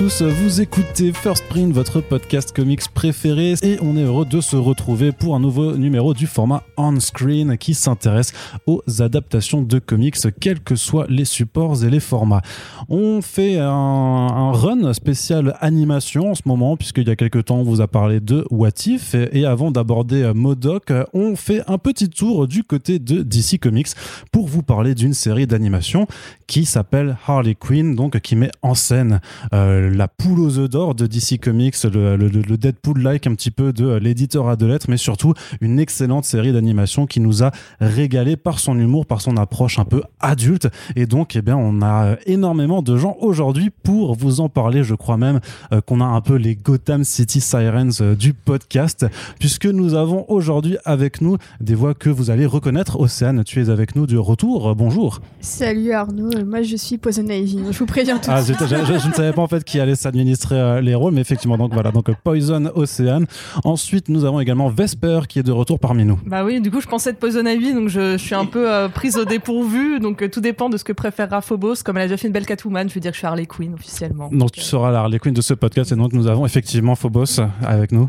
vous écoutez First Print, votre podcast comics préféré, et on est heureux de se retrouver pour un nouveau numéro du format on-screen qui s'intéresse aux adaptations de comics, quels que soient les supports et les formats. On fait un, un run spécial animation en ce moment, puisqu'il y a quelques temps on vous a parlé de What If, et, et avant d'aborder Modoc, on fait un petit tour du côté de DC Comics pour vous parler d'une série d'animation qui s'appelle Harley Quinn, donc qui met en scène euh, la poule aux œufs d'or de DC Comics, le, Deadpool-like un petit peu de l'éditeur à deux lettres, mais surtout une excellente série d'animation qui nous a régalé par son humour, par son approche un peu adulte. Et donc, eh bien, on a énormément de gens aujourd'hui pour vous en parler. Je crois même euh, qu'on a un peu les Gotham City Sirens euh, du podcast, puisque nous avons aujourd'hui avec nous des voix que vous allez reconnaître. Océane, tu es avec nous de retour. Bonjour. Salut Arnaud, moi je suis Poison Ivy. Je vous préviens tout de Ah, je, je ne savais pas en fait qui allait s'administrer euh, les rôles, mais effectivement, donc voilà, donc Poison Ocean. Ensuite, nous avons également Vesper qui est de retour parmi nous. Bah oui, du coup, je pensais de Poison Ivy, donc je, je suis un peu euh, prise au dépourvu. Donc euh, tout dépend de ce que préférera Phobos. Comme elle a déjà fait une belle Catwoman, je veux dire que je suis Harley Quinn officiellement. Donc tu euh, seras la Harley Quinn de ce podcast et donc nous avons effectivement Phobos avec nous.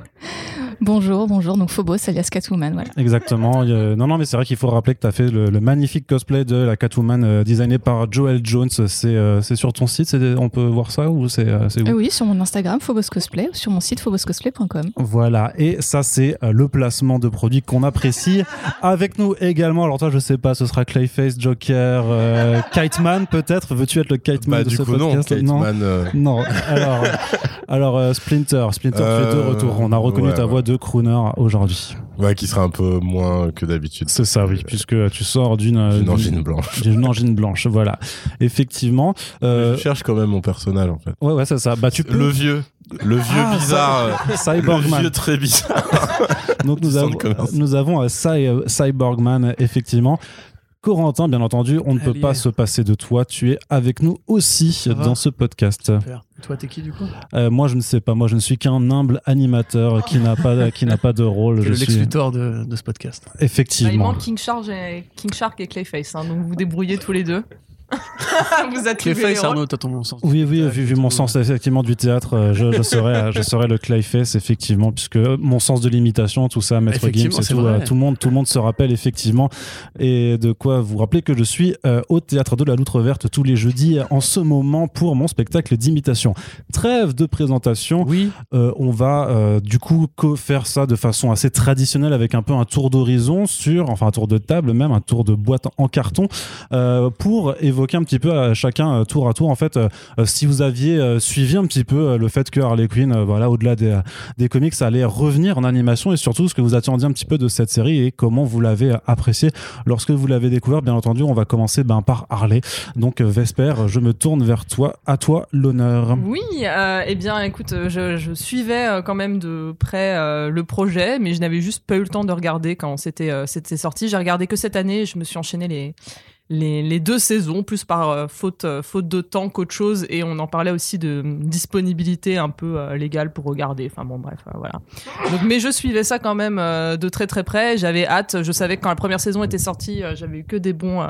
Bonjour, bonjour, donc Phobos alias Catwoman, voilà. Exactement. Non, non, mais c'est vrai qu'il faut rappeler que tu as fait le, le magnifique cosplay de la Catwoman euh, designée par Joel Jones. C'est euh, c'est sur ton site, on peut voir ça ou c'est euh, où? Euh, oui, sur mon Instagram, Phobos Cosplay, ou sur mon site phoboscosplay.com. Voilà, et ça c'est euh, le placement de produits qu'on apprécie. Avec nous également, alors toi je sais pas, ce sera Clayface, Joker, euh, Kiteman peut-être? Veux-tu être le Kiteman Bah, de du ce coup, non, podcast? Kiteman. euh, Non, alors, alors euh, Splinter, Splinter, tu es de retour. On a reconnu ouais, ta voix de crooner aujourd'hui. ouais, qui sera un peu moins que d'habitude. C'est ça, oui, puisque tu sors d'une Une d'une- angine blanche. d'une angine blanche. Voilà, effectivement. Euh, Je cherche quand même mon personnage, en fait. ouais, ouais, c'est ça. Bah, tu peux. Le vieux. Le vieux Ah, bizarre. euh, le Cyborgman. vieux très bizarre. Donc nous avons, nous avons euh, Cy- euh, Cyborgman, effectivement. Corentin, bien entendu, on ne peut pas se passer de toi. Tu es avec nous aussi dans ce podcast. Super. Toi, t'es qui du coup Euh, moi, je ne sais pas. Moi, je ne suis qu'un humble animateur qui n'a pas, qui n'a pas de rôle. Je le suis Lex Luthor de, de ce podcast. bah, il effectivement. manque King Shark, et, King Shark et Clayface, hein, donc vous débrouillez tous les deux. vous les Clayface, rôles. Arnaud, t'as ton sens. Oui, oui, vu, mon sens effectivement du théâtre, euh, je, je serais, je serais le Clayface effectivement, puisque mon sens de l'imitation, tout ça, Maître Gims, c'est tout, vrai. euh, tout le monde, tout le monde se rappelle effectivement, et de quoi vous rappeler que je suis euh, au théâtre de la Loutre Verte tous les jeudis en ce moment pour mon spectacle d'imitation. Trêve de présentation. Oui, Euh, on va euh, du coup co- faire ça de façon assez traditionnelle avec un peu un tour d'horizon sur, enfin un tour de table même, un tour de boîte en carton euh, pour évoquer un petit peu à chacun euh, tour à tour en fait euh, euh, si vous aviez suivi un petit peu le fait que Harley Quinn, voilà au-delà des, des comics, allait revenir en animation et surtout ce que vous attendiez un petit peu de cette série et comment vous l'avez apprécié lorsque vous l'avez découvert. Bien entendu, on va commencer ben, par Harley. Donc Vesper, je me tourne vers toi. À toi l'honneur. Oui, euh, eh bien, écoute, je, suivais quand même de près le projet, mais je n'avais juste pas eu le temps de regarder quand c'était euh, sorti. J'ai regardé que cette année, je me suis enchaîné les les, les deux saisons, plus par euh, faute euh, faute de temps qu'autre chose, et on en parlait aussi de disponibilité un peu euh, légale pour regarder. Enfin bon, bref, voilà. Donc, mais je suivais ça quand même de très très près. J'avais hâte. Je savais que quand la première saison était sortie, j'avais eu que des bons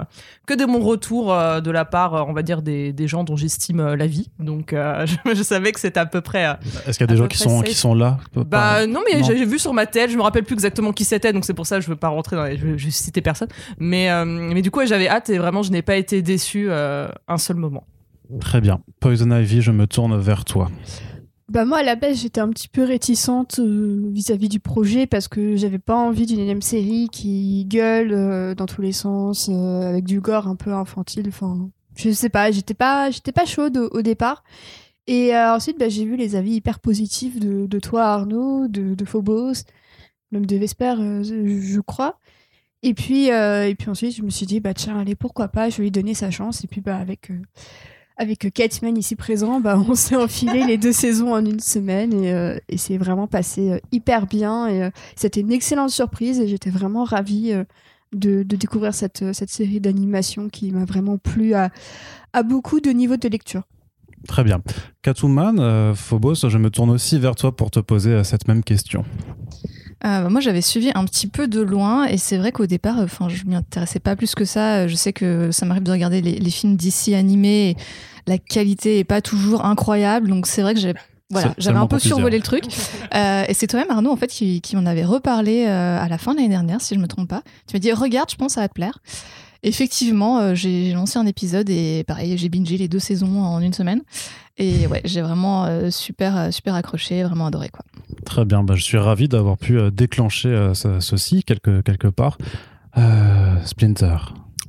que des bons retours de la part, on va dire, des, des gens dont j'estime la vie. Donc, je, je savais que c'était à peu près. Est-ce qu'il y a des gens qui sont, safe. qui sont là? Bah non, mais j'ai vu sur ma tête. Je me rappelle plus exactement qui c'était, donc c'est pour ça que je veux pas rentrer dans. Les, je, je citer personne. Mais mais du coup, ouais, j'avais hâte et vraiment, je n'ai pas été déçu euh, un seul moment. Très bien. Poison Ivy, je me tourne vers toi. Bah moi à la base j'étais un petit peu réticente euh, vis-à-vis du projet parce que j'avais pas envie d'une énième série qui gueule euh, dans tous les sens euh, avec du gore un peu infantile. Enfin je sais pas, j'étais pas j'étais pas chaude au, au départ. Et euh, ensuite bah, j'ai vu les avis hyper positifs de, de toi Arnaud, de, de Phobos, même de Vesper euh, je, je crois. Et puis euh, et puis ensuite je me suis dit bah tiens allez pourquoi pas je vais lui donner sa chance et puis bah avec euh, avec euh, Catman ici présent, bah, on s'est enfilé les deux saisons en une semaine et, euh, et c'est vraiment passé euh, hyper bien. Et euh, c'était une excellente surprise et j'étais vraiment ravie euh, de, de découvrir cette, euh, cette série d'animation qui m'a vraiment plu à, à beaucoup de niveaux de lecture. Très bien. Catwoman, euh, Phobos, je me tourne aussi vers toi pour te poser euh, cette même question. Euh, moi, j'avais suivi un petit peu de loin, et c'est vrai qu'au départ, enfin, je m'y intéressais pas plus que ça. Je sais que ça m'arrive de regarder les, les films d'ici animés. et la qualité est pas toujours incroyable, donc c'est vrai que voilà, j'avais un peu survolé le truc. Euh, et c'est toi-même, Arnaud, en fait, qui, qui m'en avait reparlé euh, à la fin de l'année dernière, si je me trompe pas. Tu m'as dit, regarde, je pense, ça va te plaire. Effectivement, euh, j'ai lancé un épisode et pareil, j'ai bingé les deux saisons en une semaine. Et ouais, j'ai vraiment euh, super, euh, super accroché, vraiment adoré, quoi. Très bien, bah, je suis ravi d'avoir pu euh, déclencher euh, ce- ceci quelque, quelque part. Euh, Splinter.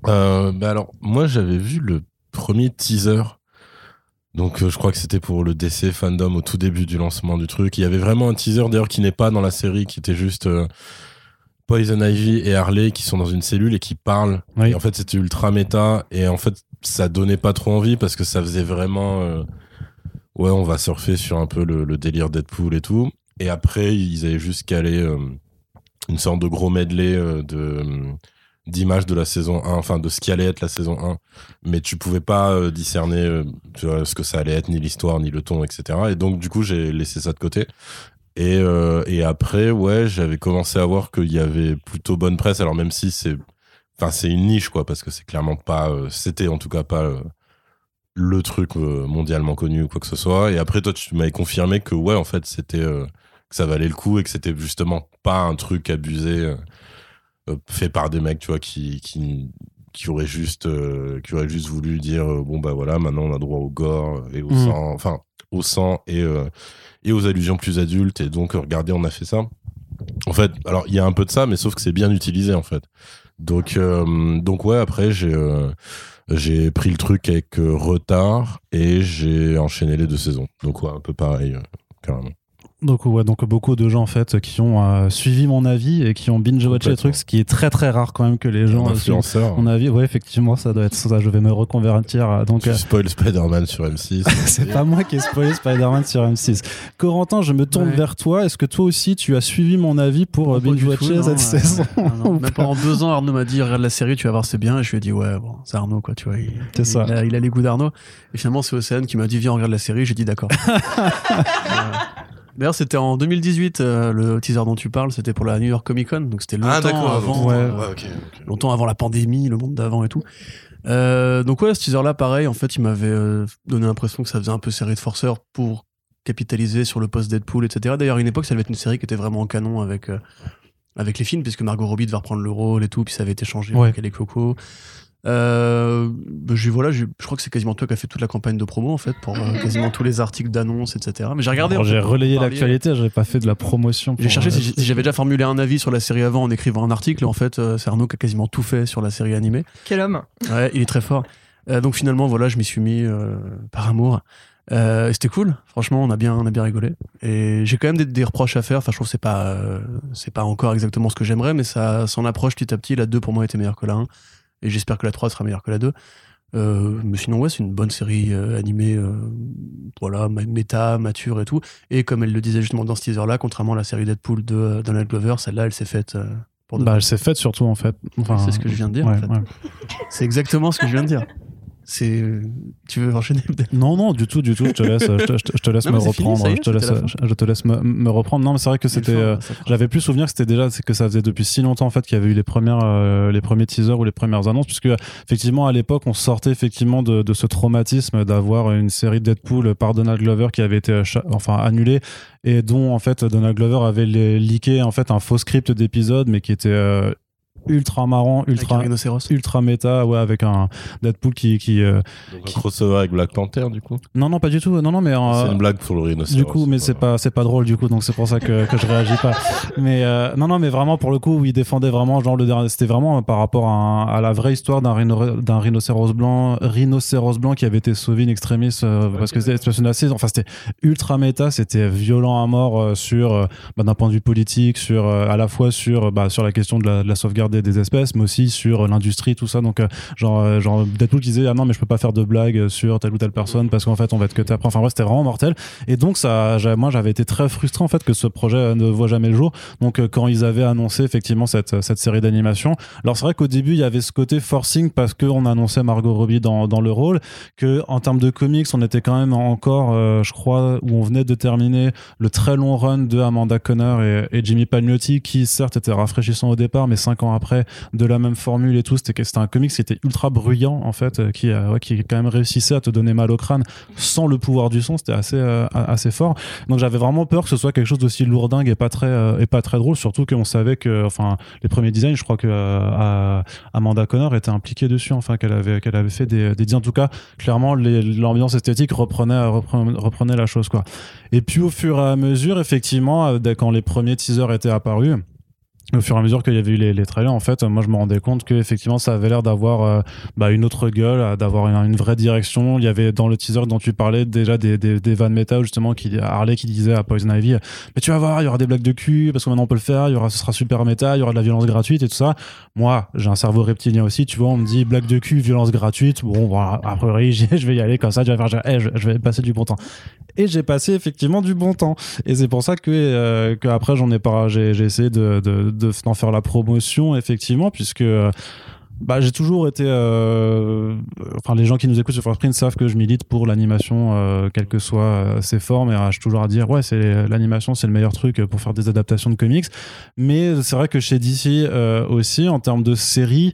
Euh, bah alors, moi, j'avais vu le premier teaser. Donc, euh, je crois que c'était pour le DC Fandom au tout début du lancement du truc. Il y avait vraiment un teaser, d'ailleurs, qui n'est pas dans la série, qui était juste Poison Ivy et Harley qui sont dans une cellule et qui parlent. Oui. Et en fait, c'était ultra méta. Et en fait, ça donnait pas trop envie parce que ça faisait vraiment. ouais, on va surfer sur un peu le, le délire Deadpool et tout. Et après, ils avaient juste calé euh, une sorte de gros medley euh, de d'images de la saison 1, enfin de ce qui allait être la saison 1, mais tu pouvais pas euh, discerner euh, ce que ça allait être, ni l'histoire, ni le ton, etc. Et donc du coup j'ai laissé ça de côté. Et, euh, et après, ouais, j'avais commencé à voir qu'il y avait plutôt bonne presse, alors même si c'est c'est une niche quoi, parce que c'est clairement pas, euh, c'était en tout cas pas euh, le truc euh, mondialement connu ou quoi que ce soit. Et après toi tu m'avais confirmé que ouais en fait c'était euh, que ça valait le coup et que c'était justement pas un truc abusé. euh, euh, fait par des mecs tu vois qui qui qui auraient juste euh, qui auraient juste voulu dire bon bah voilà maintenant on a droit au gore et au Mm. sang enfin au sang et et aux allusions plus adultes et donc regardez on a fait ça en fait alors il y a un peu de ça mais sauf que c'est bien utilisé en fait donc euh, donc ouais après j'ai euh, j'ai pris le truc avec euh, retard et j'ai enchaîné les deux saisons donc ouais un peu pareil carrément Donc, ouais, donc beaucoup de gens en fait qui ont euh, suivi mon avis et qui ont binge-watché les Complètement. trucs, ce qui est très très rare quand même que les gens euh, suivent influenceur mon avis. Ouais, effectivement, ça doit être ça. Je vais me reconvertir. euh, Donc, tu euh, spoil Spider-Man sur M6 c'est pas moi qui ai spoilé Spider-Man sur M6. Corentin, je me tourne Ouais. vers toi. Est-ce que toi aussi tu as suivi mon avis pour euh, tout, binge-watcher non, cette euh, saison non, non. Même pas pendant deux ans, Arnaud m'a dit regarde la série, tu vas voir, c'est bien. Et je lui ai dit ouais, bon, c'est Arnaud, quoi, tu vois. Il, C'est ça. Il a, il a les goûts d'Arnaud. Et finalement, c'est Océane qui m'a dit viens, on regarde la série. J'ai dit d'accord. D'ailleurs, c'était en 2018, euh, le teaser dont tu parles, c'était pour la New York Comic Con, donc c'était longtemps avant, Ouais. euh, ouais longtemps avant la pandémie, le monde d'avant et tout. Euh, donc ouais, ce teaser-là, pareil, en fait, il m'avait euh, donné l'impression que ça faisait un peu série de forceurs pour capitaliser sur le post Deadpool, etc. D'ailleurs, à une époque, ça devait être une série qui était vraiment en canon avec euh, avec les films, puisque Margot Robbie devait reprendre le rôle et tout, puis ça avait été changé Ouais. avec les Coco. Euh, bah, j'ai voilà, j'ai- je crois que c'est quasiment toi qui as fait toute la campagne de promo en fait pour euh, quasiment tous les articles d'annonces, etc. Mais j'ai regardé. J'ai relayé l'actualité, j'avais pas fait de la promotion. J'ai cherché euh, si j'avais déjà formulé un avis sur la série avant en écrivant un article. En fait, euh, c'est Arnaud qui a quasiment tout fait sur la série animée. Quel homme Ouais, il est très fort. Euh, donc finalement, voilà, je m'y suis mis euh, par amour. Euh, C'était cool. Franchement, on a bien, on a bien rigolé. Et j'ai quand même des, des reproches à faire. Enfin, je trouve que c'est pas, euh, c'est pas encore exactement ce que j'aimerais, mais ça s'en approche petit à petit. La 2 pour moi était meilleure que la 1. Et j'espère que la 3 sera meilleure que la 2. Euh, mais sinon, ouais, c'est une bonne série euh, animée, euh, voilà, méta, mature et tout. Et comme elle le disait justement dans ce teaser-là, contrairement à la série Deadpool de Donald Glover, celle-là, elle s'est faite pour de Bah, elle s'est faite surtout en fait. Enfin, C'est ce que je viens de dire, ouais, en fait. ouais. C'est exactement ce que je viens de dire. C'est. Tu veux enchaîner Non, non, du tout, du tout. Je te laisse, je te, je te- je te laisse Non, me fini, reprendre. je, te laisse, je te laisse me, me reprendre. Non, mais c'est vrai que c'était. euh, J'avais plus souvenir que c'était déjà, c'est que ça faisait depuis si longtemps en fait qu'il y avait eu les premières, euh, les premiers teasers ou les premières annonces, puisque effectivement à l'époque on sortait effectivement de, de ce traumatisme d'avoir une série Deadpool par Donald Glover qui avait été enfin annulée et dont en fait Donald Glover avait leaké en fait un faux script d'épisode, mais qui était euh, ultra marrant, Ultra. ultra un rhinocéros. ultra méta, ouais, avec un Deadpool qui qui euh, Donc un crossover avec Black Panther du coup non non pas du tout, non non mais euh, c'est une blague pour le rhinocéros du coup, mais c'est pas c'est pas drôle du coup, donc c'est pour ça que, que je réagis pas. Mais euh, non non, mais vraiment pour le coup, où il défendait vraiment genre le dernier, c'était vraiment par rapport à, un- à la vraie histoire d'un rhino- d'un rhinocéros blanc, rhinocéros blanc qui avait été sauvé in extremis euh, parce que c'était enfin c'était ultra méta, c'était violent à mort euh, sur euh, bah, d'un point de vue politique, sur euh, à la fois sur bah, sur la question de la, de la sauvegarde des, espèces, mais aussi sur l'industrie, tout ça. Donc, euh, genre, euh, genre Deadpool qui disait ah non mais je peux pas faire de blagues sur telle ou telle personne parce qu'en fait on va être que après. Enfin, ouais, c'était vraiment mortel. Et donc ça, moi j'avais été très frustré en fait que ce projet euh, ne voit jamais le jour. Donc quand ils avaient annoncé effectivement cette, cette série d'animation, alors c'est vrai qu'au début il y avait ce côté forcing parce qu'on annonçait Margot Robbie dans, dans le rôle, que en termes de comics on était quand même encore, je crois, où on venait de terminer le très long run de Amanda Conner et, et Jimmy Palmiotti qui certes était rafraîchissant au départ, mais cinq ans après de la même formule et tout, c'était un comics qui était ultra bruyant en fait, euh, qui, euh, ouais, qui quand même réussissait à te donner mal au crâne sans le pouvoir du son, c'était assez, euh, assez fort. Donc j'avais vraiment peur que ce soit quelque chose d'aussi lourdingue et pas très et pas très drôle, surtout qu'on savait que, enfin, les premiers designs, je crois que Amanda Connor était impliquée dessus, enfin qu'elle avait qu'elle avait fait des, des. En tout cas, clairement, l'ambiance esthétique reprenait, reprenait reprenait la chose quoi. Et puis au fur et à mesure, effectivement, dès- quand les premiers teasers étaient apparus. Au fur et à mesure qu'il y avait eu les, les trailers, en fait, moi je me rendais compte que effectivement ça avait l'air d'avoir euh, bah, une autre gueule, euh, d'avoir une, une vraie direction. Il y avait dans le teaser dont tu parlais déjà des, des, des vannes méta justement qui Harley qui disait à Poison Ivy, mais tu vas voir, il y aura des blagues de cul parce que maintenant on peut le faire, il y aura, ce sera super méta, il y aura de la violence gratuite et tout ça. Moi, j'ai un cerveau reptilien aussi, tu vois, on me dit blague de cul, violence gratuite. Bon, voilà, a priori, je vais y aller comme ça, je vais faire, je, vais passer du bon temps. Et j'ai passé effectivement du bon temps. Et c'est pour ça que, euh, que après j'en ai pas, j'ai, j'ai essayé de, de, de, d'en faire la promotion effectivement, puisque euh, bah, j'ai toujours été. euh, enfin, les gens qui nous écoutent sur First Print savent que je milite pour l'animation, euh, quelles que soient euh, ses formes. Et je suis toujours à dire, ouais, c'est l'animation, c'est le meilleur truc pour faire des adaptations de comics. Mais c'est vrai que chez DC aussi, en termes de séries.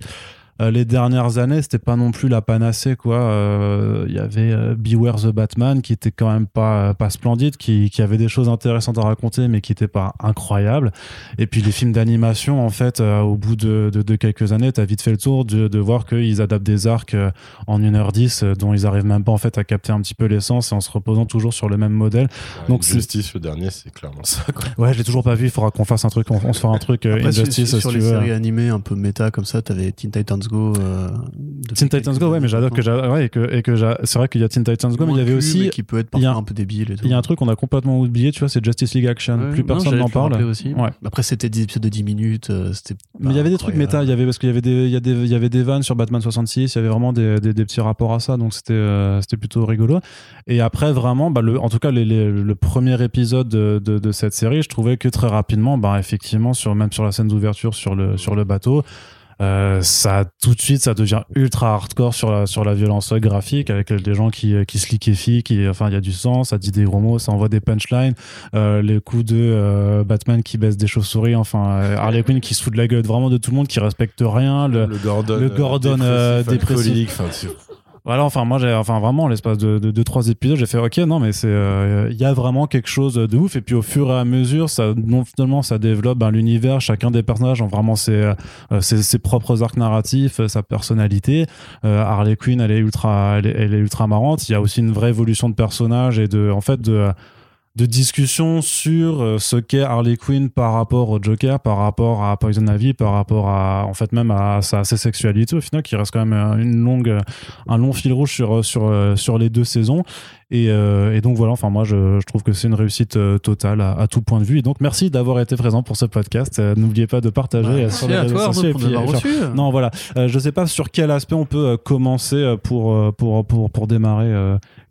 Euh, les dernières années, c'était pas non plus la panacée, quoi. Euh, Il y avait euh, Beware the Batman, qui était quand même pas pas splendide, qui, qui avait des choses intéressantes à raconter, mais qui était pas incroyable. Et puis les films d'animation, en fait, euh, au bout de, de, de quelques années, t'as vite fait le tour de, de voir qu'ils adaptent des arcs euh, en 1h10, euh, dont ils arrivent même pas en fait à capter un petit peu l'essence et en se reposant toujours sur le même modèle. Donc c'est- Justice, le dernier, c'est clairement ça. Quoi. Ouais, je l'ai toujours pas vu. Il faudra qu'on fasse un truc. On, on se fera un truc euh, Après, sur, Injustice sur- si sur tu les veux. séries animées un peu méta comme ça, t'avais Teen Titans Go. euh, Teen Titans Go, ouais, mais j'adore que ouais, et que, et que c'est vrai qu'il y a Teen Titans Go, mais il y avait aussi, qui peut être parfois un- un peu débile et tout. il y a un truc qu'on a complètement oublié, tu vois, c'est Justice League Action. Ouais, Plus non, personne n'en parle. aussi. Ouais. Après, c'était des épisodes de 10 minutes. euh, c'était Mais il y avait des trucs méta, il y avait parce qu'il y avait des, il y a des, il y avait des vannes sur Batman 66, il y avait vraiment des, des, des petits rapports à ça, donc c'était, euh, c'était plutôt rigolo. Et après, vraiment, bah, le, en tout cas, les, les- le premier épisode de, de, de cette série, je trouvais que très rapidement, bah, effectivement, sur, même sur la scène d'ouverture sur le, sur le bateau, euh, ça tout de suite ça devient ultra hardcore sur la sur la violence graphique avec des gens qui qui se liquéfient qui enfin il y a du sang ça dit des gros mots ça envoie des punchlines euh, les coups de euh, Batman qui baisse des chauves-souris enfin euh, Harley Quinn qui se fout de la gueule vraiment de tout le monde qui respecte rien le, le Gordon, le Gordon, euh, dépressif. Voilà, enfin moi j'ai enfin vraiment l'espace de, de, de trois épisodes, j'ai fait OK, non mais c'est euh, il y a vraiment quelque chose de ouf. Et puis au fur et à mesure, ça non seulement ça développe ben, l'univers, chacun des personnages ont vraiment ses, euh, ses, ses propres arcs narratifs, euh, sa personnalité. Euh, Harley Quinn, elle est ultra elle est, elle est ultra marrante, il y a aussi une vraie évolution de personnage et de en fait de de discussion sur euh, ce qu'est Harley Quinn par rapport au Joker, par rapport à Poison Ivy, par rapport à en fait même à sa, sa sexualité au final, qui reste quand même euh, une longue, euh, un long fil rouge sur sur sur les deux saisons. Et, euh, et donc voilà, enfin moi je, je trouve que c'est une réussite totale à, à tout point de vue. Et donc merci d'avoir été présent pour ce podcast. N'oubliez pas de partager Bah, euh, merci sur les réseaux sociaux. Et puis, faire- non, voilà. Je sais pas sur quel aspect on peut commencer pour, pour, pour, pour démarrer.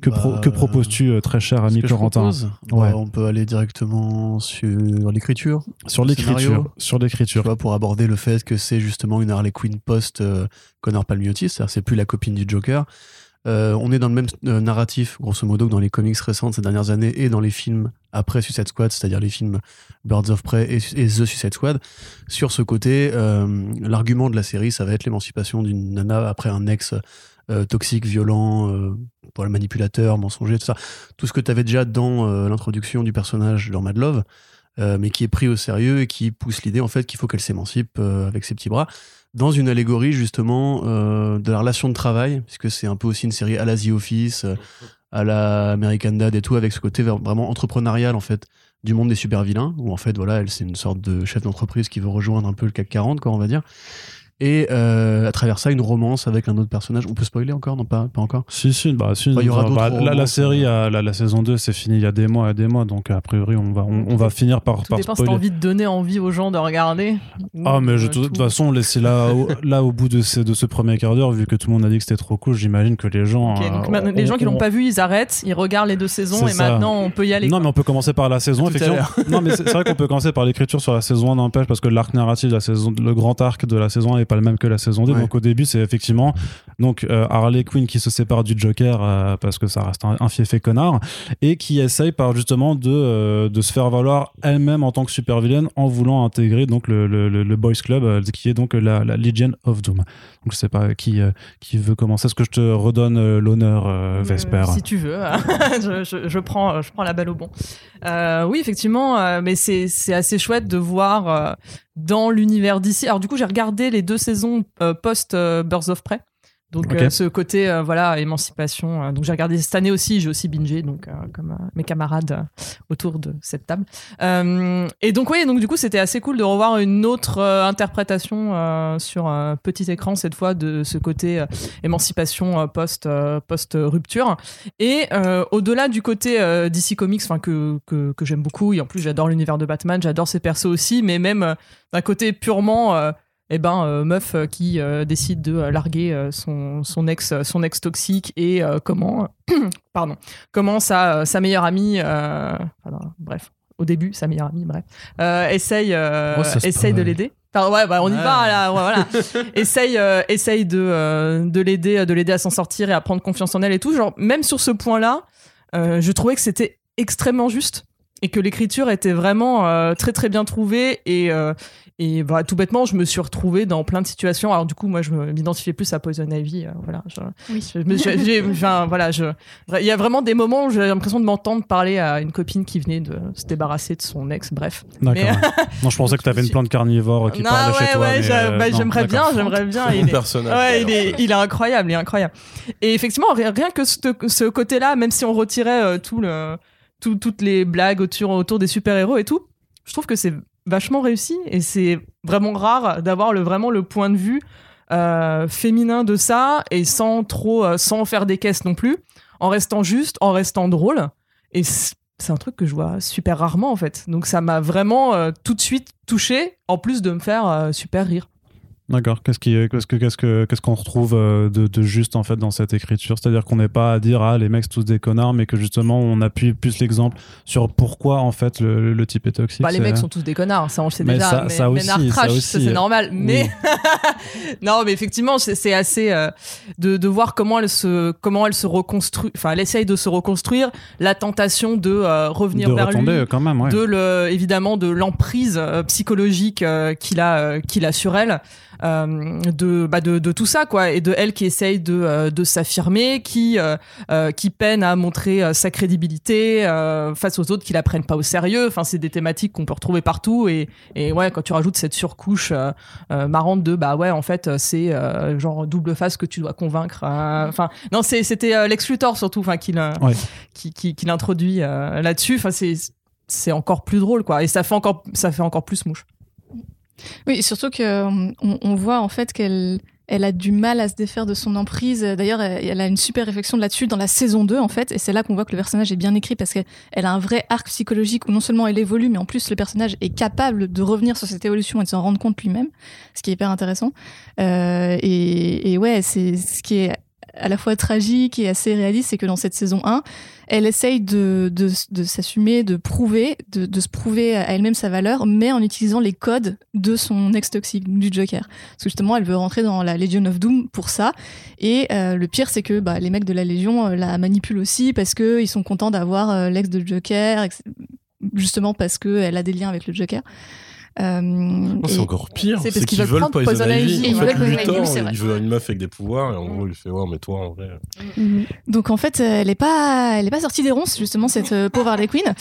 Pro- Bah, que proposes-tu, euh, très cher ami Corentin? bah, on peut aller directement sur l'écriture. Sur l'écriture. Sur Tu l'écriture. pour aborder le fait que c'est justement une Harley Quinn post euh, Connor Palmiotti, c'est-à-dire c'est plus la copine du Joker. Euh, on est dans le même euh, narratif, grosso modo, que dans les comics récents de ces dernières années et dans les films après Suicide Squad, c'est-à-dire les films Birds of Prey et, et The Suicide Squad. Sur ce côté, euh, l'argument de la série, ça va être l'émancipation d'une nana après un ex euh, toxique, violent, euh, manipulateur, mensonger, tout ça. Tout ce que tu avais déjà dans euh, l'introduction du personnage dans Mad Love, mais qui est pris au sérieux et qui pousse l'idée en fait qu'il faut qu'elle s'émancipe avec ses petits bras dans une allégorie justement de la relation de travail puisque c'est un peu aussi une série à la The Office à la American Dad et tout avec ce côté vraiment entrepreneurial en fait du monde des super vilains où en fait voilà elle c'est une sorte de chef d'entreprise qui veut rejoindre un peu le CAC 40 quoi on va dire et euh, à travers ça une romance avec un autre personnage. On peut spoiler encore Non, pas, pas encore? Si, si, bah, si, Bah, il y aura bah, d'autres la, la série, euh. a- la, la saison 2, c'est fini il y a des mois et des mois, donc a priori, on va, on, on va finir par, Tout par dépend si t'as spoiler. envie de donner envie aux gens de regarder. Ah, mais Euh, de toute tout. façon, laisser là, au, là, au bout de, ces- de ce premier quart d'heure, vu que tout le monde a dit que c'était trop cool, j'imagine que les gens. Euh, donc les on- gens qui l'ont on- pas vu, ils arrêtent, ils regardent les deux saisons et ça. maintenant on peut y aller. Non, mais on peut commencer par la saison, effectivement. non, mais c'est c'est vrai qu'on peut commencer par l'écriture sur la saison 1, n'empêche, parce que l'arc narratif de la saison, le grand arc de la saison 1 n'est pas le même que la saison 2. Ouais. Donc au début, c'est effectivement donc euh, Harley Quinn qui se sépare du Joker euh, parce que ça reste un, un fiefé connard et qui essaye par justement de, euh, de se faire valoir elle-même en tant que super vilaine en voulant intégrer donc le, le, Boys Club euh, qui est donc la, la Legion of Doom. Donc je sais pas qui, euh, qui veut commencer. Est-ce que je te redonne euh, l'honneur, euh, Euh, Vesper si tu veux, je, je- je prends, je prends la balle au bon. Euh, oui, effectivement, euh, mais c'est c'est assez chouette de voir euh, dans l'univers d'ici. Alors du coup, j'ai regardé les deux saisons euh, post euh, Birds of Prey. Donc euh, ce côté euh, voilà émancipation. euh, donc j'ai regardé cette année aussi, j'ai aussi bingé donc comme mes camarades autour de cette table. Et donc oui, donc du coup c'était assez cool de revoir une autre interprétation sur un petit écran cette fois de ce côté émancipation post post rupture. Et au-delà du côté DC Comics, enfin que que, que j'aime beaucoup, et en plus j'adore l'univers de Batman, j'adore ses persos aussi, mais même d'un côté purement eh ben euh, meuf euh, qui euh, décide de larguer son son ex son ex toxique et comment pardon comment sa sa meilleure amie pardon, bref au début sa meilleure amie bref essaye Oh, essaye de l'aider Enfin, ouais, bah, on y Ouais. va là, ouais, voilà. essaye, essaye de, de l'aider, de l'aider à s'en sortir et à prendre confiance en elle et tout. Genre, même sur ce point-là, je trouvais que c'était extrêmement juste et que l'écriture était vraiment euh, très très bien trouvée et euh, et bah, tout bêtement je me suis retrouvée dans plein de situations alors du coup moi je m'identifiais plus à Poison Ivy euh, voilà je, Oui. je voilà je il y a vraiment des moments où j'ai l'impression de m'entendre parler à une copine qui venait de se débarrasser de son ex bref D'accord. Mais- non, je pensais que tu avais une plante carnivore qui non parlait ouais chez toi. ouais euh, bah, j'aimerais bien j'aimerais bien il est- personnage. Ouais, il est, il est incroyable, il est incroyable. Et effectivement, rien, rien que ce, ce côté-là, même si on retirait euh, tout le, tout- toutes les blagues autour, autour des super-héros et tout, je trouve que c'est vachement réussi et c'est vraiment rare d'avoir le, vraiment le point de vue euh, féminin de ça et sans trop, euh, sans faire des caisses non plus, en restant juste, en restant drôle. Et c'est un truc que je vois super rarement en fait. Donc ça m'a vraiment euh, tout de suite touché, en plus de me faire super rire. D'accord. Qu'est-ce qui, qu'est-ce que, qu'est-ce que, qu'est-ce qu'on retrouve euh, de, de juste en fait dans cette écriture? C'est-à-dire qu'on n'est pas à dire ah les mecs tous des connards, mais que justement on appuie plus l'exemple sur pourquoi en fait le, le type est toxique. Bah, les mecs sont tous des connards, ça on le sait Mais déjà. ça- mais ça aussi, ça aussi. ça, c'est normal. Mais non, mais effectivement, c'est c'est assez euh, de, de voir comment elle se comment elle se reconstruit. Enfin, elle essaye de se reconstruire. La tentation de euh, revenir de vers retomber lui, quand même. Ouais. de le évidemment de l'emprise euh, psychologique euh, qu'il a euh, qu'il a sur elle. Euh, de, bah de de tout ça quoi et de elle qui essaye de euh, de s'affirmer qui euh, qui peine à montrer sa crédibilité euh, face aux autres qui la prennent pas au sérieux. Enfin c'est des thématiques qu'on peut retrouver partout et et ouais quand tu rajoutes cette surcouche marrante de bah ouais en fait c'est euh, genre double face que tu dois convaincre enfin non c'était Lex Luthor surtout enfin qui Ouais. qui qui, qui l'introduit là-dessus. Enfin c'est c'est encore plus drôle quoi et ça fait encore ça fait encore plus mouche Oui, surtout que hum, on, on voit en fait qu'elle elle a du mal à se défaire de son emprise. D'ailleurs, elle, a une super réflexion là-dessus dans la saison 2 en fait, et c'est là qu'on voit que le personnage est bien écrit parce qu'elle elle a un vrai arc psychologique où non seulement elle évolue, mais en plus le personnage est capable de revenir sur cette évolution et de s'en rendre compte lui-même, ce qui est hyper intéressant. Euh, et, et ouais, c'est ce qui est à la fois tragique et assez réaliste, c'est que dans cette saison 1, elle essaye de, de, s'assumer, de prouver, de, se prouver à elle-même sa valeur, mais en utilisant les codes de son ex toxique, du Joker. Parce que justement, elle veut rentrer dans la Legion of Doom pour ça. Et euh, le pire, c'est que bah, les mecs de la Légion euh, la manipulent aussi parce que ils sont contents d'avoir euh, l'ex de Joker, justement parce que elle a des liens avec le Joker. Euh, c'est encore pire. C'est parce qu'ils qu'ils veulent veulent prendre Poison Poison Ivy. Ils En veulent Luthor, il veut une meuf avec des pouvoirs et en gros, il fait ouais, mais toi, en vrai. Mhm. Donc en fait, elle est pas, elle est pas sortie des ronces justement cette euh, pauvre Harley Quinn.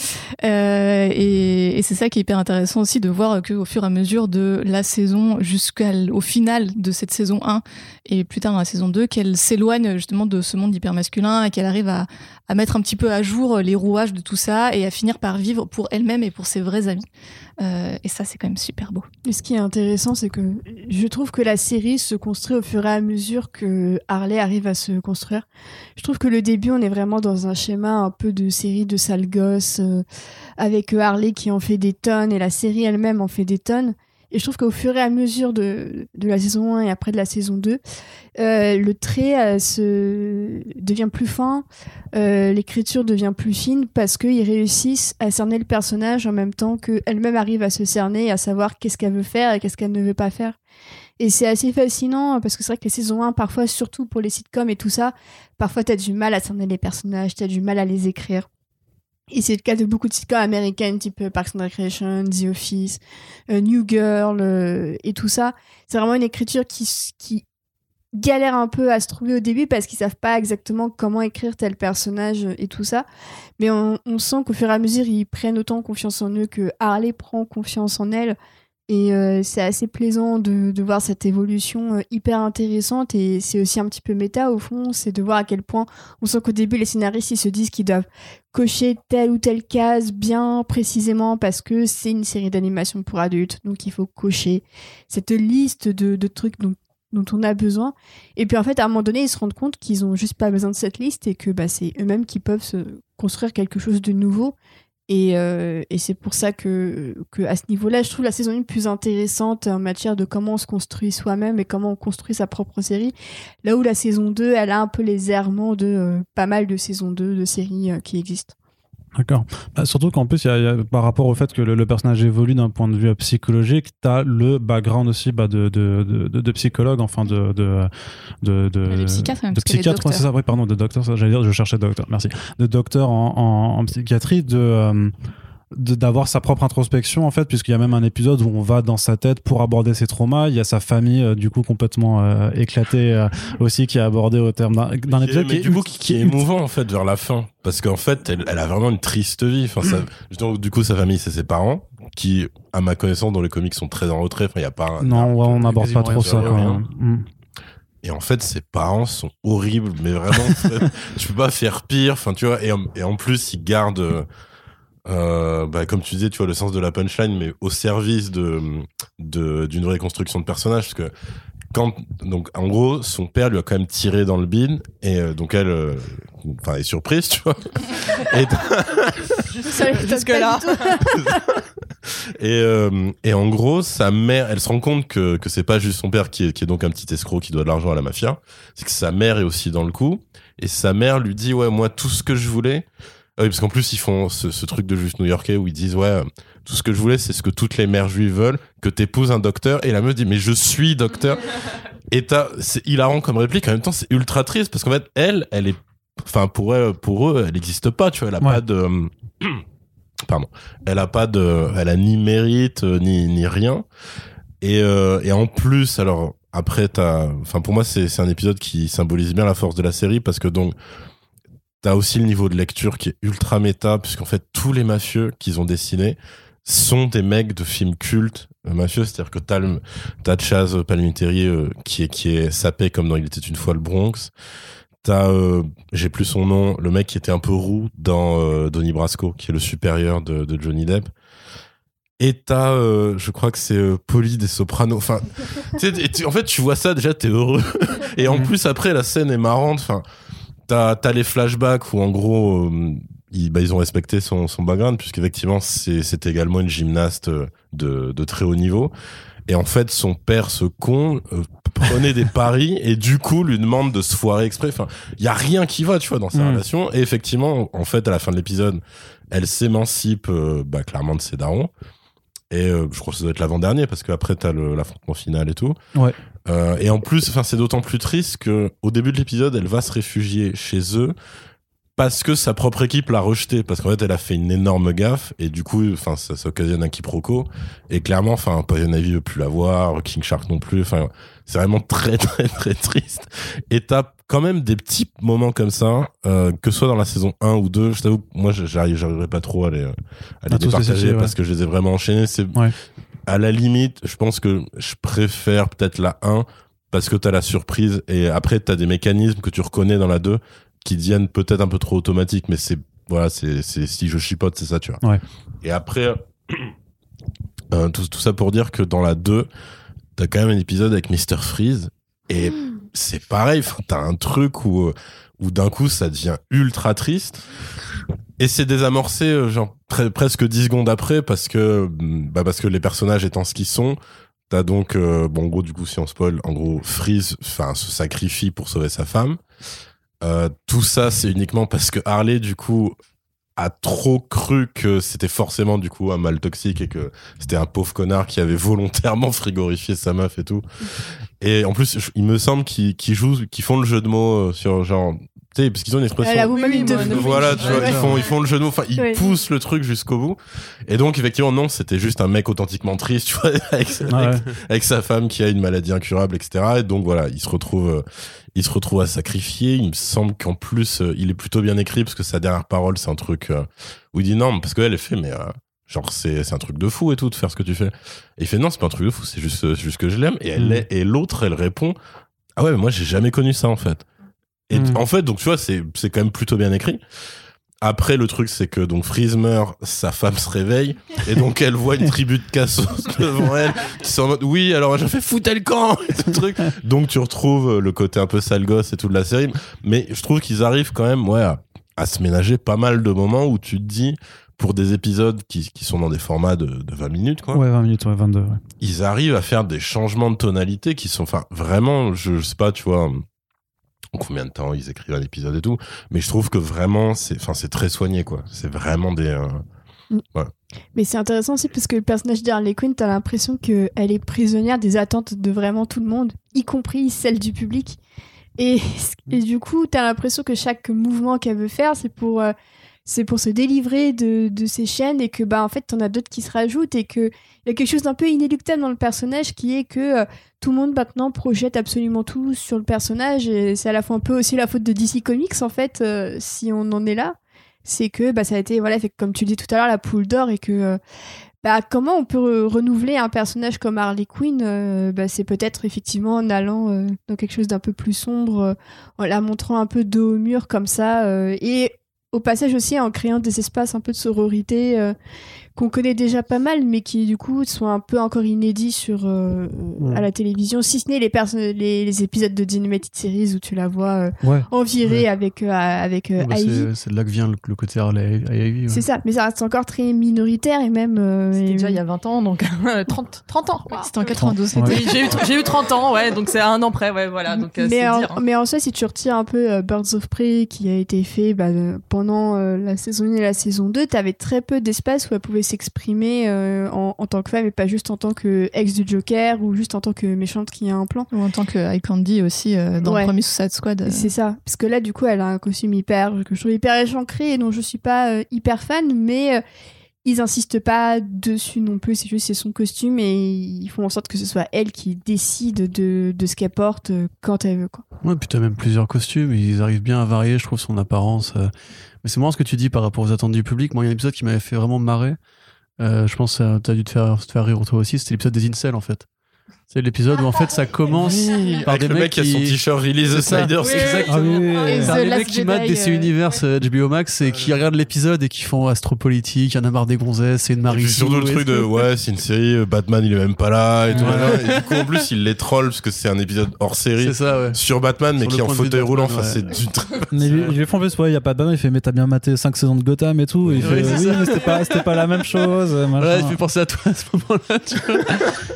Euh, et et c'est ça qui est hyper intéressant aussi de voir que au fur et à mesure de la saison jusqu'au final de cette saison 1 et plus tard dans la saison 2, qu'elle s'éloigne justement de ce monde hyper masculin et qu'elle arrive à, à mettre un petit peu à jour les rouages de tout ça et à finir par vivre pour elle-même et pour ses vrais amis. Euh, et ça, c'est quand même super beau. Et ce qui est intéressant, c'est que je trouve que la série se construit au fur et à mesure que Harley arrive à se construire. Je trouve que le début, on est vraiment dans un schéma un peu de série de sale gosse, euh, avec Harley qui en fait des tonnes et la série elle-même en fait des tonnes. Et je trouve qu'au fur et à mesure de, la saison 1 et après de la saison 2, euh, le trait euh, se devient plus fin, euh, l'écriture devient plus fine parce qu'ils réussissent à cerner le personnage en même temps qu'elle-même arrive à se cerner, à savoir qu'est-ce qu'elle veut faire et qu'est-ce qu'elle ne veut pas faire. Et c'est assez fascinant parce que c'est vrai que les saisons 1, parfois, surtout pour les sitcoms et tout ça, parfois t'as du mal à cerner les personnages, t'as du mal à les écrire. Et c'est le cas de beaucoup de sitcoms américaines, type euh, Parks and Recreation, The Office, euh, New Girl euh, et tout ça. C'est vraiment une écriture qui, qui galère un peu à se trouver au début parce qu'ils savent pas exactement comment écrire tel personnage et tout ça. Mais on, on sent qu'au fur et à mesure, ils prennent autant confiance en eux que Harley prend confiance en elle. Et euh, c'est assez plaisant de, de voir cette évolution euh, hyper intéressante. Et c'est aussi un petit peu méta au fond. C'est de voir à quel point on sent qu'au début, les scénaristes, ils se disent qu'ils doivent cocher telle ou telle case bien précisément parce que c'est une série d'animation pour adultes. Donc il faut cocher cette liste de, de trucs dont, dont on a besoin. Et puis en fait, à un moment donné, ils se rendent compte qu'ils ont juste pas besoin de cette liste et que bah, c'est eux-mêmes qui peuvent se construire quelque chose de nouveau. Et, euh, et c'est pour ça que, que à ce niveau-là, je trouve la saison 1 plus intéressante en matière de comment on se construit soi-même et comment on construit sa propre série. Là où la saison 2, elle a un peu les errements de euh, pas mal de saisons 2 de séries euh, qui existent. D'accord. Bah, surtout qu'en plus, il y a, il y a- par rapport au fait que le, le personnage évolue d'un point de vue euh, psychologique, tu as le background aussi bah, de, de, de, de- de psychologue, enfin de. de, de, de De psychiatre, même, de psychiatre, ouais, c'est ça, oui, pardon, de docteur, j'allais dire, je cherchais docteur, merci. De docteur en, en, en psychiatrie, de. euh, de- d'avoir sa propre introspection en fait puisqu'il y a même un épisode où on va dans sa tête pour aborder ses traumas il y a sa famille euh, du coup complètement euh, éclatée euh, aussi qui est abordée au terme d'un d'un Qui est- épisode mais du coup, qui, qui est émouvant en fait vers la fin, parce qu'en fait, elle, elle a vraiment une triste vie. Enfin, ça, justement, du coup, sa famille, c'est ses parents, qui, à ma connaissance, dans les comics, sont très en retrait. Enfin, il y a pas. un non ouais, on n'aborde pas trop ça rien. Mm. Et en fait, ses parents sont horribles, mais vraiment, tu peux pas faire pire. Enfin, tu vois, et, en- et en plus, ils gardent, euh, bah, comme tu disais, tu vois, le sens de la punchline, mais au service de de- d'une vraie construction de personnage, parce que quand, donc, en gros, son père lui a quand même tiré dans le bide, et euh, donc elle, euh, enfin, est surprise, tu vois. et, Jusque-là. Et, euh, et en gros, sa mère, elle se rend compte que, que c'est pas juste son père qui est, qui est donc un petit escroc qui doit de l'argent à la mafia, c'est que sa mère est aussi dans le coup. Et sa mère lui dit, ouais, moi, tout ce que je voulais, oui, parce qu'en plus, ils font ce, ce truc de juste new-yorkais où ils disent, ouais, euh, tout ce que je voulais, c'est ce que toutes les mères juives veulent, que t'épouses un docteur. Et la meuf dit, mais je suis docteur. Et t'as, c'est hilarant comme réplique, en même temps, c'est ultra triste, parce qu'en fait, elle, elle est, enfin, pour elle, pour eux, elle n'existe pas, tu vois, elle a Ouais. pas de, pardon, elle a pas de, elle a ni mérite, euh, ni, ni rien. Et, euh, et en plus, alors, après, t'as, enfin, pour moi, c'est, c'est un épisode qui symbolise bien la force de la série, parce que donc, t'as aussi le niveau de lecture qui est ultra méta, puisqu'en fait, tous les mafieux qu'ils ont dessinés sont des mecs de films cultes euh, mafieux, c'est-à-dire que t'as, le, t'as Chaz Palminteri euh, qui est qui est sapé comme dans Il était une fois le Bronx. T'as, euh, j'ai plus son nom, le mec qui était un peu roux dans euh, Donnie Brasco, qui est le supérieur de, de Johnny Depp. Et t'as, euh, je crois que c'est euh, Polly des Sopranos. Enfin, tu en fait, tu vois ça déjà, t'es heureux. Et en plus, après, la scène est marrante. Enfin, t'as, t'as les flashbacks où, en gros, euh, ils, bah, ils ont respecté son, son background, puisqu'effectivement, c'est, c'est également une gymnaste euh, de, de très haut niveau. Et en fait, son père, ce con, euh, prenait des paris et du coup lui demande de se foirer exprès. Enfin, il y a rien qui va, tu vois, dans sa Mm. relation. Et effectivement, en fait, à la fin de l'épisode, elle s'émancipe euh, bah, clairement de ses darons. Et euh, je crois que ça doit être l'avant-dernier parce qu'après t'as l'affrontement final et tout. Ouais. Euh, et en plus, enfin, c'est d'autant plus triste que au début de l'épisode, elle va se réfugier chez eux parce que sa propre équipe l'a rejetée parce qu'en fait, elle a fait une énorme gaffe et du coup, enfin, ça, ça occasionne un quiproquo. Et clairement, enfin, Poison veut plus la voir, King Shark non plus. Enfin, c'est vraiment très très très triste. Et t'as quand même des petits moments comme ça, euh, que ce soit dans la saison 1 ou 2. Je t'avoue, moi, j'arrive- j'arriverai pas trop à les, à les À les départager citer, ouais. parce que je les ai vraiment enchaînés. C'est Ouais. À la limite, je pense que je préfère peut-être la 1 parce que t'as la surprise et après t'as des mécanismes que tu reconnais dans la 2 qui deviennent peut-être un peu trop automatiques, mais c'est voilà, c'est c'est si je chipote, c'est ça, tu vois. Ouais. Et après, Euh, tout, tout ça pour dire que dans la 2, t'as quand même un épisode avec Mr. Freeze. Et c'est pareil, t'as un truc où, euh, où d'un coup ça devient ultra triste. Et c'est désamorcé euh, genre pre- presque 10 secondes après parce que, mm, bah, parce que les personnages étant ce qu'ils sont, t'as donc, euh, bon, en gros, du coup, si on spoil, en gros, Freeze se sacrifie pour sauver sa femme. Tout ça, c'est uniquement parce que Harley, du coup, a trop cru que c'était forcément, du coup, un mal toxique et que c'était un pauvre connard qui avait volontairement frigorifié sa meuf et tout. Et en plus, il me semble qu'ils jouent, qu'ils font le jeu de mots euh, sur genre, sais, parce qu'ils ont une expression. la Oui, Blue. Voilà, tu vois, Ouais. ils font, ils font le genou, enfin, ils Ouais. poussent le truc jusqu'au bout. Et donc, effectivement, non, c'était juste un mec authentiquement triste, tu vois, avec, Ah ouais. avec, avec sa femme qui a une maladie incurable, etc. Et donc, voilà, il se retrouve, euh, il se retrouve à sacrifier. Il me semble qu'en plus, euh, il est plutôt bien écrit parce que sa dernière parole, c'est un truc euh, où il dit non, parce qu'elle, elle fait, mais, euh, genre, c'est, c'est un truc de fou et tout, de faire ce que tu fais. Et il fait non, c'est pas un truc de fou, c'est juste, juste que je l'aime. Et elle, Mm. l'est- et l'autre, elle répond, ah ouais, mais moi, j'ai jamais connu ça, en fait. Et Mm. en fait, donc tu vois, c'est c'est quand même plutôt bien écrit. Après, le truc, c'est que donc Freeze meurt, sa femme se réveille, et donc elle voit une tribu de cassos devant elle, qui sont en mode oui, alors j'ai fait foutre le camp, et tout truc. Donc tu retrouves le côté un peu sale gosse et tout de la série, mais je trouve qu'ils arrivent quand même, ouais, à, à se ménager pas mal de moments où tu te dis, pour des épisodes qui, qui sont dans des formats de, de 20 minutes, quoi, Ouais, 20 minutes, ouais, 22. ouais. ils arrivent à faire des changements de tonalité qui sont, enfin, vraiment, je, je sais pas, tu vois, combien de temps ils écrivent un épisode et tout, mais je trouve que vraiment, c'est, enfin, c'est très soigné, quoi. C'est vraiment des. euh, Mais c'est intéressant aussi parce que le personnage d'Harley Quinn, t'as l'impression qu'elle est prisonnière des attentes de vraiment tout le monde, y compris celle du public. Et, et du coup, t'as l'impression que chaque mouvement qu'elle veut faire, c'est pour, euh, c'est pour se délivrer de, de ces chaînes et que, bah, en fait, t'en as d'autres qui se rajoutent et que il y a quelque chose d'un peu inéluctable dans le personnage qui est que euh, tout le monde maintenant projette absolument tout sur le personnage et c'est à la fois un peu aussi la faute de DC Comics, en fait, euh, si on en est là. C'est que bah, ça a été, voilà, comme tu le dis tout à l'heure, la poule d'or et que euh, bah, comment on peut re- renouveler un personnage comme Harley Quinn bah, C'est peut-être effectivement en allant dans quelque chose d'un peu plus sombre, en la montrant un peu dos au mur comme ça, et au passage aussi en créant des espaces un peu de sororité qu'on connaît déjà pas mal, mais qui du coup sont un peu encore inédits sur euh, Ouais. à la télévision, si ce n'est les, les, les épisodes de Animated Series où tu la vois euh, Ouais. en virée avec, euh, avec euh, Bah, Ivy. c'est de là que vient le, le côté Harley Ivy. ouais. C'est ça, mais ça reste encore très minoritaire et même. euh, C'était déjà il y a 20 ans, donc 30, 30 ans. Ouais, C'était en 92. Ouais. c'était- Oui, j'ai eu, eu 30 ans, ouais, donc c'est un an près, ouais, voilà. Donc, mais, c'est en, dire, hein. mais en soi, si tu retires un peu euh, Birds of Prey qui a été fait bah, pendant euh, la saison 1 et la saison 2, t'avais très peu d'espace où elle pouvait s'exprimer euh, en, en tant que femme et pas juste en tant que ex du Joker ou juste en tant que méchante qui a un plan. Ou en tant que Eye Candy aussi euh, dans Ouais. le premier Suicide Squad. euh, C'est ça, parce que là, du coup, elle a un costume hyper, que je trouve hyper échancré et dont je suis pas euh, hyper fan, mais euh, ils insistent pas dessus non plus. C'est juste c'est son costume et ils font en sorte que ce soit elle qui décide de, de ce qu'elle porte quand elle veut. Quoi. Ouais, puis t'as même plusieurs costumes, ils arrivent bien à varier, je trouve, son apparence. Mais c'est marrant ce que tu dis par rapport aux attentes du public. Moi, il y a un épisode qui m'avait fait vraiment marrer. Euh, je pense que t'as dû te faire, te faire rire toi aussi. C'était l'épisode des incels, en fait. C'est l'épisode où, en fait, ça commence par Avec des le mecs mec qui a son t-shirt Release the C'est ça. Snyder. Oui, c'est exactement. Ah oui, oui, oui. The Last mecs qui matent DC euh, Universe euh, HBO Max et qui regardent l'épisode et qui font astropolitique, il y en a marre des gonzesses, c'est une Marie. surtout le truc de ouais c'est une série euh, Batman il est même pas là et tout Ouais. et du coup en plus il les troll parce que c'est un épisode hors série ça, ouais. sur Batman mais Sur qui est en fauteuil roulant Batman, enfin ouais. c'est du Mais lui, lui font plus, ouais, il y a pas de banane, il fait, mais t'as bien maté 5 saisons de Gotham et tout. Et il Oui, fait, oui, mais c'était pas, c'était pas la même chose. Voilà, il fait penser à toi à ce moment-là. Tu vois.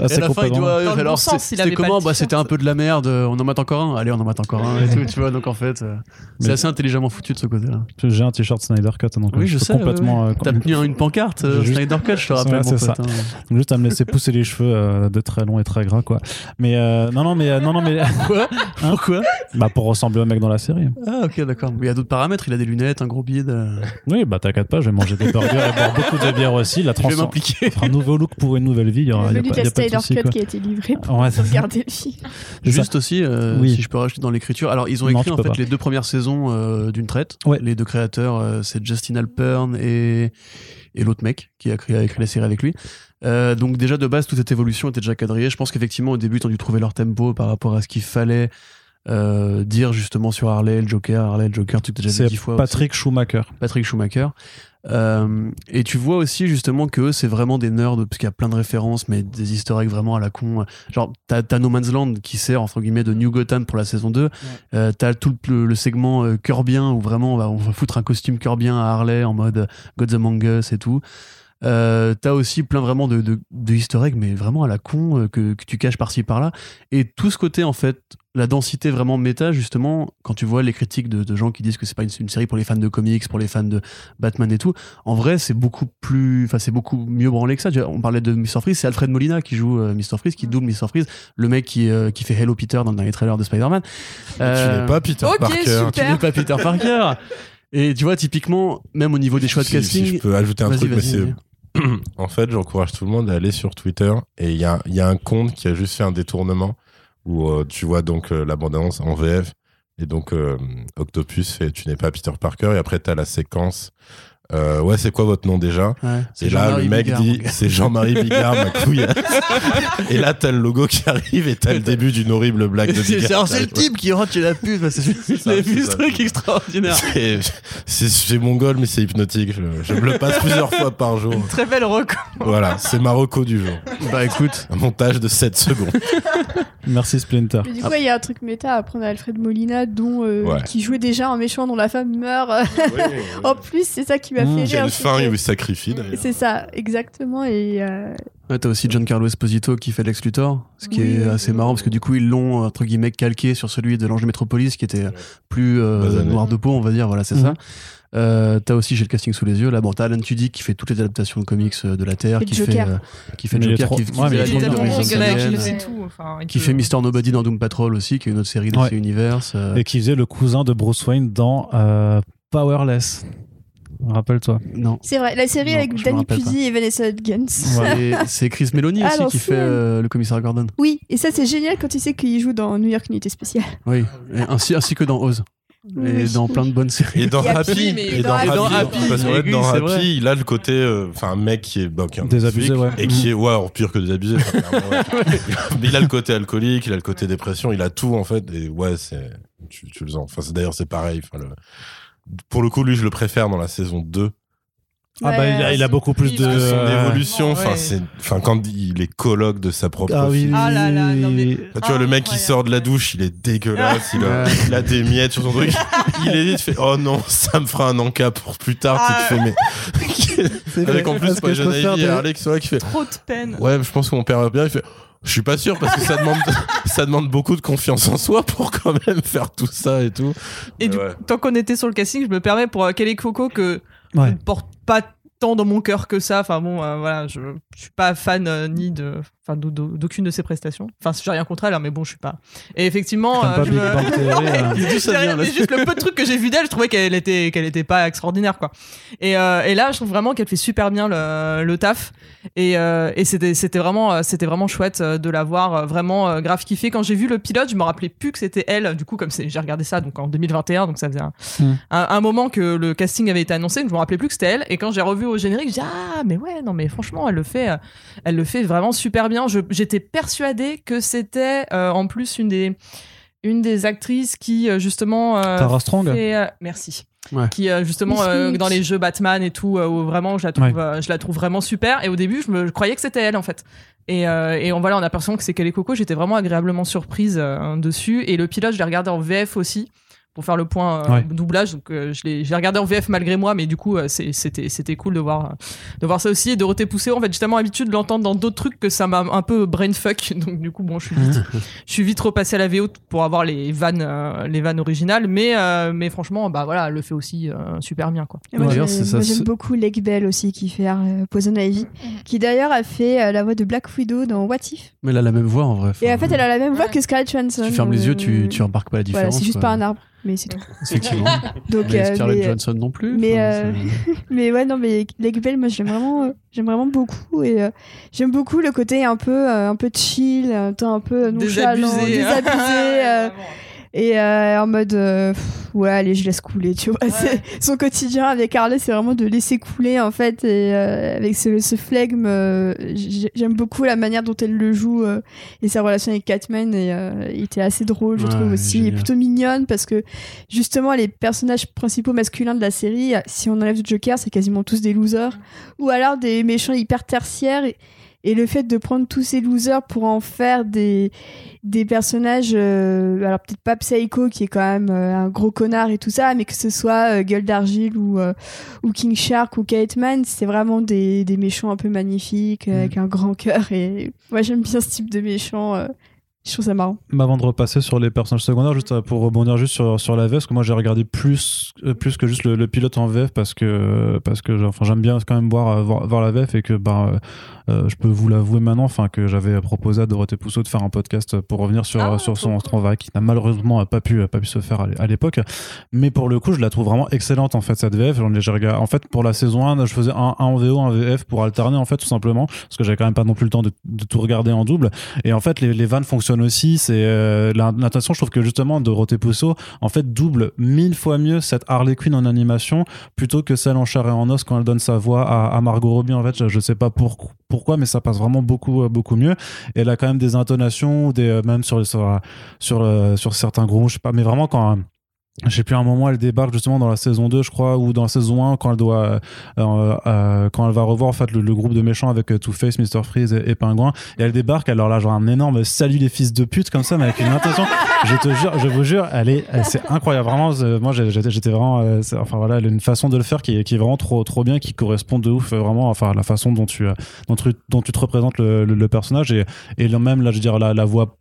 Ah, c'est à la fin, il complètement- alors, bon c'était comment Bah, c'était un peu de la merde. euh, On en mate encore un. Allez, on en mate encore un et tout. Tu vois, donc en fait, euh, c'est assez intelligemment foutu de ce côté-là. J'ai un t-shirt Snyder Cut, donc Oui, euh, je sais. complètement. ouais, ouais. euh, T'as tenu une pancarte, euh, Snyder Cut, je te rappelle, c'est ça. pote. hein. Donc juste à me laisser pousser les cheveux euh, de très long et très gras quoi. Mais euh, non non mais non non mais Quoi? Hein Pourquoi? Bah pour ressembler au mec dans la série. Ah, ok, d'accord. Il y a d'autres paramètres. Il a des lunettes, un gros bide. Oui bah t'inquiète pas, je vais manger des burgers et boire beaucoup de bière aussi. La Je vais transforme m'impliquer. un nouveau look pour une nouvelle vie. Il y aura, Le Snyder Cut qui a été livré pour Ouais, c'est ça. regarder le film. C'est ça. Juste aussi, euh, Oui. si je peux rajouter dans l'écriture. Alors, ils ont écrit en fait pas. les deux premières saisons euh, d'une traite. Ouais. Les deux créateurs, euh, c'est Justin Alpern et, et l'autre mec qui a, écrit, a écrit la série avec lui. Euh, donc déjà de base, toute cette évolution était déjà quadrillée. Je pense qu'effectivement, au début, ils ont dû trouver leur tempo par rapport à ce qu'il fallait euh, dire justement sur Harley, le Joker, Harley, le Joker, tu t'as déjà vu C'est dix fois. Patrick Schumacher. Patrick Schumacher. Euh, et tu vois aussi justement que c'est vraiment des nerds parce qu'il y a plein de références, mais des eggs vraiment à la con. Genre, t'as t'as No Man's Land qui sert entre guillemets de New Gotham pour la saison 2. Euh, t'as tout le, le segment euh, où vraiment on va, on va foutre un costume Curbien à Harley en mode Gods Among Us et tout. Euh, t'as aussi plein vraiment de, de, de easter eggs, mais vraiment à la con euh, que, que tu caches par-ci par-là. Et tout ce côté, en fait, la densité vraiment méta, justement, quand tu vois les critiques de, de gens qui disent que c'est pas une, une série pour les fans de comics, pour les fans de Batman et tout, en vrai, c'est beaucoup plus, enfin, c'est beaucoup mieux branlé que ça. On parlait de Mr. Freeze, c'est Alfred Molina qui joue euh, Mr. Freeze, qui double Mr. Freeze, le mec qui, euh, qui fait Hello Peter dans le dernier trailer de Spider-Man. Tu n'es pas Peter Parker. super. tu n'es pas Peter Parker. Et tu vois, typiquement, même au niveau des choix de Si- si casting. je peux ajouter un truc, mais c'est. en fait, j'encourage tout le monde à aller sur Twitter et il y a, un compte qui a juste fait un détournement où euh, tu vois donc euh, la bande-annonce en VF et donc euh, Octopus fait tu n'es pas Peter Parker et après tu as la séquence euh, ouais c'est quoi votre nom déjà? Ouais, et là Jean-Marie le mec Bigard, dit c'est Jean-Marie Bigard ma couille et là t'as le logo qui arrive et t'as le début d'une horrible blague de C'est Bigard c'est le type qui rentre chez la pute. bah, J'ai vu ce truc extraordinaire. C'est- mongol mais c'est hypnotique je, je me le passe plusieurs fois par jour Très belle reco. voilà c'est Marocco du jour Bah écoute, un montage de 7 secondes Merci Splinter. Mais du coup, il y a un truc méta à prendre à Alfred Molina, dont, euh, Ouais. qui jouait déjà un méchant dont la femme meurt. en plus, c'est ça qui m'a Mmh. fait Qui a rire. une fin, c'était- il vous sacrifie d'ailleurs. C'est ça, exactement. Et euh, ouais, t'as aussi Giancarlo Esposito qui fait Lex Luthor, ce qui Oui. est assez marrant parce que du coup ils l'ont entre guillemets calqué sur celui de l'Ange de Métropolis qui était plus euh, noir de peau, on va dire. Voilà, c'est Mhm. ça. Euh, t'as aussi j'ai le casting sous les yeux là bon t'as Alan Tudyk qui fait toutes les adaptations de comics euh, de la Terre qui fait euh, qui fait Joker qui, qui ouais, fait Alien, fait tout. Enfin, il qui fait Mister Nobody dans Doom Patrol aussi qui est une autre série de Ouais. Universe euh, Et qui faisait le cousin de Bruce Wayne dans euh, Powerless. Rappelle-toi. non c'est vrai, la série Non, avec Danny Pudi et Vanessa Hudgens. C'est Chris Meloni Ah, aussi qui fait euh, le commissaire Gordon Oui, et ça, c'est génial quand tu sais qu'il joue dans New York Unité Spéciale. oui Et ainsi ainsi que dans Oz et Oui. dans plein de bonnes séries Et dans Et Happy, et dans dans Happy- Happy, dans Happy, parce que oui, dans Happy, vrai. il a le côté, euh, enfin, un mec qui est, bah, qui est un Désabusé, flic, ouais. et qui est, ouais, alors, pire que désabusé. Mais il a le côté alcoolique, il a le côté dépression, il a tout en fait, et ouais, c'est, tu, tu le sens. Enfin, c'est- d'ailleurs, c'est pareil. Enfin, le- pour le coup, lui, je le préfère dans la saison 2. Ah bah il a, il a beaucoup plus de. Son évolution, enfin, ouais. c'est, enfin, quand il est colloque de sa propre Ah oui, Ah là là, non, mais- tu vois, le mec qui Incroyable. sort de la douche, il est dégueulasse, il a, Ouais. il a des miettes sur son truc. Il hésite, fait Oh non, ça me fera un encas pour plus tard. Ah. Tu te fais, mais. C'est Avec vrai, en plus, parce que moi, je jeune Harley qui sont là, qui fait Trop de peine. Ouais, je pense que mon père va bien. Il fait Je suis pas sûr parce que ça demande, ça demande beaucoup de confiance en soi pour quand même faire tout ça et tout. Et du Ouais. tant qu'on était sur le casting, je me permets pour euh, Kelly Coco que Ouais. je ne porte pas tant dans mon cœur que ça. Enfin bon, euh, voilà, je, je suis pas fan euh, ni de, enfin d'aucune de ses prestations. Enfin, j'ai rien contre elle, hein, mais bon, je suis pas. Et effectivement, euh, je me- là. mais juste le peu de trucs que j'ai vu d'elle, je trouvais qu'elle était, qu'elle était pas extraordinaire, quoi. Et, euh, et là, je trouve vraiment qu'elle fait super bien le, le taf. Et, euh, et c'était, c'était vraiment, c'était vraiment chouette de la voir vraiment grave kiffée. Quand j'ai vu le pilote, je me rappelais plus que c'était elle. Du coup, comme c'est, j'ai regardé ça donc en 2021, donc ça faisait un, Hmm. un, un moment que le casting avait été annoncé, je me rappelais plus que c'était elle. Et quand j'ai revu au générique, j'ai dit ah mais ouais, non mais franchement, elle le fait, elle le fait vraiment super bien. J'étais persuadée que c'était euh, en plus une des une des actrices qui euh, justement euh, Tara Strong. fait, euh, merci. Ouais. qui euh, justement euh, dans les jeux Batman et tout euh, où vraiment je la trouve Ouais. euh, je la trouve vraiment super. Et au début je me je croyais que c'était elle en fait. Et, euh, et on voilà on a l'impression que c'est Kelly Coco. J'étais vraiment agréablement surprise euh, dessus. Et le pilote je l'ai regardé en VF aussi pour faire le point euh, Ouais. doublage donc euh, je l'ai j'ai regardé en VF malgré moi mais du coup euh, c'était c'était cool de voir de voir ça aussi et Dorothée Poussé en fait j'ai tellement l'habitude de l'entendre dans d'autres trucs que ça m'a un peu brainfuck donc du coup bon je suis vite je suis vite repassé à la VO pour avoir les vannes euh, les vannes originales mais euh, mais franchement bah voilà elle le fait aussi euh, super bien quoi Ouais, j'aime beaucoup Lake Bell aussi, qui fait euh, Poison Ivy, qui d'ailleurs a fait euh, la voix de Black Widow dans What If. Mais elle a la même voix en vrai. Et en fait, elle a la même voix Ouais. que Scarlett Johansson. Tu fermes les yeux, tu, tu remarques pas la différence. Voilà, c'est juste pas un arbre, mais c'est tout. Effectivement. Donc, mais euh, Scarlett mais, euh, Johansson non plus. mais, euh, mais ouais, non, mais Lake Bell, moi, j'aime vraiment, euh, j'aime vraiment beaucoup. Et euh, j'aime beaucoup le côté un peu, euh, un peu chill, un peu nonchalant, Désabusé. désabusé. Et euh, en mode, euh, pff, ouais, allez, je laisse couler, tu vois. Son quotidien avec Harley, c'est vraiment de laisser couler, en fait. Et euh, avec ce, ce flegme, euh, j'ai- j'aime beaucoup la manière dont elle le joue euh, et sa relation avec Catman. Et euh, il était assez drôle, je Ouais, trouve aussi. génial. Et plutôt mignonne parce que, justement, les personnages principaux masculins de la série, si on enlève le Joker, c'est quasiment tous des losers. Ou alors des méchants hyper tertiaires. Et, et le fait de prendre tous ces losers pour en faire des, des personnages, euh, alors peut-être pas Psycho qui est quand même euh, un gros connard et tout ça, mais que ce soit euh, Gueule d'Argile ou, euh, ou King Shark ou Kate Man, c'est vraiment des, des méchants un peu magnifiques, avec un grand cœur. Et moi j'aime bien ce type de méchants. euh, je trouve ça marrant. Mais avant de repasser sur les personnages secondaires, juste pour rebondir juste sur, sur la VF, parce que moi j'ai regardé plus, plus que juste le, le pilote en VF parce que, parce que enfin, j'aime bien quand même voir, voir, voir la VF et que bah, je peux vous l'avouer maintenant enfin, que j'avais proposé à Dorothée Pousseau de faire un podcast pour revenir sur, Ah, sur son Strava qui n'a malheureusement pas pu, pas pu se faire à l'é- à l'époque. Mais pour le coup, je la trouve vraiment excellente en fait cette VF. En fait, pour la saison 1, je faisais un, un en VO, un VF pour alterner en fait tout simplement parce que j'avais quand même pas non plus le temps de, de tout regarder en double. Et en fait, les, les vannes fonctionnent aussi. C'est euh, la- l'intention, je trouve que justement Dorothée Pousseau en fait double mille fois mieux cette Harley Quinn en animation plutôt que celle en chair et en os quand elle donne sa voix à, à Margot Robbie. En fait, je, je sais pas pour- pourquoi, mais ça passe vraiment beaucoup euh, beaucoup mieux. Et elle a quand même des intonations, des euh, même sur sur sur, euh, sur certains groupes, je sais pas, mais vraiment quand je sais plus un moment elle débarque justement dans la saison 2 je crois ou dans la saison 1 quand elle doit euh, euh, quand elle va revoir en fait le, groupe de méchants avec euh, Two-Face, Mr Freeze et, et Pingouin. Et elle débarque alors là genre un énorme salut les fils de pute comme ça mais avec une intention. Je te jure je vous jure elle est elle- c'est incroyable. Vraiment c'est- moi j'étais vraiment euh, enfin voilà elle a une façon de le faire qui est, vraiment trop trop bien qui correspond de ouf euh, vraiment enfin la façon dont tu euh, dont tu, dont tu te représentes le, personnage. Et, même là je veux dire la voix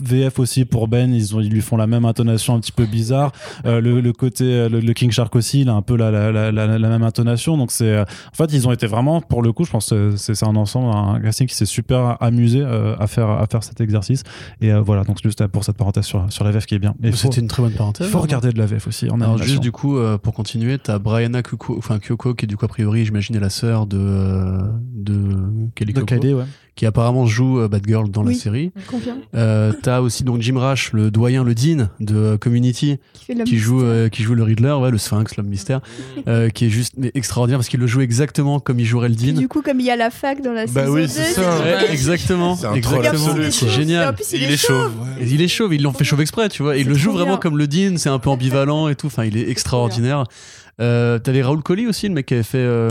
VF aussi pour Ben, ils, ont, ils lui font la même intonation un petit peu bizarre. Euh, le, le côté, euh, le, le King Shark aussi, il a un peu la, la, la, la, la même intonation. Donc c'est, euh, en fait, ils ont été vraiment, pour le coup, je pense que c'est un ensemble, un casting qui s'est super amusé euh, à faire à faire cet exercice. Et euh, voilà, donc juste pour cette parenthèse sur, sur la VF qui est bien. C'était une très bonne parenthèse. il faut regarder de la VF aussi en Alors juste du coup euh, pour continuer, t'as Brianna Kyoko, enfin Kyoko qui est du coup a priori j'imagine est la sœur de de Kelly de Kylie, ouais. Qui apparemment joue euh, Batgirl dans la série. Confirme. Euh, t'as aussi donc Jim Rash, le doyen, le dean de euh, Community, Qui joue euh, qui joue le Riddler, ouais, le Sphinx, l'homme mystère, euh, qui est juste mais extraordinaire parce qu'il le joue exactement comme il jouerait le dean. du coup, comme il y a la fac dans la Bah saison oui, 2, c'est ça. Ouais, exactement, C'est un troll exactement. C'est génial. En plus, Et il, est chauve. Et il est chauve, ils l'ont fait chauve exprès, tu vois. Et il le joue vraiment bien. comme le Dean, c'est un peu ambivalent et tout. Enfin, il est extraordinaire. Euh, T'avais Raoul Colli aussi, le mec qui avait fait, euh,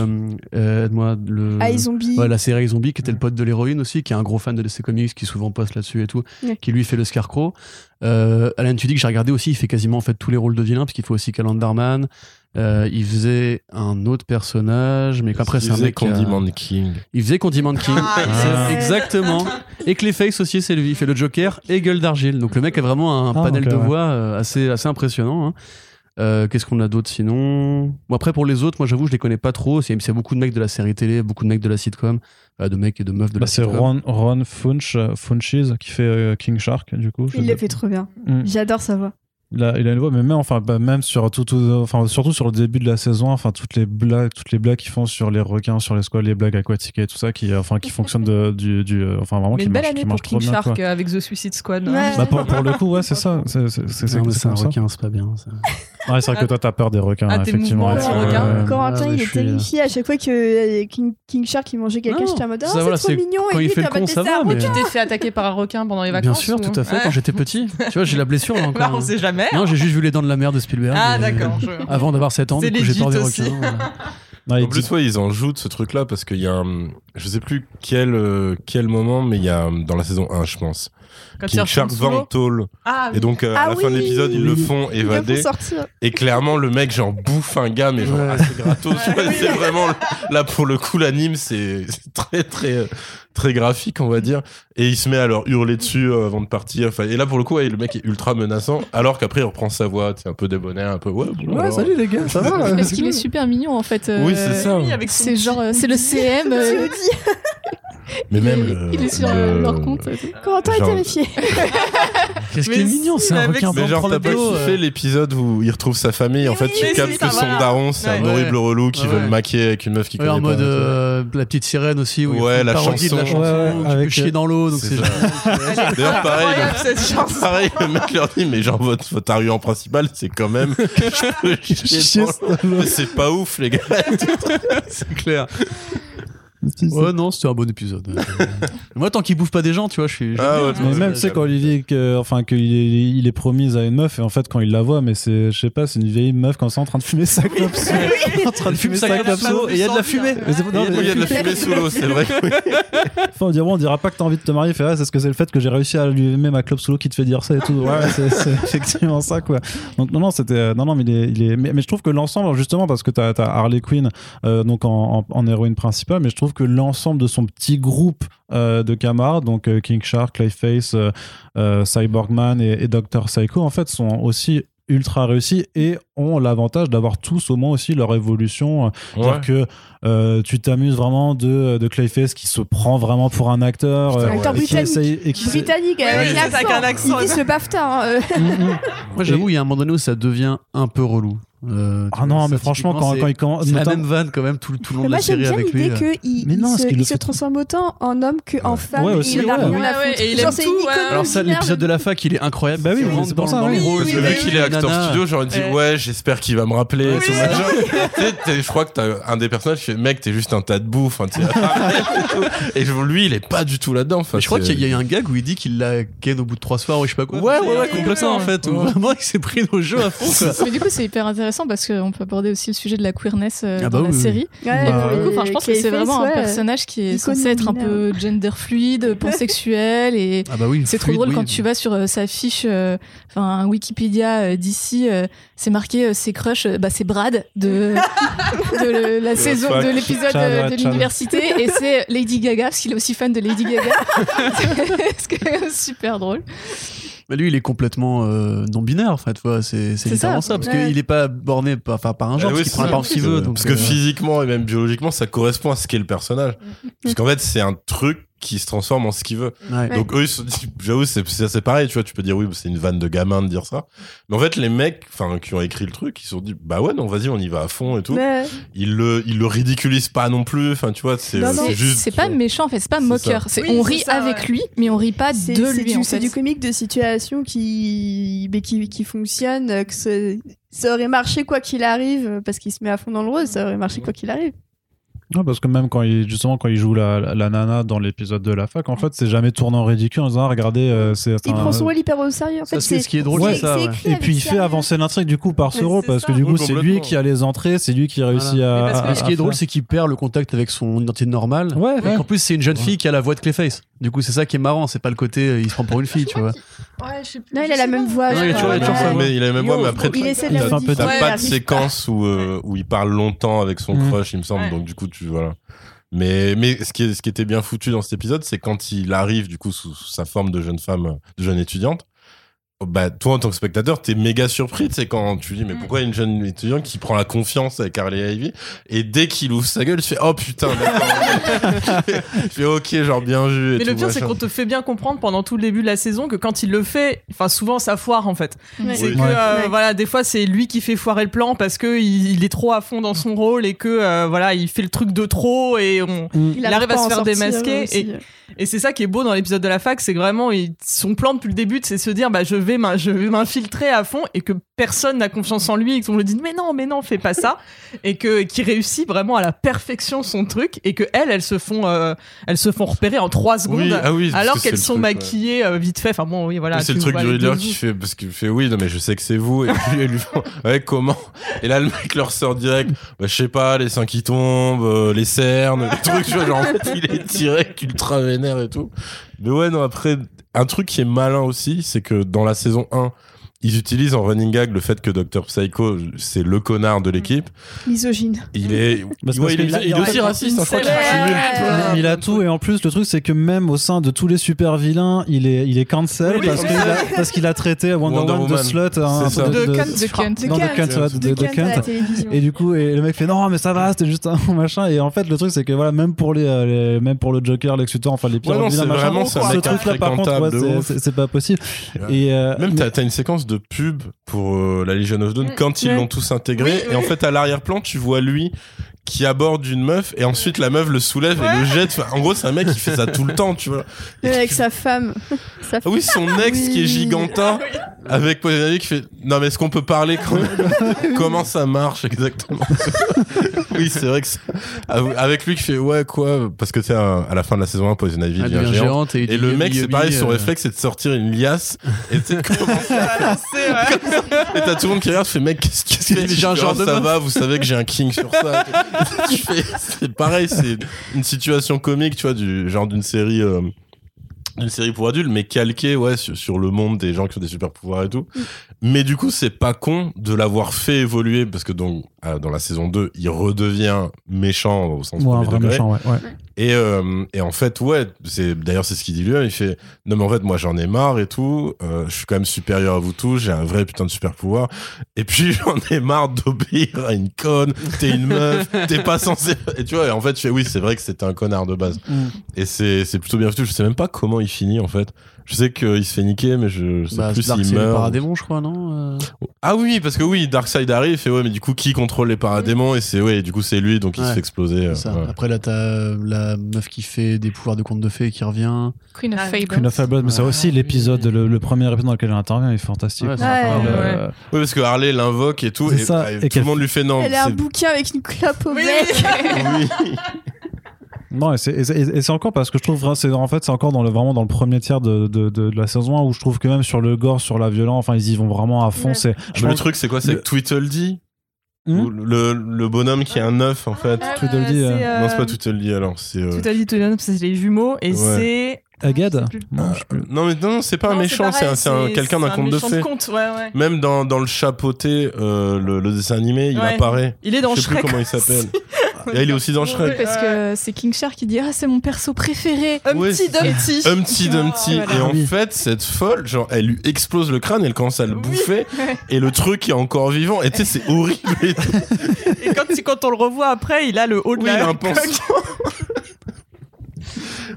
euh, aide-moi, le. Ah, zombie. Ouais, la série Zombie, qui était le pote de l'héroïne aussi, qui est un gros fan de DC Comics, qui souvent poste là-dessus et tout, Ouais. qui lui fait le Scarecrow. Euh, Alan Tudyk, j'ai regardé aussi, il fait quasiment en fait tous les rôles de vilain, parce qu'il fait aussi Calendarman. Euh, il faisait un autre personnage, mais qu'après c'est un mec. qui a- Condiment King. Il faisait Condiment King. Ah, yes. Exactement. Et Clayface aussi, c'est lui. Il fait le Joker et Gueule d'Argile. Donc le mec a vraiment un Ah, panel de ouais. voix euh, assez, assez impressionnant. hein. Euh, Qu'est-ce qu'on a d'autre sinon? Bon après pour les autres, moi j'avoue je les connais pas trop. C'est c'est beaucoup de mecs de la série télé, beaucoup de mecs de la sitcom, euh, de mecs et de meufs de Bah, la c'est sitcom. Ron, Ron Funch, euh, Funches qui fait euh, King Shark du coup. Il le fait trop bien. Mm. J'adore sa voix. Il a, il a une voix, mais même, enfin, bah, même sur tout, tout- enfin, surtout sur le début de la saison, enfin, toutes les blagues, toutes les blagues qu'ils font sur les requins, sur les squales, les blagues aquatiques et tout ça, qui, euh, enfin, qui fonctionnent de, du, du, euh, enfin, vraiment, Mais qui une belle marchent, année qui pour King bien. Shark euh, avec The Suicide Squad. Ouais. hein. Bah, pour, pour le coup, ouais, c'est ça. C'est, c'est, un requin, c'est pas bien. ça. Ouais, c'est vrai que toi, t'as peur des requins, Ah, tes effectivement. mouvements ouais, ouais. Corentin, Ah, il est terrifié à chaque fois que King, King Shark il mangeait quelqu'un. J'étais en mode, ça, oh, voilà, c'est trop mignon. quand et il fait le t'as pas con, ça va, mais- requin. Tu t'es fait attaquer par un requin pendant les vacances Bien sûr, ou- tout à fait. Ouais. Quand j'étais petit, tu vois, j'ai la blessure là encore. Non, j'ai juste vu les dents de la mer de Spielberg. Ah, et- d'accord. je- Avant d'avoir 7 ans, C'est du coup, j'ai peur des requins. voilà. Ouais, En plus, ouais, ils en jouent de ce truc-là parce qu'il y a un, je sais plus quel, euh, quel moment, mais il y a dans la saison 1, je pense. Quand il King retourne Shark sous va en l'eau. tôle. Ah, Et donc, euh, à Ah la fin de l'épisode, ils le font évader. Et clairement, le mec, genre, bouffe un gars, mais genre, Ouais. assez gratos. Ouais, c'est vraiment, là, pour le coup, l'anime, c'est c'est très, très, très graphique, on va dire. Et il se met à leur hurler dessus euh, avant de partir. Enfin, et là, pour le coup, ouais, le mec est ultra menaçant. Alors qu'après, il reprend sa voix, c'est un peu débonnaire, un peu, ouais, bon, Ouais, alors. salut les gars, ça va là Parce qu'il est super mignon en fait. Oui, euh, c'est ça. Oui, avec son C'est genre, euh, c'est le CM. euh, Mais même le. Il est sur le- leur compte. Corentin est Genre- terrifié. Qu'est-ce qui est mignon, c'est un requin Mais genre, t'as pas kiffé euh. l'épisode où il retrouve sa famille. En fait, tu captes que son daron, c'est un horrible relou qui veut le maquer avec une meuf qui connaît en mode euh, la petite sirène aussi, Ouais, la chanson. tu avec, peux chier dans l'eau, donc c'est. D'ailleurs, pareil, pareil, le mec leur dit, mais genre, votre, argument principal, c'est quand même c'est pas ouf, les gars. c'est clair. Ouais, non, c'était un bon épisode. Moi, tant qu'il bouffe pas des gens, tu vois, je suis. Ah ouais, Mais vois, même, tu sais, quand Olivier, que, enfin, qu'il est, il est promise à une meuf, et en fait, quand il la voit, mais c'est, je sais pas, c'est une vieille meuf comme ça en train de fumer sa clope. en train de fumer sa clope. et il y a de la fumée. Il y a de la fumée sous l'eau, c'est vrai. Enfin, on dira, bon, on dira pas que t'as envie de te marier. Fait, ouais, c'est ce que c'est le fait que j'ai réussi à lui aimer ma clope sous l'eau qui te fait dire ça et tout. Ouais, c'est, c'est effectivement ça, quoi. Donc, non, non, c'était, euh, non, non, mais il est, il est, mais, mais je trouve que l'ensemble, justement, parce que t'as, t'as Harley Quinn, euh, donc en, en, en héroïne principale, mais je trouve que l'ensemble de son petit groupe euh, de camarades, donc euh, King Shark, Clayface, euh, euh, Cyborgman et, et Dr. Psycho, en fait, sont aussi ultra réussis et ont l'avantage d'avoir tous au moins aussi leur évolution. C'est-à-dire que euh, tu t'amuses vraiment de, de Clayface qui se prend vraiment pour un acteur. Putain, euh, ouais. Acteur et qui britannique. essaye- et qui Britannique, Oui, avec un accent. Il vise le BAFTA. hein, euh. Mm, mm. Moi, j'avoue, il y a un moment donné où ça devient un peu relou. Euh, Ah non, vois, mais franchement, quand, il commence. C'est la notamment- même vanne quand même tout, tout le long Mais de moi la série bien avec lui. euh. Mais il non, se, parce qu'il il se transforme autant en homme qu'en Ouais. femme. Ouais, et aussi, il a ouais. Ouais, ouais, et il Genre, aime c'est tout, ouais. Alors ça, l'épisode de la fac, il est incroyable. Bah oui, Il c'est pour ça, dans oui. le rôle, Oui, le mec, il est acteur studio, j'aurais dit, Ouais. ouais, j'espère qu'il va me rappeler. je crois que t'as un des personnages qui fait, mec, t'es juste un tas de bouffe. hein, et lui, il est pas du tout là-dedans. Enfin, je crois qu'il y a eu un gag où il dit qu'il l'a ken au bout de trois soirs ou je sais pas quoi. Ouais, ouais, ouais, complètement ça en fait. Où Ouais. vraiment il s'est pris nos jeux à fond. quoi. Mais du coup, c'est hyper intéressant parce qu'on peut aborder aussi le sujet de la queerness euh, Ah bah dans oui, la série. Ouais, Et pour le ouais, coup, je pense que c'est vraiment un ouais. personnage qui est censé être un peu gender fluide, pansexuel et Ah bah oui. c'est trop drôle oui. quand tu vas sur euh, sa fiche, euh, enfin Wikipédia euh, d'ici, euh, c'est marqué euh, ses crushs, euh, bah c'est Brad de, de le- la saison. De l'épisode ouais, de l'université et c'est Lady Gaga parce qu'il est aussi fan de Lady Gaga. c'est quand même super drôle. Mais lui, il est complètement euh, non binaire en fait. tu vois, C'est littéralement ça. ça, parce Ouais. qu'il est pas borné par, enfin, par un genre, Ah oui, parce qu'il prend la qu'il veut. Donc, Parce que euh, physiquement et même biologiquement, ça correspond à ce qu'est le personnage. Parce qu'en fait, c'est un truc qui se transforme en ce qu'il veut. ouais. Donc eux, ils se disent- j'avoue, c'est pareil, tu vois, tu peux dire oui, c'est une vanne de gamin de dire ça. Mais en fait, les mecs, enfin, qui ont écrit le truc, ils se sont dit, bah ouais, non, vas-y, on y va à fond et tout. Ouais. Ils le, ils le ridiculisent pas non plus, enfin, tu vois, c'est Non, non. c'est C'est juste. c'est pas méchant en fait, c'est pas C'est moqueur. ça. C'est Oui, on rit ça, avec ouais. lui, mais on rit pas de c'est lui du, en c'est fait. du comique de situation qui, mais qui, qui fonctionne, que ce- ça aurait marché quoi qu'il arrive, parce qu'il se met à fond dans le rose, ça aurait marché quoi qu'il arrive. Non, parce que même quand il, justement, quand il joue la, la, la nana dans l'épisode de la fac, en fait, c'est jamais tourné en ridicule en disant, ah, regardez, euh, c'est. Il un- prend son rôle hyper au sérieux. En Ça, fait, c'est ce qui est drôle, c'est ça. ouais. Et puis il fait avancer l'intrigue du coup par ce rôle parce ça. que du coup c'est lui qui a les entrées, c'est lui qui réussit à. Ce qui est drôle, c'est qu'il perd le contact avec son identité normale. Ouais, qu'en plus, c'est une jeune fille qui a la voix de Clayface. Du coup, c'est ça qui est marrant. C'est pas le côté, euh, il se prend pour une fille, tu vois. Ouais, je sais plus. Non, il a la même voix. Non, il a toujours- il a toujours sa Ouais, voix. mais il a la même voix, mais après, Il essaie de Il la il pas de séquence où, euh, où il parle longtemps avec son Mm. crush, il me semble. Ouais. Donc, du coup, tu, voilà. Mais, mais ce qui, est, ce qui était bien foutu dans cet épisode, c'est quand il arrive, du coup, sous, sous sa forme de jeune femme, de jeune étudiante. Bah, toi, en tant que spectateur, t'es méga surpris, c'est quand tu dis, mais Mm. pourquoi une jeune étudiante qui prend la confiance avec Harley Ivy, et dès qu'il ouvre sa gueule, tu fais, oh putain, d'accord. je fais, ok, genre bien vu. et Mais le pire, c'est qu'on te fait bien comprendre pendant tout le début de la saison que quand il le fait, enfin souvent ça foire en fait. C'est Oui. que euh, Ouais. voilà, des fois c'est lui qui fait foirer le plan parce que il, il est trop à fond dans son rôle et que euh, voilà, il fait le truc de trop et on Mm. il arrive à se faire démasquer aussi. et c'est ça qui est beau dans l'épisode de la fac, c'est vraiment il- son plan depuis le début, c'est se dire bah je vais je vais m'infiltrer à fond et que personne n'a confiance en lui et qu'on lui dit mais non mais non fais pas ça et que qui réussit vraiment à la perfection son truc et que elles elles se font euh, elles se font repérer en trois secondes. Oui, ah oui, alors qu'elles le sont truc, maquillées euh, vite fait. Enfin bon, oui, voilà. c'est le truc du Riddler qui fait parce qu'il fait oui non mais je sais que c'est vous et puis elle lui ouais comment? Et là le mec leur sort direct bah je sais pas les seins qui tombent euh, les cernes les trucs genre il est direct ultra vénère et tout mais ouais non après un truc qui est malin aussi c'est que dans la saison 1 ils utilisent en running gag le fait que Dr Psycho c'est le connard de l'équipe. Misogyne. Il est, Parce ouais, il, est, il est en aussi fait, raciste. je crois qu'il cumule Il a tout et en plus le truc c'est que même au sein de tous les super vilains il est il est cancel Oui, parce oui. qu'il a, parce qu'il a traité Wonder, Wonder Woman de slut hein, de, De cunt, de cunt. De de télévision. Et du coup, et le mec fait non, mais ça va, c'était juste un machin. Et en fait, le truc, c'est que voilà, même pour les, euh, les- même pour le Joker, Lex Luthor, enfin les pires vilains, c'est machin, ce mec truc-là, par contre, c'est- pas possible. Et euh, Même t'as une séquence de pub pour euh, la Legion of Doom Mm, quand ils l'ont tous intégré. Oui, et en fait à l'arrière-plan tu vois lui qui aborde une meuf et ensuite la meuf le soulève et le jette. Enfin, en gros c'est un mec qui fait ça tout le temps tu vois. Avec sa femme. Sa Ah oui son ex qui est gigantin avec Poison Ivy qui fait non mais est-ce qu'on peut parler quand même comment ça marche exactement oui c'est vrai que c'est- avec lui qui fait ouais quoi parce que tu sais à la fin de la saison 1 Poison Ivy Elle devient géante. géante et, Et le mec, c'est pareil, son euh, réflexe, c'est de sortir une liasse et tu sais, de commencer à Et t'as tout le monde qui regarde, fait mec, qu'est-ce que Je fais, genre oh, de Ça va, vous savez que j'ai un king sur ça. C'est pareil, c'est une situation comique, tu vois, du genre d'une série. euh, d'une série pour adultes, mais calquée ouais, sur, sur le monde des gens qui ont des super pouvoirs et tout. Mais du coup, c'est pas con de l'avoir fait évoluer, parce que donc, euh, dans la saison 2, il redevient méchant au sens Ouais, un premier degré. méchant, ouais. ouais. Et, euh, et en fait, ouais, c'est d'ailleurs c'est ce qu'il dit lui. Il fait non mais en fait moi j'en ai marre et tout. euh, je suis quand même supérieur à vous tous. J'ai un vrai putain de super pouvoir. Et puis j'en ai marre d'obéir à une conne. T'es une meuf. T'es pas censé. Et tu vois. Et en fait, je fais oui, c'est vrai que c'était un connard de base. Mm. Et c'est c'est plutôt bien foutu. Je sais même pas comment il finit en fait. Je sais qu'il se fait niquer, mais je, je sais Bah, plus s'il c'est le meurt. paradémon, je crois, non euh Ah oui, parce que oui, Darkseid arrive. Il fait ouais, mais du coup qui contrôle les paradémons Et c'est ouais, du coup c'est lui, donc il se fait exploser. euh, ça. ouais. Après, là, t'as la meuf qui fait des pouvoirs de conte de fées qui revient. Queen of Ah, Fables. Queen of Fable, mais c'est Ouais. aussi l'épisode, le, le premier épisode dans lequel elle intervient, il est fantastique. Ouais. Oui, parce que Harley l'invoque et tout, et, ça, et et tout le monde lui fait non. Elle a un bouquin avec une clope au Oui, bec. Oui. Non, et c'est, et c'est- et c'est encore parce que je trouve, c'est, en fait, c'est encore dans le, vraiment dans le premier tiers de, de, de, de la saison 1 où je trouve que même sur le gore, sur la violence, enfin, ils y vont vraiment à fond. Ouais. Je le truc, c'est quoi C'est le- que Tweedledee Hmm le, le bonhomme qui est un œuf, en fait. Tweedledee, euh, Non, c'est pas Tweedledee alors. C'est. euh, Tout dit, c'est les jumeaux et Ouais. c'est. Agad plus. Non, je sais plus. Non, mais non, c'est pas un Non, méchant, c'est, pareil, un, c'est un- quelqu'un d'un un conte de fées. conte, ouais, ouais. Même dans, dans le chapeauté, euh, le, le dessin animé, il Ouais. apparaît. Il est dans je sais plus Shrek. comment il s'appelle. Et il est aussi dans Shrek. Parce que c'est King Shark qui dit Ah, c'est mon perso préféré. Humpty. Dumpty. Humpty Dumpty. Et en fait, cette folle, genre, elle lui explose le crâne, elle commence à le bouffer, et le truc est encore vivant. Et tu sais, c'est horrible. et tout. Et quand, quand on le revoit après, il a le haut de Oui, il la a un pansement.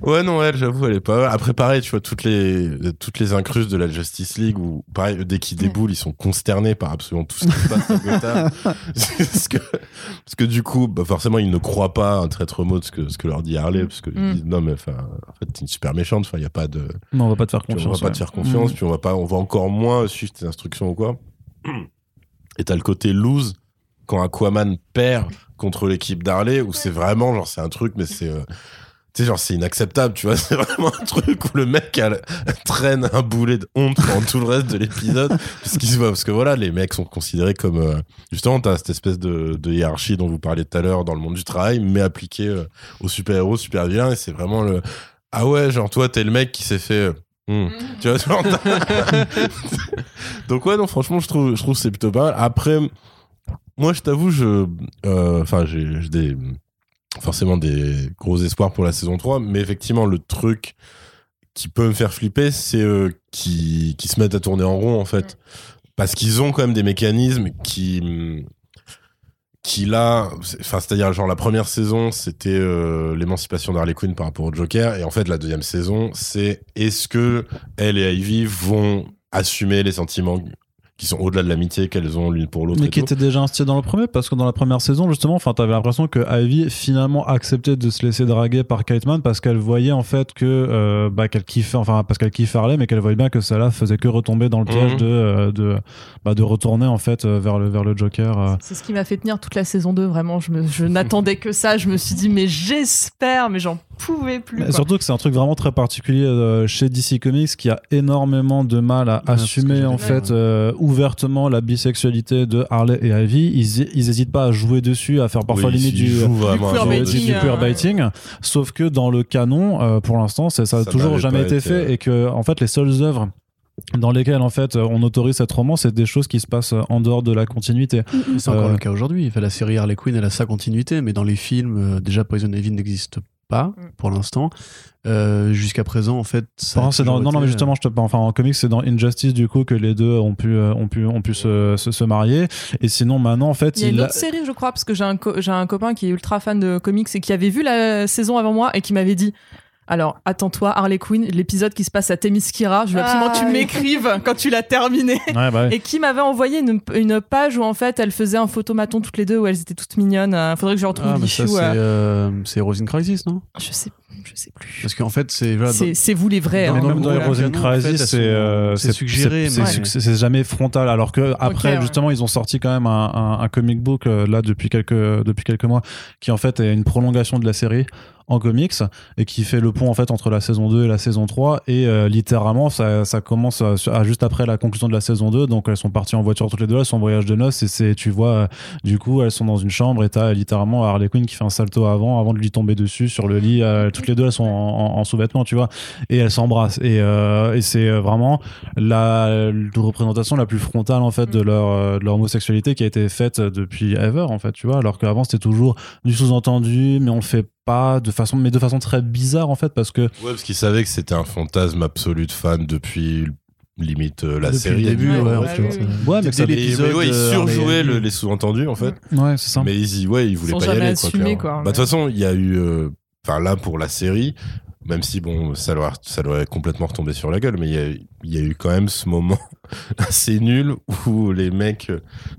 Ouais, non, elle, j'avoue, elle est pas. Après, pareil, tu vois, toutes les, toutes les incrustes de la Justice League où, pareil, dès qu'ils déboulent, ils sont consternés par absolument tout ce qui se passe à Gotham. parce, que, parce que du coup, bah, forcément, ils ne croient pas un traître mot de ce que, ce que leur dit Harley, parce qu'ils Mm. disent, non, mais enfin, en fait, t'es une super méchante, enfin, il n'y a pas de, Non, on va pas te faire puis on va confiance. pas ouais. te faire confiance, Mm. puis on va pas, on va encore moins suivre tes instructions ou quoi. Et t'as le côté lose quand Aquaman perd contre l'équipe d'Harley, où c'est vraiment genre c'est un truc, mais c'est euh, sais genre c'est inacceptable, tu vois, c'est vraiment un truc où le mec traîne un boulet de honte pendant tout le reste de l'épisode, parce parce que voilà, les mecs sont considérés comme euh, justement t'as cette espèce de, de hiérarchie dont vous parliez tout à l'heure dans le monde du travail, mais appliquée euh, aux super héros, super vilains, et c'est vraiment le ah ouais, genre toi t'es le mec qui s'est fait euh, Hmm. Tu vois, genre, Donc ouais, non, franchement, je trouve, je trouve que c'est plutôt pas mal. Après, moi, je t'avoue, je, euh, enfin, j'ai des, forcément des gros espoirs pour la saison 3, mais effectivement, le truc qui peut me faire flipper, c'est euh, qui, qui se mettent à tourner en rond, en fait. Parce qu'ils ont quand même des mécanismes qui, qui là, enfin, c'est-à-dire, genre, la première saison, c'était euh, l'émancipation d'Harley Quinn par rapport au Joker, et en fait, la deuxième saison, c'est est-ce que elle et Ivy vont assumer les sentiments qui sont au-delà de l'amitié qu'elles ont l'une pour l'autre Mais et qui était déjà instillé dans le premier, parce que dans la première saison, justement, enfin, t'avais l'impression que Ivy finalement acceptait de se laisser draguer par Kate Mann parce qu'elle voyait en fait que, euh, bah, qu'elle kiffait, enfin, parce qu'elle kiffait Harley, mais qu'elle voyait bien que là faisait que retomber dans le piège Mhm. de, euh, de, bah, de retourner en fait euh, vers le, vers le Joker. euh. C'est ce qui m'a fait tenir toute la saison 2, vraiment. Je, me- je n'attendais que ça. Je me suis dit, mais j'espère, mais j'en pouvais plus. Mais surtout que c'est un truc vraiment très particulier euh, chez DC Comics qui a énormément de mal à Ouais, assumer en fait euh, ouvertement la bisexualité de Harley et Ivy. Ils, ils hésitent pas à jouer dessus, à faire parfois Oui, limite du, Du du, queerbaiting, euh. Sauf que dans le canon, euh, pour l'instant, ça a Ça toujours jamais été été, fait ouais. et que en fait les seules œuvres dans lesquels en fait on autorise cette romance c'est des choses qui se passent en dehors de la continuité C'est encore Euh, le cas aujourd'hui. Enfin, la série Harley Quinn, elle a sa continuité, mais dans les films, euh, déjà Poison Ivy n'existe pas Mm. pour l'instant. Euh, Jusqu'à présent, en fait, ça. c'est dans- non, non, mais justement, je te enfin, en comics, c'est dans Injustice, du coup, que les deux ont pu, euh, ont pu, ont pu se, se, se marier. Et sinon, maintenant, en fait, Il y a une a- autre série, je crois, parce que j'ai un, co- j'ai un copain qui est ultra fan de comics et qui avait vu la saison avant moi et qui m'avait dit Alors, attends-toi, Harley Quinn, l'épisode qui se passe à Themyscira, je veux absolument que Ah, tu oui. m'écrives quand tu l'as terminé. Ouais, bah. Et qui m'avait envoyé une, une page où en fait elles faisaient un photomaton toutes les deux où elles étaient toutes mignonnes. Euh, Faudrait que je retrouve Ah, l'issue. c'est euh, euh, in Crisis, non? Je sais, je sais plus. Parce qu'en fait, c'est. voilà, C'est vous les vrais. dans- hein. Mais même dans en fait, Crisis, c'est euh, c'est suggéré, c'est- mais- c'est- jamais frontal. Alors que après, justement, ils ont sorti quand même un, un, un comic book euh, là depuis quelques depuis quelques mois, qui en fait est une prolongation de la série en comics et qui fait le pont en fait entre la saison 2 et la saison 3 et euh, littéralement ça, ça commence à, juste après la conclusion de la saison 2 donc elles sont parties en voiture toutes les deux. Elles sont en voyage de noces. Et c'est tu vois euh, du coup elles sont dans une chambre et t'as littéralement Harley Quinn qui fait un salto avant avant de lui tomber dessus sur le lit. Euh, toutes les deux elles sont en, en- en sous-vêtements tu vois. Et elles s'embrassent. Et, et c'est vraiment la, la représentation la plus frontale en fait de leur de leur homosexualité qui a été faite depuis ever en fait tu vois. Alors qu'avant c'était toujours du sous-entendu mais on le fait pas de façon mais de façon très bizarre en fait parce que Ouais, parce qu'ils savaient que c'était un fantasme absolu de fan depuis limite euh, la depuis série. le début, Ouais, mais ça- Mais, l'épisode, mais ouais, ils euh, surjouaient le- les sous-entendus en fait. ouais c'est ça Mais ils ouais, ils voulaient Sans pas y aller. Quoi, assumer, clairement. quoi, Bah, De toute façon, il y a eu, euh, enfin là pour la série, même si bon, ça leur, ça leur est complètement retombé sur la gueule, mais il y a, il y a eu quand même ce moment assez nul où les mecs,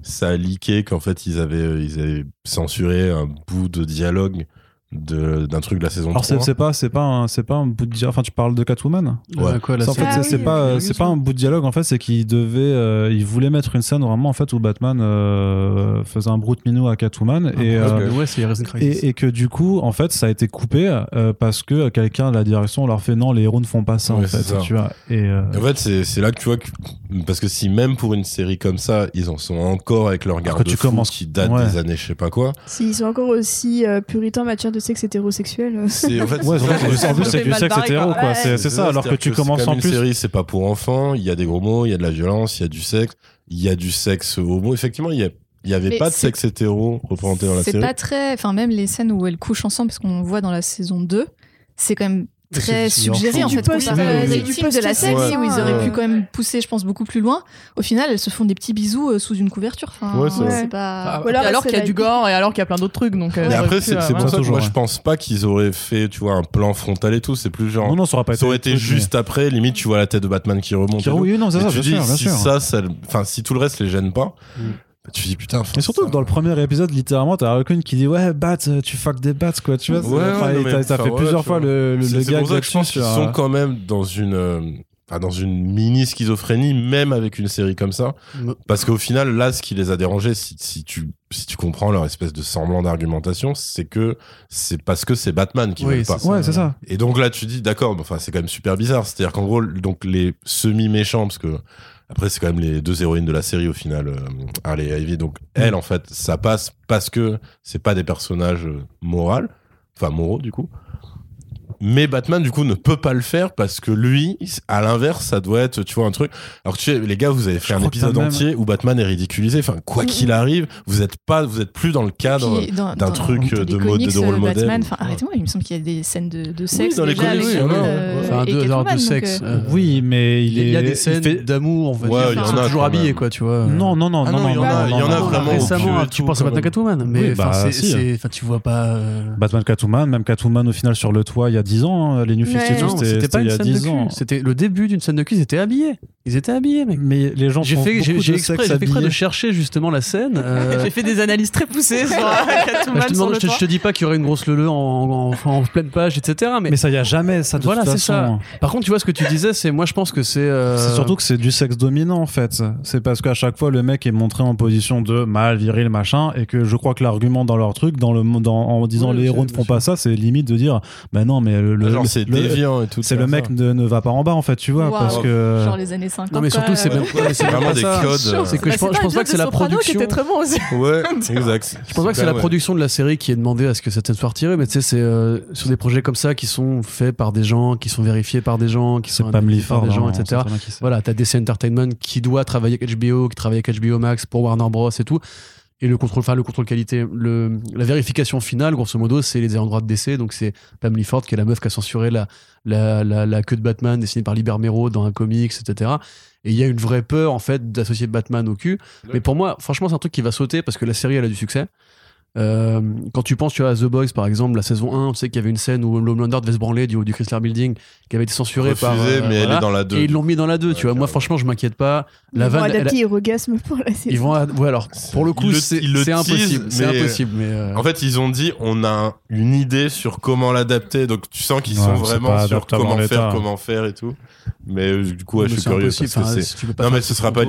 ça a leaké qu'en fait ils avaient, ils avaient censuré un bout de dialogue d'un truc de la saison alors c'est 3. c'est pas c'est pas un, c'est pas un bout de dialogue enfin tu parles de Catwoman Ouais, quoi, en fait. Ah c'est oui, pas, oui, c'est oui, pas un bout de dialogue. En fait, c'est qu'il devait, euh, il voulait mettre une scène vraiment en fait où Batman euh, faisait un brute minou à Catwoman et, Ah, euh, ok. ouais, et et que du coup, en fait, ça a été coupé euh, parce que quelqu'un de la direction leur fait non, les héros ne font pas ça en fait. c'est ça. Tu vois. Et euh, En fait, c'est là que tu vois que parce que si même pour une série comme ça, ils en sont encore avec leur Alors garde que tu commences- qui date ouais. des années je sais pas quoi. S'ils sont encore aussi euh, puritains en matière de sexe hétérosexuel. euh, C'est en fait ouais, c'est- c'est- en plus, c'est du sexe hétéro, quoi. quoi. Ouais. C'est c'est ça. Alors que tu c'est commences comme en une plus. série, c'est pas pour enfants. Il y a des gros mots, il y a de la violence, il y a du sexe, il y a du sexe homo. Effectivement, il y a il y avait Mais pas de c'est- sexe hétéro représenté dans la C'est série. pas très. Enfin, même les scènes où elles couchent ensemble, parce qu'on voit dans la saison 2, c'est quand même très suggéré en fait. rating Du de la Ouais. où ils auraient Ouais. pu quand même pousser, je pense, beaucoup plus loin. Au final, elles se font des petits bisous euh, sous une couverture. Enfin, Ouais, c'est pas. Ah, Ou alors, et qu'il y a du gore et alors qu'il y a plein d'autres trucs. Donc, euh, ça aurait après, c'est euh, pour ça que toujours, moi, ouais. je pense pas qu'ils auraient fait, tu vois, un plan frontal et tout. C'est plus genre. Non, non, ça aurait pas été. ça aurait été truc, mais- juste après, limite, tu vois la tête de Batman qui remonte. Et. Oui, non, c'est Et ça, si ça, enfin, si tout le reste les gêne pas, Mm. Tu dis putain. Et surtout ça- que dans le premier épisode, littéralement, t'as Harley qui dit ouais, Bat, euh, tu fuck des bats, quoi. Tu vois. Ouais, enfin, non, t'as fait ouais, plusieurs fois vois. le, le, le c'est gag pour ça que je pense qu'ils sont euh, quand même dans une, euh, enfin, dans une mini schizophrénie, même avec une série comme ça. Parce qu'au final, là, ce qui les a dérangés, si, si tu, si tu comprends leur espèce de semblant d'argumentation, c'est que c'est parce que c'est Batman qui Oui, veulent pas. c'est Ouais, c'est ça. Et donc là, tu dis, d'accord, mais enfin, c'est quand même super bizarre. C'est-à-dire qu'en gros, donc les semi-méchants, parce que après, c'est quand même les deux héroïnes de la série au final, euh, Harley et Ivy. Donc, elles, en fait, ça passe parce que c'est pas des personnages euh, moraux, enfin moraux du coup. Mais Batman, du coup, ne peut pas le faire parce que lui, à l'inverse, ça doit être, tu vois, un truc. Alors, tu sais, les gars, vous avez fait Je un épisode entier où Batman est ridiculisé. Enfin, quoi qu'il arrive, vous êtes pas, vous êtes plus dans le cadre. D'un truc, dans euh, de mode- de rôle euh, modèle. Batman, enfin, arrêtez-moi, il me semble qu'il y a des scènes de, de sexe. dans les déjà comics, avec en euh, Enfin, de, sexe. donc, euh, Oui, mais il y a- il y a est- des scènes fait- d'amour, Ouais, dire. il y en a toujours habillé, quoi, tu vois. Non, non, non, Ah non, il y en a- non, il y en a non, vraiment récemment, et tu penses à Batman. Catwoman, mais Oui, enfin, bah, enfin, tu vois pas. euh, Batman Catwoman, même Catwoman au final sur le toit il y a 10 ans, hein, les New Ouais. 52, Non, c'était c'était pas il y a scène de 10 ans. C'était le début d'une scène de cul. Ils étaient habillés. Ils étaient habillés, mec. Mais les gens J'ai font fait, j'ai, beaucoup j'ai de exprès, sexe j'ai fait exprès de chercher justement la scène. euh, J'ai fait des analyses très poussées sur Catwoman je, te sur demande- le je te, je te dis pas qu'il y aurait une grosse leu en, en, en- en pleine page, etc. Mais, Mais ça y a jamais ça de voilà, toute c'est façon. ça. Par contre, tu vois ce que tu disais, c'est moi je pense que c'est. euh, C'est surtout que c'est du sexe dominant en fait. C'est parce qu'à chaque fois le mec est montré en position de mâle, viril, machin, et que je crois que l'argument dans leur truc, dans le dans, en disant Oui, les héros ne font pas ça, c'est limite de dire bah non mais le, Ah, le- c'est le- déviant et tout. c'est le mec ne, ne va pas en bas en fait, tu vois, parce que Genre les années 50. Non, mais surtout, c'est même vraiment pas des ça. codes. euh, C'est que Bah, je pense, je pense pas que c'est la Soprano qui production. était très bon aussi. Ouais, exact. Je pense pas que c'est la production de la série qui est demandé à ce que cette scène soit retirée, mais tu sais, c'est euh, sur des projets comme ça qui sont faits par des gens, qui sont vérifiés par des gens, qui sont Pam analysés par des gens, etc. Voilà, t'as DC Entertainment qui doit travailler avec HBO, qui travaille avec HBO Max pour Warner Bros et tout. Et le contrôle, enfin, le contrôle qualité, le, la vérification finale, grosso modo, c'est les droit de DC. Donc, c'est Pam Lifford, qui est la meuf qui a censuré la, la, la, la queue de Batman dessinée par Liber Mero dans un comics, etc. Et il y a une vraie peur, en fait, d'associer Batman au cul. Mais pour moi, franchement, c'est un truc qui va sauter parce que la série, elle a du succès. Euh, quand tu penses tu vois, à The Boys par exemple la saison 1 tu sais qu'il y avait une scène où Homelander devait se branler du haut du Chrysler Building qui avait été censurée par Refusé, euh, mais elle est dans la 2. et ils l'ont mis dans la 2 tu vois moi franchement je m'inquiète pas la Ils vont vanne adapter Orgasme pour la saison. ils vont ad- ouais alors pour le coup Ils le- c'est impossible c'est mais- impossible mais euh, En fait, ils ont dit on a une idée sur comment l'adapter, donc tu sens qu'ils Ouais, sont vraiment sur comment en faire, comment faire et tout. Mais du coup, ouais, mais je suis curieux parce que Non, mais ce sera pas,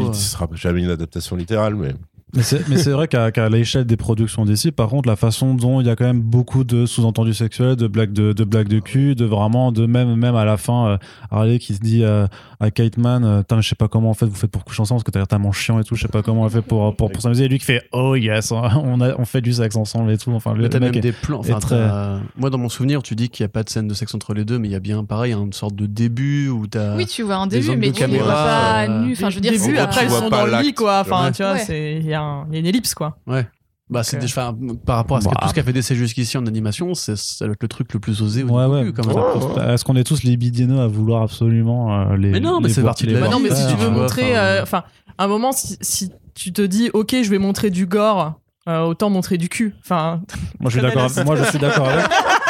jamais une adaptation littérale, mais Mais c'est, mais c'est vrai qu'à, l'échelle des productions d'ici, par contre, la façon dont il y a quand même beaucoup de sous-entendus sexuels, de blagues de, de blagues de cul, de vraiment, de même, même à la fin, euh, Harley qui se dit euh, à Kate Man, euh, je sais pas comment en fait vous faites pour coucher ensemble parce que t'as l'air tellement chiant et tout, je sais pas comment elle fait pour, pour, pour s'amuser. Et lui qui fait, oh yes, on, a, on fait du sexe ensemble et tout. Enfin, le, mec même est- des plans. Enfin, très- Moi, dans mon souvenir, tu dis qu'il n'y a pas de scène de sexe entre les deux, mais il y a bien, pareil, une sorte de début où t'as. Oui, tu vois un début, mais tu ne vois pas euh, nu. Enfin, je veux dire, après ils sont dans le lit quoi. Enfin, Ouais. tu vois, Ouais. c'est il y, a un- il y a une ellipse quoi. Bah, c'est des- enfin, par rapport à ce que- Bah. tout ce qu'a fait DC jusqu'ici en animation, c'est ça doit être le truc le plus osé au Ouais, ouais. cul, quand même. Ouais, ouais. Est-ce qu'on est tous libidineux à vouloir absolument euh, les. Mais non, mais les c'est parti de les la Bah non, mais si tu veux vois, montrer, enfin, euh, à un moment, si, si tu te dis, ok, je vais montrer du gore, euh, autant montrer du cul. Enfin, Moi, je suis d'accord. avec- Moi, je suis d'accord avec.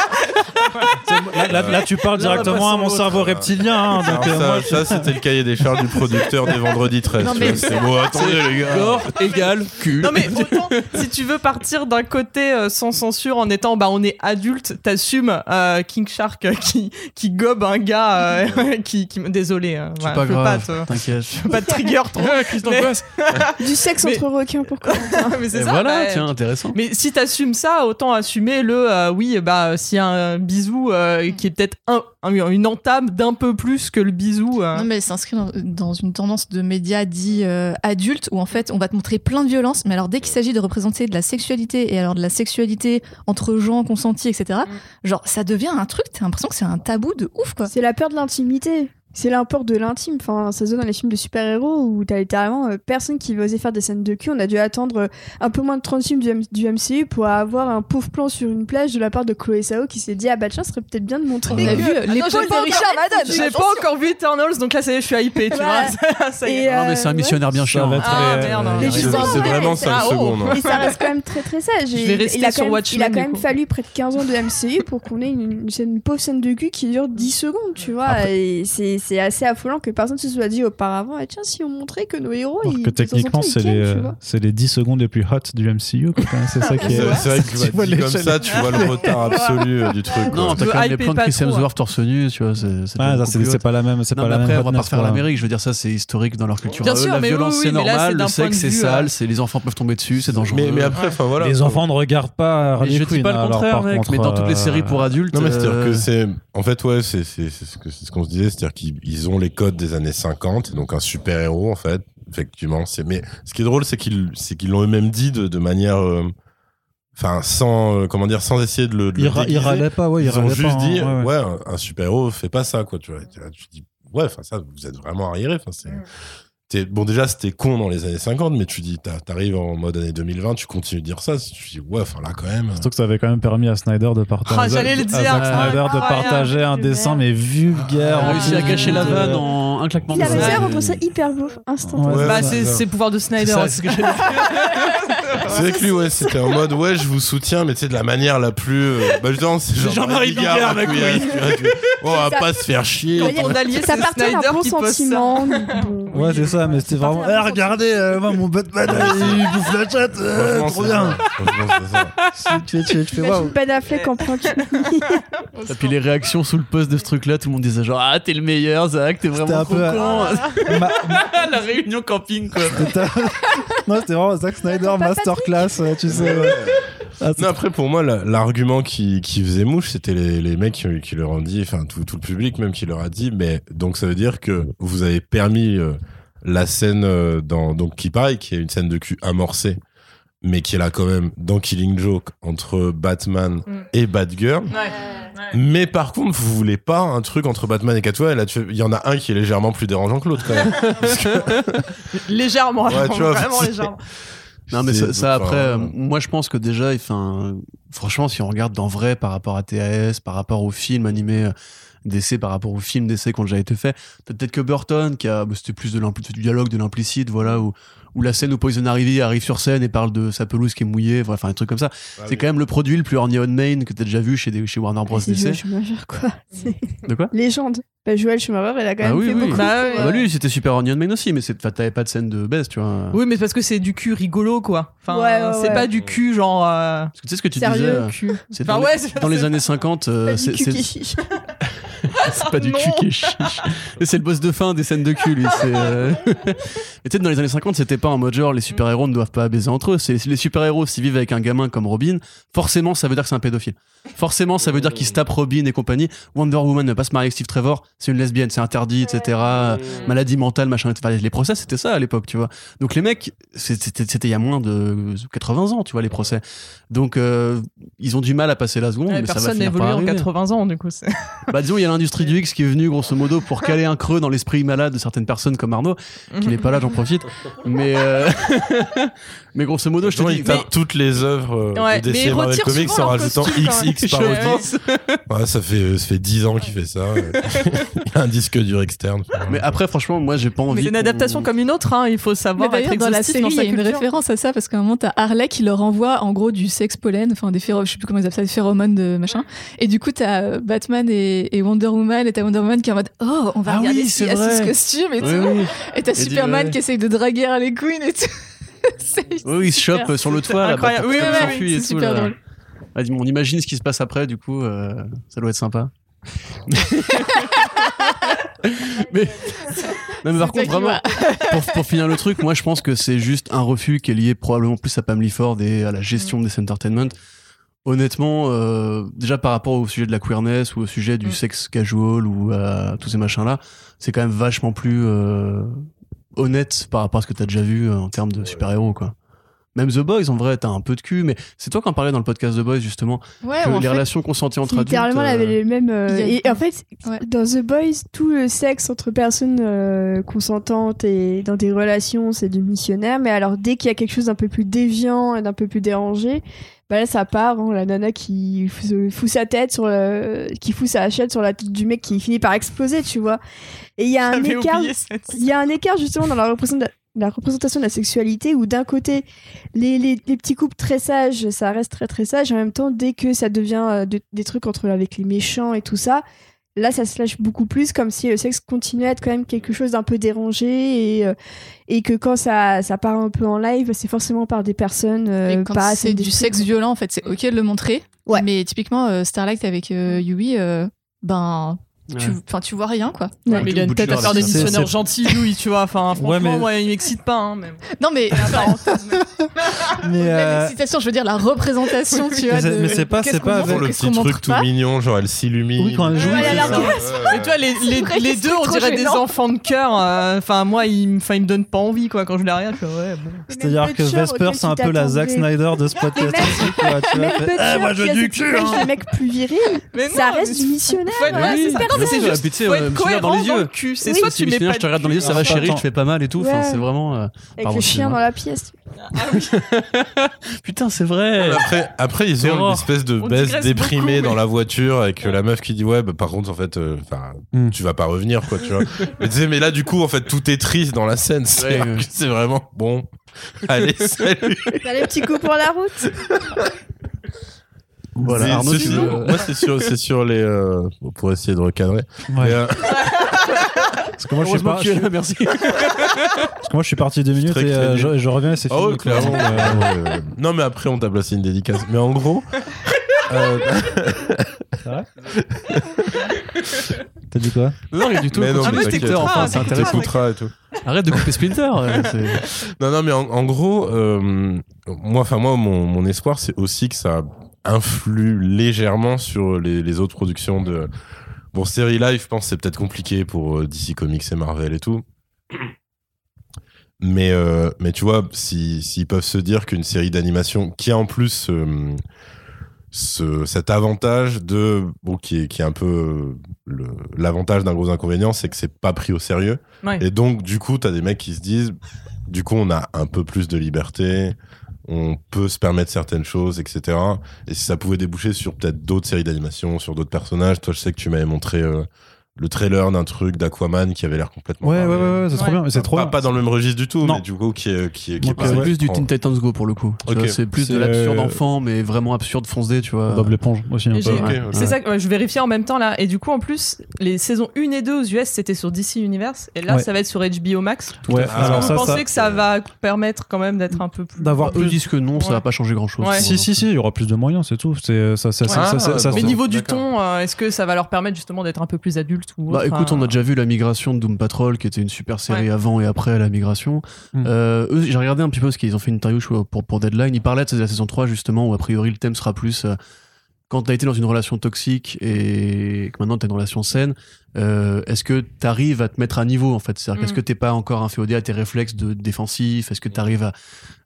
là, là- là, tu parles directement à mon cerveau reptilien. hein, donc, Alors euh, ça, moi, je- ça, c'était le cahier des charges du producteur des vendredis 13. Non, tu mais- vois, C'était bon, attendez les gars. Gore égale cul. non mais autant si tu veux partir d'un côté euh, sans censure en étant, bah on est adulte, t'assumes euh, King Shark euh, qui qui gobe un gars euh, qui, qui désolé, euh, C'est voilà, pas je grave. pas te- T'inquiète. je veux pas te trigger trop. mais, Du sexe Mais- entre requins, pourquoi mais c'est ça. voilà, bah, tiens, intéressant. Mais si t'assumes ça, autant assumer le euh, oui, bah s'il y a un bisou euh, qui est peut-être un, un- une entame d'un peu plus que le bisou. euh. Non, mais elle s'inscrit dans, dans une tendance de médias dits euh, adultes où en fait on va te montrer plein de violences, mais alors dès qu'il s'agit de représenter de la sexualité et alors de la sexualité entre gens consentis, etc., genre ça devient un truc, t'as l'impression que c'est un tabou de ouf quoi. C'est la peur de l'intimité. C'est l'import de l'intime. Enfin, ça se voit dans les films de super-héros où t'as littéralement euh, personne qui veut oser faire des scènes de cul. On a dû attendre euh, un peu moins de 30 films du, M- du MCU pour avoir un pauvre plan sur une plage de la part de Chloé Sao qui s'est dit Ah bah tiens, ce serait peut-être bien de montrer On a vu de Richard Madden. J'ai pas encore vu Eternals, donc là ça y est, je suis hypé, tu vois. Ça y est. Et, Non, mais c'est un euh, missionnaire bien Ça chiant. va hein. Ah, euh, euh, Les C'est c'est vraiment vrai, 5 ah, oh. secondes. hein. Et ça reste quand même très très sage. Je Et vais rester il a sur quand même, Watchmen, il a du quand même coup. fallu près de 15 ans de MCU pour qu'on ait une, pauvre scène de cul qui dure 10 secondes, tu vois. Et c'est c'est assez affolant que personne se soit dit auparavant eh, tiens, si on montrait que nos héros. Alors ils, que techniquement, ils c'est les, euh, les 10 secondes les plus hot du MCU. C'est ça qui C'est est. c'est vrai que tu Tu vois comme ça, tu vois le retard absolu euh, du truc. Non, t'as quand même les plans de Chris. Hemsworth torse nu, tu vois. c'est- c'est Ah, pas la même. C'est pas la après, même on va pas refaire l'Amérique. Je veux dire, ça, c'est historique dans leur culture. La mais oui, violence, c'est mais là, c'est normal. d'un Le point sexe, de c'est vue, sale. euh, c'est Les enfants peuvent tomber dessus, c'est dangereux. Mais, après, enfin voilà. Les enfants ne regardent pas Harley je dis pas le contraire, mec. Mais dans toutes les euh, séries pour adultes. Non, mais c'est-à-dire euh, que c'est. En fait, ouais, c'est c'est- c'est ce que- c'est ce qu'on se disait, c'est-à-dire qu'ils ils ont les codes des années 50, et donc un super-héros, en fait. Effectivement, c'est. Mais ce qui est drôle, c'est qu'ils c'est qu'ils l'ont eux-mêmes dit de, de manière. euh, Enfin, sans. euh, comment dire, sans essayer de le. de le râlaient pas, ouais, ils, ont juste pas, hein, dit, ouais, ouais. ouais, un, super-héros fait pas ça, quoi, tu vois. Tu dis, ouais, enfin, ça, vous êtes vraiment arriéré. Enfin, c'est. T'es- Bon, déjà, c'était con dans les années 50, mais tu dis, t'arrives en mode année 2020, tu continues de dire ça. Tu dis, ouais, enfin, là, quand même. Surtout que ça avait quand même permis à Snyder de partager, Ah, j'allais le à dire. Zack Snyder de Incroyable. partager un dessin mais vulgaire. A réussi à cacher la vanne en un claquement Il de avait doigts. fait Ouais. rendre ça hyper beau, instantanément. Ouais, Bah, c'est le pouvoir de C'est Snyder c'est ce que j'ai C'est vrai que lui, ouais, c'était en mode, ouais, je vous soutiens, mais tu sais, de la manière la plus. euh, Bah, justement, c'est genre. Jean-Marie Bigard, mec, oui. On va pas se faire chier. Quand on allié, ça partait Snyder d'un bon sentiment. Ouais, oui. c'est ça, mais c'était vraiment. Eh, regardez, euh, moi, mon Batman, il bouffe la chatte, euh, Franchement, trop c'est bien. ça. Franchement, c'est ça. Tu, tu, tu fais waouh. Ben Affleck en cul. Et puis les réactions sous le post de ce truc-là, tout le monde disait genre Ah, t'es le meilleur, Zach, t'es C'était vraiment un trop peu- con. Ma- La réunion camping, quoi. C'était non, c'était vraiment Zack Snyder masterclass, euh, tu sais. ouais. Ah, c'est- Non, après, pour moi, la- l'argument qui, qui faisait mouche, c'était les, les mecs qui, qui leur ont dit, enfin, tout, tout le public même qui leur a dit, mais donc ça veut dire que vous avez permis euh, la scène euh, dans, donc qui pareil, qui est une scène de cul amorcée, mais qui est là quand même dans Killing Joke entre Batman Mm. et Batgirl. Ouais. Mais par contre, vous voulez pas un truc entre Batman et Catwoman. Là, tu fais- il y en a un qui est légèrement plus dérangeant que l'autre quand même. Que- Légèrement, Ouais, tu vois, vraiment légèrement. Non, mais ça, après, euh, moi je pense que déjà, enfin, franchement, si on regarde dans vrai par rapport à TAS, par rapport aux films animés euh, d'essai, par rapport aux films d'essai qui ont déjà été faits, peut-être que Burton, qui a, bah, c'était plus de du dialogue, de l'implicite, voilà, où, où la scène où Poison Ivy arrive sur scène et parle de sa pelouse qui est mouillée, voilà, enfin, un truc comme ça. c'est quand même le produit le plus orné on main que t'as déjà vu chez, des, chez Warner Bros. C'est Joel DC. Schumacher, quoi. C'est De quoi? légende. Bah, Joel Schumacher, il a quand même Ah oui, fait oui. beaucoup. Bah ouais. Ah bah lui, c'était super orné on main aussi, mais t'avais pas de scène de baisse, tu vois. Oui, mais parce que c'est du cul rigolo, quoi. Enfin, Ouais, ouais, c'est ouais. pas du cul genre. euh, Parce que tu sais ce que tu Sérieux, cul. Enfin, dans, ouais, les, dans années 50, euh, c'est c'est- pas du non. cul qui est chiche. C'est le boss de fin des scènes de cul, lui. euh, Mais peut-être dans les années 50, c'était pas en mode genre les super-héros ne doivent pas baiser entre eux. C'est les super-héros, s'ils vivent avec un gamin comme Robin, forcément, ça veut dire que c'est un pédophile. Forcément, ça veut dire qu'il se tape Robin et compagnie. Wonder Woman ne pas se marier avec Steve Trevor, c'est une lesbienne, c'est interdit, etc. Maladie mentale, machin. etc. les procès, c'était ça à l'époque, tu vois. Donc les mecs, c'était il y a moins de 80 ans, tu vois, les procès. Donc euh, ils ont du mal à passer la seconde, ouais, mais ça va personne n'évolue en arriver. 80 ans, du coup. Bah disons, il y a l'industrie du X qui est venue grosso modo pour caler un creux dans l'esprit malade de certaines personnes comme Arnaud, qui n'est pas là, j'en profite. Mais euh, mais grosso modo, je te dis, ils tapent toutes les œuvres euh, Ouais, de mais DC Marvel Comics en rajoutant. XX parodie. Ouais, ça fait ça fait 10 ans qu'il fait ça. Il a un disque dur externe. Mais après, franchement, moi, j'ai pas envie. Mais c'est une adaptation comme une autre, hein. il faut Mais savoir être d'ailleurs, dans la série, il y a une référence à ça parce qu'à un moment, t'as Harley qui leur envoie en gros du sex pollen, enfin des phéromones, je sais plus comment ils appellent ça, des phéromones de machin. Et du coup, t'as euh, Batman et, et Wonder Woman, et t'as Wonder Woman qui est en mode Oh, on va Ah regarder oui, a sous ce costume et Oui, tout. oui. Et t'as dit, Superman ouais. qui essaye de draguer Harley Quinn et tout. Oui, il se chope sur le toit, là, incroyable. bah, Oui, et tout, là. Ah, dis-moi, on imagine ce qui se passe après, du coup, euh, ça doit être sympa. mais, non, mais par contre, vraiment, pour, pour finir le truc, moi je pense que c'est juste un refus qui est lié probablement plus à Pam Ford et à la gestion Mm. des entertainment. Honnêtement, euh, déjà par rapport au sujet de la queerness ou au sujet du Mm. sexe casual ou à tous ces machins-là, c'est quand même vachement plus euh, honnête par rapport à ce que t'as déjà vu euh, en termes de super-héros, quoi. Même The Boys, en vrai, t'as un peu de cul, mais c'est toi qui en parlais dans le podcast The Boys, justement, Ouais, que les fait, relations consenties entre adultes. Littéralement, elle avait euh, les mêmes. euh, Et en fait, Ouais. dans The Boys, tout le sexe entre personnes euh, consentantes et dans des relations, c'est du missionnaire. Mais alors, dès qu'il y a quelque chose d'un peu plus déviant et d'un peu plus dérangé, bah là, ça part. hein, la nana qui fout, fout sa tête sur le, qui fout sa hachette sur la tête du mec qui finit par exploser, tu vois. Et il y a un écart. Il y a un écart justement dans la représentation, la représentation de la sexualité où d'un côté les, les, les petits couples très sages ça reste très très sage en même temps dès que ça devient euh, de- des trucs entre avec les méchants et tout ça là ça se lâche beaucoup plus comme si le sexe continuait à être quand même quelque chose d'un peu dérangé et, euh, et que quand ça, ça part un peu en live c'est forcément par des personnes euh, pas c'est du sexe violent, en fait, c'est ok de le montrer. Ouais. Mais typiquement, euh, Starlight avec euh, Yui, ben. Enfin, tu vois rien, quoi. Ouais. Ouais, mais il a une tête à faire des missionnaires gentils, Louis, tu vois. Enfin, franchement, Ouais, mais- moi, il m'excite pas. Hein, mais... Non, mais Mais, la euh, citation, je veux dire la représentation, tu vois. Mais c'est- pas- c'est pas le petit truc tout mignon, genre elle s'illumine. Oui, quand elle joue, Ouais, elle a l'air Ouais, Mais ouais. toi, les, les, vrai les que deux, on dirait des enfants de cœur. euh, Enfin, moi, ils, me- enfin, ils me donnent pas envie, quoi. Quand je les regarde. C'est-à-dire que Vesper, c'est un peu la Zack. Snyder de ce podcast Eh, moi, je veux du cul, image hein. mec plus viril Mais ça reste du missionnaire Ouais, oui, c'est juste sais, faut euh, être me souvenir dans cohérent les yeux. C'est Oui, soit si tu mets pas je te regarde dans les yeux, ça va chérie, tu fais pas mal et tout. Enfin, c'est vraiment. euh, avec le chien dans la pièce Putain, c'est vrai. Après, après ils ont une espèce de baisse déprimée dans mais- la voiture avec euh, la meuf qui dit ouais bah, par contre en fait enfin Hmm. tu vas pas revenir quoi tu vois mais, tu sais, mais là du coup en fait tout est triste dans la scène c'est vraiment bon allez salut T'as les petits coups pour la route Voilà, C'est- Arnaud, c'est tu sur- veux- moi c'est sur c'est sur les euh, pour essayer de recadrer Ouais. Euh, Parce que moi, je suis pas- là, merci. Parce que moi, je suis parti deux minutes et euh, je, je reviens et c'est Ah fini. Donc, euh, ouais, ouais. Non, mais après, on t'a placé une dédicace. Mais en gros. euh, T'as dit quoi Non, rien du tout. mais non, mais acteur, enfin, c'est intéressant. et tout. Arrête de couper Splinter. euh, c'est- Non, non, mais en, en gros, euh, moi, enfin moi, mon, mon espoir, c'est aussi que ça influe légèrement sur les, les autres productions de. Bon, série live, je pense, c'est peut-être compliqué pour euh, DC Comics et Marvel et tout. Mais, euh, mais tu vois, si- s'ils peuvent se dire qu'une série d'animation qui a en plus euh, ce, cet avantage de. Bon, qui est, qui est un peu l'avantage d'un gros inconvénient, c'est que c'est pas pris au sérieux. Ouais. Et donc, du coup, t'as des mecs qui se disent, du coup, on a un peu plus de liberté, on peut se permettre certaines choses, etc. Et si ça pouvait déboucher sur peut-être d'autres séries d'animation, sur d'autres personnages, toi, je sais que tu m'avais montré euh, le trailer d'un truc d'Aquaman qui avait l'air complètement. Ouais, ouais, ouais, ouais, c'est trop Ouais. bien. mais C'est trop pas, bien. pas dans le même registre du tout, Non. mais du coup, qui est, qui est, qui c'est ouais, plus du Teen Titans Go pour le coup. C'est plus de C'est- l'absurde enfant, mais vraiment absurde foncé, tu vois. Bob l'éponge aussi. C'est ça je vérifiais en même temps là. Et du coup, en plus, les saisons 1 et 2 aux US, c'était sur DC Universe. Et là, Ouais. ça va être sur HBO Max. Ouais, alors que ça, vous pensez ça- que ça va permettre quand même d'être un peu plus. D'avoir Eux plus. disent que non, ça va pas changer grand chose. Si, si, si, il y aura plus de moyens, c'est tout. Ah, Mais niveau du ton, euh, est-ce que ça va leur permettre justement d'être un peu plus adultes ou Bah autre, écoute, on a déjà vu la migration de Doom Patrol, qui était une super série Ouais. avant et après la migration. Hmm. Euh, eux, j'ai regardé un petit peu ce qu'ils ont fait une interview pour, pour Deadline. Ils parlaient de la saison 3 justement, où a priori le thème sera plus euh, quand t'as été dans une relation toxique et que maintenant t'es dans une relation saine, euh, est-ce que t'arrives à te mettre à niveau en fait? C'est-à-dire qu'est-ce Mm. que t'es pas encore inféodé à tes réflexes de défensif? Est-ce que t'arrives à,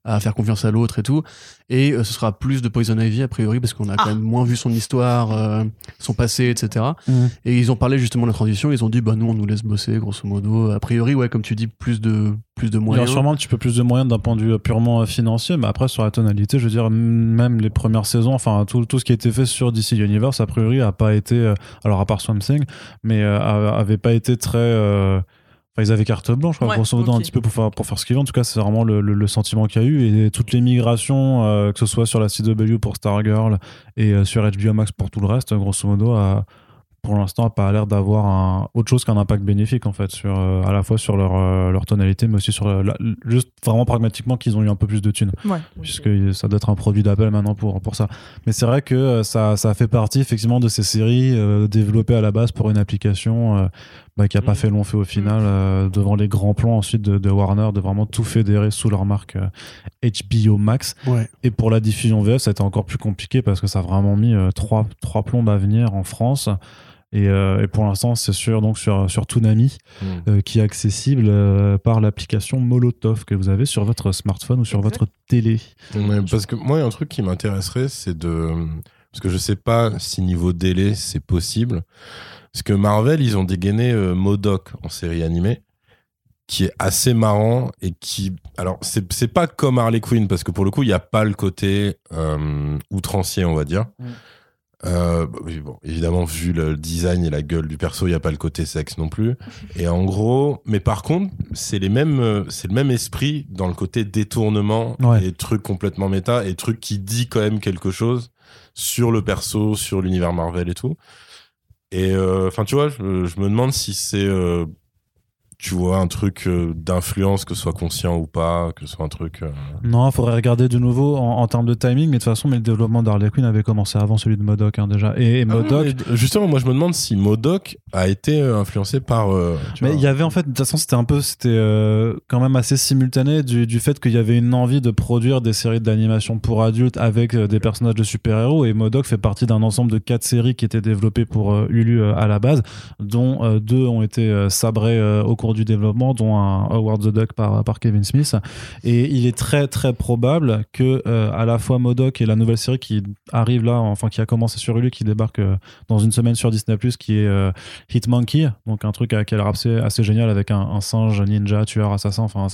à faire confiance à l'autre et tout Et euh, ce sera plus de Poison Ivy a priori parce qu'on a quand Ah. même moins vu son histoire, euh, son passé, etc. Mhm. Et ils ont parlé justement de la transition. Ils ont dit bah nous on nous laisse bosser grosso modo. A priori ouais comme tu dis plus de plus de Il y moyens. aura sûrement un petit peu plus de moyens d'un point de vue purement euh, financier, mais après sur la tonalité, je veux dire, même les premières saisons, enfin tout, tout ce qui a été fait sur DC Universe, a priori, a pas été, alors à part Swamp Thing, mais euh, a- avait pas été très. Ils avaient carte blanche, quoi, Ouais, grosso modo, un petit peu pour faire, pour faire ce qu'ils veulent. En tout cas, c'est vraiment le, le- le sentiment qu'il y a eu. Et toutes les migrations, euh, que ce soit sur la CW pour Stargirl et euh, sur HBO Max pour tout le reste, grosso modo, a, pour l'instant, a pas l'air d'avoir autre chose qu'un impact bénéfique, en fait, sur, euh, à la fois sur leur, euh, leur tonalité, mais aussi sur la- juste vraiment pragmatiquement qu'ils ont eu un peu plus de thunes Ouais. puisque ça doit être un produit d'appel maintenant pour, pour ça. Mais c'est vrai que ça, ça fait partie effectivement de ces séries développées à la base pour une application bah, qui a pas Mhm. fait long feu au final, euh, devant les grands plans ensuite de, de Warner, de vraiment tout fédérer sous leur marque euh, HBO Max. Ouais. Et pour la diffusion VF, ça a été encore plus compliqué parce que ça a vraiment mis euh, trois, trois plombes à venir en France. Et, euh, et pour l'instant, c'est sûr donc sur, sur Toonami, Mm. euh, qui est accessible euh, par l'application Molotov que vous avez sur votre smartphone ou sur votre télé. Parce que moi, il y a un truc qui m'intéresserait, c'est de. Parce que je sais pas si niveau délai c'est possible. Parce que Marvel, ils ont dégainé euh, Modoc en série animée, qui est assez marrant et qui. Alors, c'est pas comme Harley Quinn, parce que pour le coup, il n'y a pas le côté euh, outrancier, on va dire. Mm. Euh, bon, évidemment, vu le design et la gueule du perso, il n'y a pas le côté sexe non plus. Et en gros, mais par contre, c'est les mêmes, euh, c'est le même esprit dans le côté détournement Ouais. et trucs complètement méta et trucs qui dit quand même quelque chose sur le perso, sur l'univers Marvel et tout. Et euh, enfin, tu vois, je, je me demande si c'est, euh, tu vois, un truc euh, d'influence, que ce soit conscient ou pas, que ce soit un truc. euh, Non, il faudrait regarder de nouveau en, en termes de timing, mais de toute façon, mais le développement d'Harley Quinn avait commencé avant celui de Modoc hein, déjà. Et, et Ah oui, Modoc, justement, moi, je me demande si Modoc a été euh, influencé par. euh, tu mais il y avait en fait, de toute façon, c'était un peu, c'était euh, quand même assez simultané du, du fait qu'il y avait une envie de produire des séries d'animation pour adultes avec euh, des personnages de super-héros. Et Modoc fait partie d'un ensemble de quatre séries qui étaient développées pour euh, Hulu euh, à la base, dont euh, deux ont été euh, sabrées euh, au cours du développement, dont un Howard the Duck par, par Kevin Smith. Et il est très très probable que euh, à la fois Modoc et la nouvelle série qui arrive là, enfin qui a commencé sur Hulu, qui débarque euh, dans une semaine sur Disney+, qui est euh, Hit Monkey, donc un truc a l'air assez, assez génial avec un, singe ninja tueur assassin. Enfin,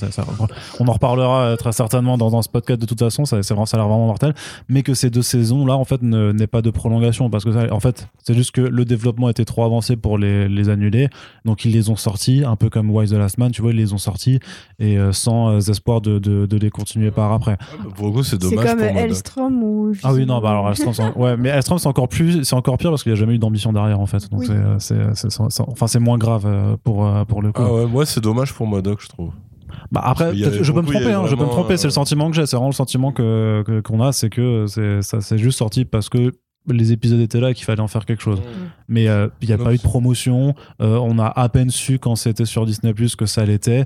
on en reparlera euh, très certainement dans, dans ce podcast de toute façon. Ça, ça a l'air vraiment mortel. Mais que ces deux saisons là, en fait, n'est pas de prolongation parce que en fait, c'est juste que le développement était trop avancé pour les, les annuler. Donc ils les ont sortis, un peu comme Wise the Last Man, tu vois, ils les ont sortis et euh, sans euh, espoir de, de, de les continuer par après. Pour le coup, c'est C'est dommage comme pour Modoc. Elstrom ou. Ah oui, non, bah alors Elstrom, c'est- ouais, mais Elstrom c'est encore plus, c'est encore pire parce qu'il n'y a jamais eu d'ambition derrière en fait. Donc Oui. c'est, euh, c'est, c'est- c'est- enfin c'est moins grave pour pour le coup. Ah ouais, moi, c'est dommage pour Modoc, je trouve. Bah après, je peux me tromper, hein, je peux me tromper. C'est le sentiment que j'ai. C'est vraiment le sentiment que que- qu'on a, c'est que c'est ça, c'est juste sorti parce que les épisodes étaient là et qu'il fallait en faire quelque chose. Mais euh, il n'y a Non, pas eu de promotion. Euh, on a à peine su quand c'était sur Disney Plus que ça l'était.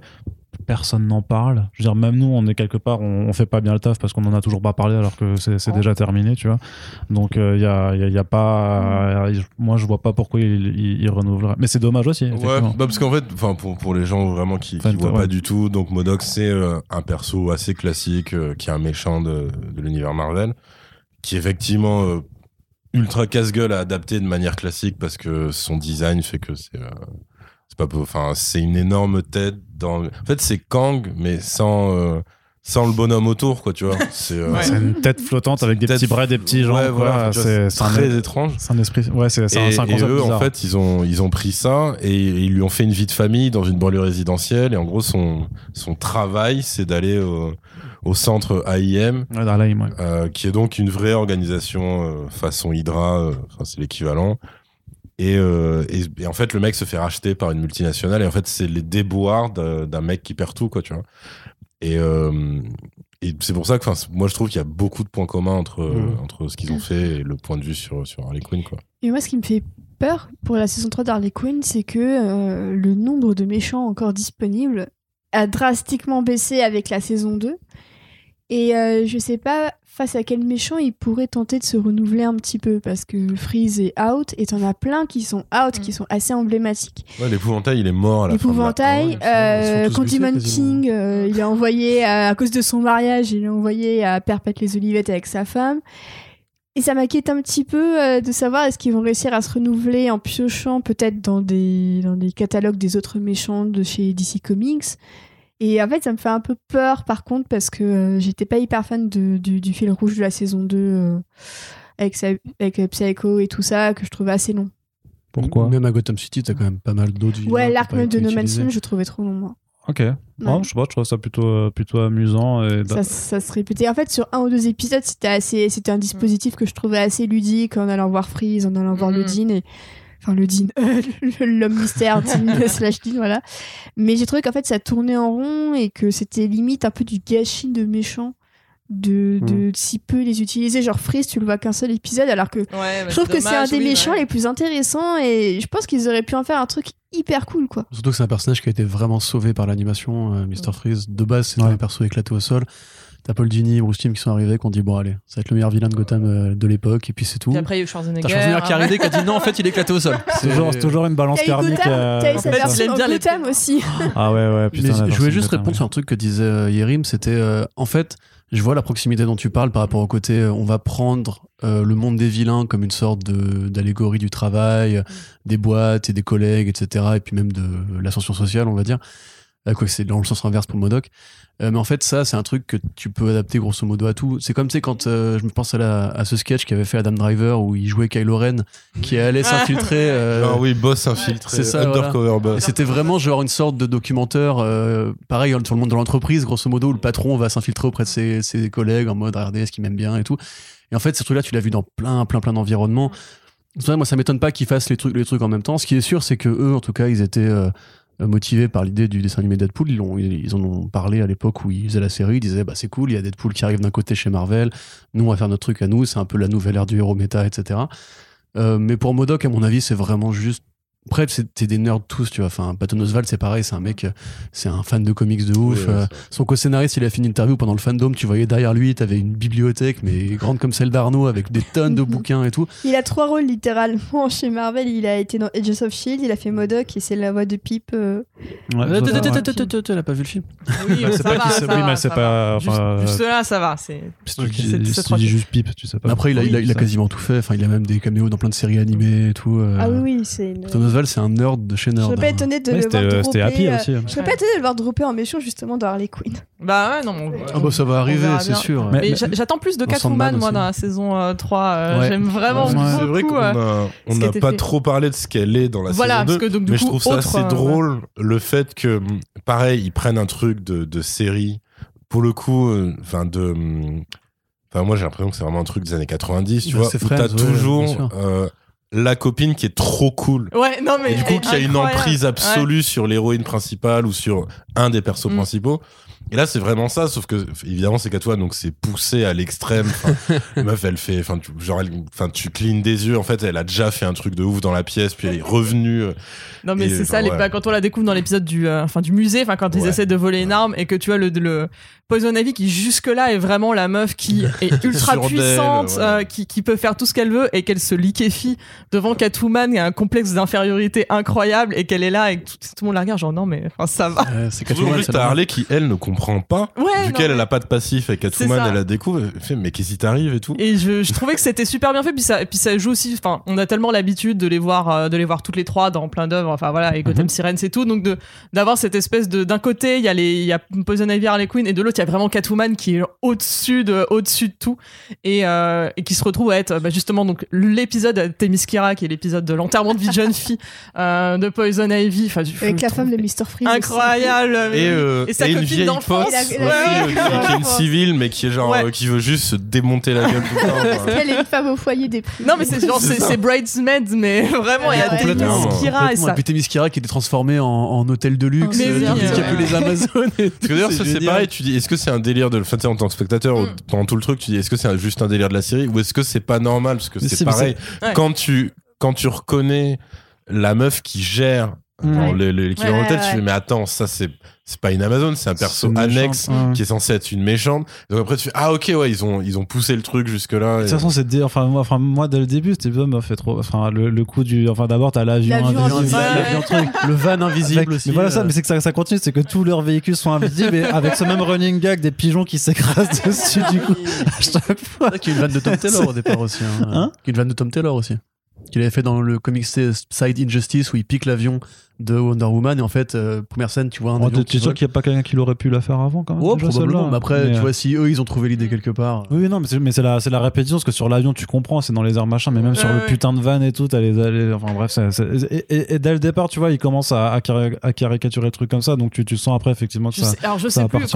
personne n'en parle. Je veux dire, même nous, on est quelque part, on, on fait pas bien le taf parce qu'on en a toujours pas parlé alors que c'est déjà terminé, tu vois. Donc, il y, a, y a- y a pas. euh, moi, je vois pas pourquoi il, il, il. Mais c'est dommage aussi. Ouais, bah parce qu'en fait, enfin pour, pour les gens vraiment qui, qui voient ouais. pas du tout, donc Modoc c'est euh, un perso assez classique euh, qui est un méchant de, de l'univers Marvel, qui effectivement euh, ultra casse-gueule à adapter de manière classique parce que son design fait que c'est euh, c'est pas enfin c'est une énorme tête dans. En fait c'est Kang mais sans euh, sans le bonhomme autour quoi tu vois. C'est euh, Ouais. C'est une tête flottante avec des Tête- petits bras, des petits jambes. Ouais, quoi. voilà, c'est un- très étrange. C'est un esprit. Ouais, c'est un, et, un et concept eux, en fait, ils ont, ils ont pris ça et ils lui ont fait une vie de famille dans une banlieue résidentielle. Et en gros, son, son travail, c'est d'aller au, au centre AIM, Ouais, dans l'AIM, ouais. euh, qui est donc une vraie organisation euh, façon Hydra, euh, enfin, c'est l'équivalent. Et, euh, et, et en fait, le mec se fait racheter par une multinationale. Et en fait, c'est les déboires d'un d'un mec qui perd tout, quoi, tu vois. Et, euh, et c'est pour ça que, enfin, moi, je trouve qu'il y a beaucoup de points communs entre, Mhm. entre ce qu'ils ont fait et le point de vue sur, sur Harley Quinn, quoi. Et moi, ce qui me fait peur pour la saison 3 d'Harley Quinn, c'est que euh, le nombre de méchants encore disponibles a drastiquement baissé avec la saison 2. Et euh, je sais pas face à quel méchant il pourrait tenter de se renouveler un petit peu parce que Freeze est out et t'en as plein qui sont out, Mm. qui sont assez emblématiques. Ouais, l'épouvantail, il est mort à la L'épouvantail, euh. King, euh, il est envoyé à, à cause de son mariage, il est envoyé à Perpète les Olivettes avec sa femme. Et ça m'inquiète un petit peu euh, de savoir est-ce qu'ils vont réussir à se renouveler en piochant peut-être dans des, dans des catalogues des autres méchants de chez DC Comics. Et en fait, ça me fait un peu peur par contre parce que euh, j'étais pas hyper fan de- du, du fil rouge de la saison 2 euh, avec, sa- avec Psycho et tout ça que je trouvais assez long. Pourquoi Même à Gotham City, t'as quand même pas mal d'autres Ouais, l'arc de No Man's. Land, je trouvais trop long moi. Ok. Ouais, je sais pas, je trouve ça plutôt, euh, plutôt amusant. Et ça, ça se répétait. En fait, sur un ou deux épisodes, c'était assez, c'était un dispositif que je trouvais assez ludique en allant voir Freeze, en allant voir le. Dean et enfin le Dean, euh, l'homme mystère Dean slash Dean, voilà. Mais j'ai trouvé qu'en fait ça tournait en rond et que c'était limite un peu du gâchis de méchants de, de si peu les utiliser. Genre Freeze, tu le vois qu'un seul épisode, alors que Ouais, bah, je trouve que c'est un des oui, méchants ouais. les plus intéressants et je pense qu'ils auraient pu en faire un truc hyper cool, quoi. Surtout que c'est un personnage qui a été vraiment sauvé par l'animation, euh, Mr. Freeze. De base, Ouais. un perso éclaté au sol. T'as Paul Dini, Bruce Timm qui sont arrivés, qui ont dit bon allez, ça va être le meilleur vilain de Gotham euh, de l'époque, et puis c'est tout. Puis après, il y a eu Schwarzenegger. T'as Schwarzenegger qui est arrivé, qui a dit non, en fait, il est éclaté au sol. C'est toujours, une balance T'as karmique. Gotham, euh, t'as eu ça. version il aime en bien les Gotham aussi. Ah ouais, ouais, putain. Mais la je voulais juste Gotham, répondre sur un truc que disait euh, Yerim, c'était euh, en fait, je vois la proximité dont tu parles par rapport au côté, euh, on va prendre euh, le monde des vilains comme une sorte de- d'allégorie du travail, euh, des boîtes et des collègues, etc. Et puis même de l'ascension sociale, on va dire. Quoique c'est dans le sens inverse pour Modoc. Euh, mais en fait, ça, c'est un truc que tu peux adapter grosso modo à tout. C'est comme, tu sais, quand euh, je me pense à, la- à ce sketch qu'avait fait Adam Driver où il jouait Kylo Ren qui allait s'infiltrer. euh, Ah oui, boss infiltré, C'est ça, undercover boss. c'était vraiment genre une sorte de documentaire, euh, pareil sur le monde de l'entreprise, grosso modo, où le patron va s'infiltrer auprès de ses, ses collègues en mode regardez ce qu'il m'aime bien et tout. Et en fait, ce truc-là, tu l'as vu dans plein, plein, plein d'environnements. Vrai, moi, ça m'étonne pas qu'ils fassent les trucs, les trucs en même temps. Ce qui est sûr, c'est que eux, en tout cas, ils étaient euh, motivés par l'idée du dessin animé Deadpool. Ils, l'ont- ils en ont parlé à l'époque où ils faisaient la série. Ils disaient, bah, c'est cool, il y a Deadpool qui arrive d'un côté chez Marvel. Nous, on va faire notre truc à nous. C'est un peu la nouvelle ère du héros méta, etc. Euh, mais pour Modoc, à mon avis, c'est vraiment juste. Après, c'était des nerds tous, tu vois. Enfin, Patton Oswalt, c'est pareil, c'est un mec, euh, c'est un fan de comics de ouf. Euh, ouais, son co-scénariste, il a fait une interview pendant le fandom. Tu voyais derrière lui, t'avais une bibliothèque, mais grande comme celle d'Arnaud, avec des tonnes de bouquins et tout. Il a trois rôles littéralement chez Marvel. Il a été dans Agents of Shield, il a fait Modoc et c'est la voix de Pipe. euh, Ouais, Euh, t'as- pas vu le film. Oui, mais c'est ça pas oui, mais c'est Juste, là, ça va. C'est. Juste pipe, tu sais pas. Après, il a, quasiment tout fait. Enfin, il a même des caméos dans plein de séries animées et tout. Ah oui, oui, c'est c'est un nerd de chez Je nerd. serais pas hein. étonné de Ouais, le c'était voir euh, dropper. c'était Happy euh, aussi. Je serais pas étonné de le voir dropper en méchant justement dans Harley Quinn. Bah ouais, non. on- Ah bah ça va arriver, c'est sûr. Mais- Mais j'a- j'attends plus de Catwoman, moi, dans la saison euh, 3. euh, Ouais. J'aime vraiment Ouais. beaucoup. C'est vrai qu'on euh, n'a pas fait. trop parlé de ce qu'elle est dans la Voilà, saison 2. parce que donc, du mais coup, je trouve ça autre, assez euh, drôle le fait que, pareil, ils prennent un truc de, de série. Pour le coup, euh, enfin, de. Enfin, moi, j'ai l'impression que c'est vraiment un truc des années 90, tu Bah, vois. c'est Où t'as Friends, ouais, toujours euh, la copine qui est trop cool. Ouais, non, mais. Et du coup, qui a une emprise absolue sur l'héroïne principale ou sur un des persos Mm. principaux. Et là, c'est vraiment ça, sauf que évidemment, c'est Catwoman, donc c'est poussé à l'extrême. Meuf, elle fait, enfin, tu, genre, enfin, tu clignes des yeux. En fait, elle a déjà fait un truc de ouf dans la pièce, puis elle est revenue. euh, Non mais c'est ça, les- bah, quand on la découvre dans l'épisode du, euh, du musée, enfin quand ils essaient de voler une arme et que tu vois le, le Poison Ivy qui jusque là est vraiment la meuf qui est ultra puissante, ouais. euh, qui, qui peut faire tout ce qu'elle veut et qu'elle se liquéfie devant Catwoman qui a un complexe d'infériorité incroyable et qu'elle est là et que tout, tout le monde la regarde genre non mais enfin ça va. Euh, c'est Catwoman, t'as Harley qui, elle, ne comprend pas. Ouais. vu qu'elle, elle a pas de passif et Catwoman, elle la découvre. Elle fait, mais qu'est-ce qui t'arrive et tout. Et je, je trouvais que c'était super bien fait puis ça puis ça joue aussi enfin on a tellement l'habitude de les voir euh, de les voir toutes les trois dans plein d'œuvres enfin voilà et Gotham Mhm. Sirens et tout donc de d'avoir cette espèce de d'un côté il y a les il y a Poison Ivy Harley Quinn et de l'autre il y a vraiment Catwoman qui est au-dessus de au-dessus de tout et, euh, et qui se retrouve à être bah, justement donc l'épisode Themyscira qui est l'épisode de l'enterrement de vie de jeune fille euh, de Poison Ivy enfin je- Avec je la femme de Mr. Freeze. incroyable Et, euh, Et sa une copine d'enfance. pote Et la- aussi, et la euh, qui, qui est une civile, mais qui est genre, Ouais. euh, qui veut juste se démonter la gueule tout le temps. est une femme au foyer des prix. non mais c'est genre c'est c'est Bridesmaids mais vraiment il y a Ouais. Themyscira et ça Et puis Themyscira qui était transformé en, en hôtel de luxe, Mais euh, n'y a ouais. plus les Amazones. et tout, Parce que d'ailleurs, ça c'est pareil, tu dis, est-ce que c'est un délire de. Enfin, tu sais, en tant que spectateur, Mm. pendant tout le truc, tu dis, est-ce que c'est un- juste un délire de la série ou est-ce que c'est pas normal? Parce que c'est pareil. Ouais. Quand, tu, quand tu reconnais la meuf qui gère genre, Ouais. le- le- l'équivalent Ouais, de tête, ouais, tu fais, ouais. mais attends, ça c'est. C'est pas une Amazon, c'est un perso annexe méchante, qui est censé être une méchante. Donc après tu fais ah ok ouais ils ont ils ont poussé le truc jusque là. De toute façon, c'est dé- enfin moi, enfin moi dès le début, épisode m'a fait trop. Enfin le, le coup du, enfin d'abord t'as l'avion, truc, le van invisible Avec- aussi. mais voilà ça, euh, mais c'est que ça, ça continue, c'est que tous leurs véhicules sont invisibles et avec ce même running gag des pigeons qui s'écrasent dessus du coup à chaque fois. Qu'il y a une vanne de Tom Taylor au départ aussi. Hein. Hein? Il y a une vanne de Tom Taylor aussi. Qu'il avait fait dans le comic Side Injustice où il pique l'avion de Wonder Woman et en fait, euh, première scène, tu vois un Oh, avion t'es qui sûr qu'il n'y a pas quelqu'un qui l'aurait pu la faire avant quand même Oh, probablement. Mais après, Mais, tu euh, vois, si eux, ils ont trouvé l'idée quelque part. Oui, non, mais c'est, mais c'est la, c'est la répétition, parce que sur l'avion, tu comprends, c'est dans les airs machin, mais même sur Ouais, le putain de van et tout, t'as les, les- enfin bref, c'est- c'est- et, et- et dès le départ, tu vois, il commence à, à, cari- à caricaturer le truc comme ça, donc tu, tu sens après, effectivement, que Je ça. sais- alors je ça sais plus,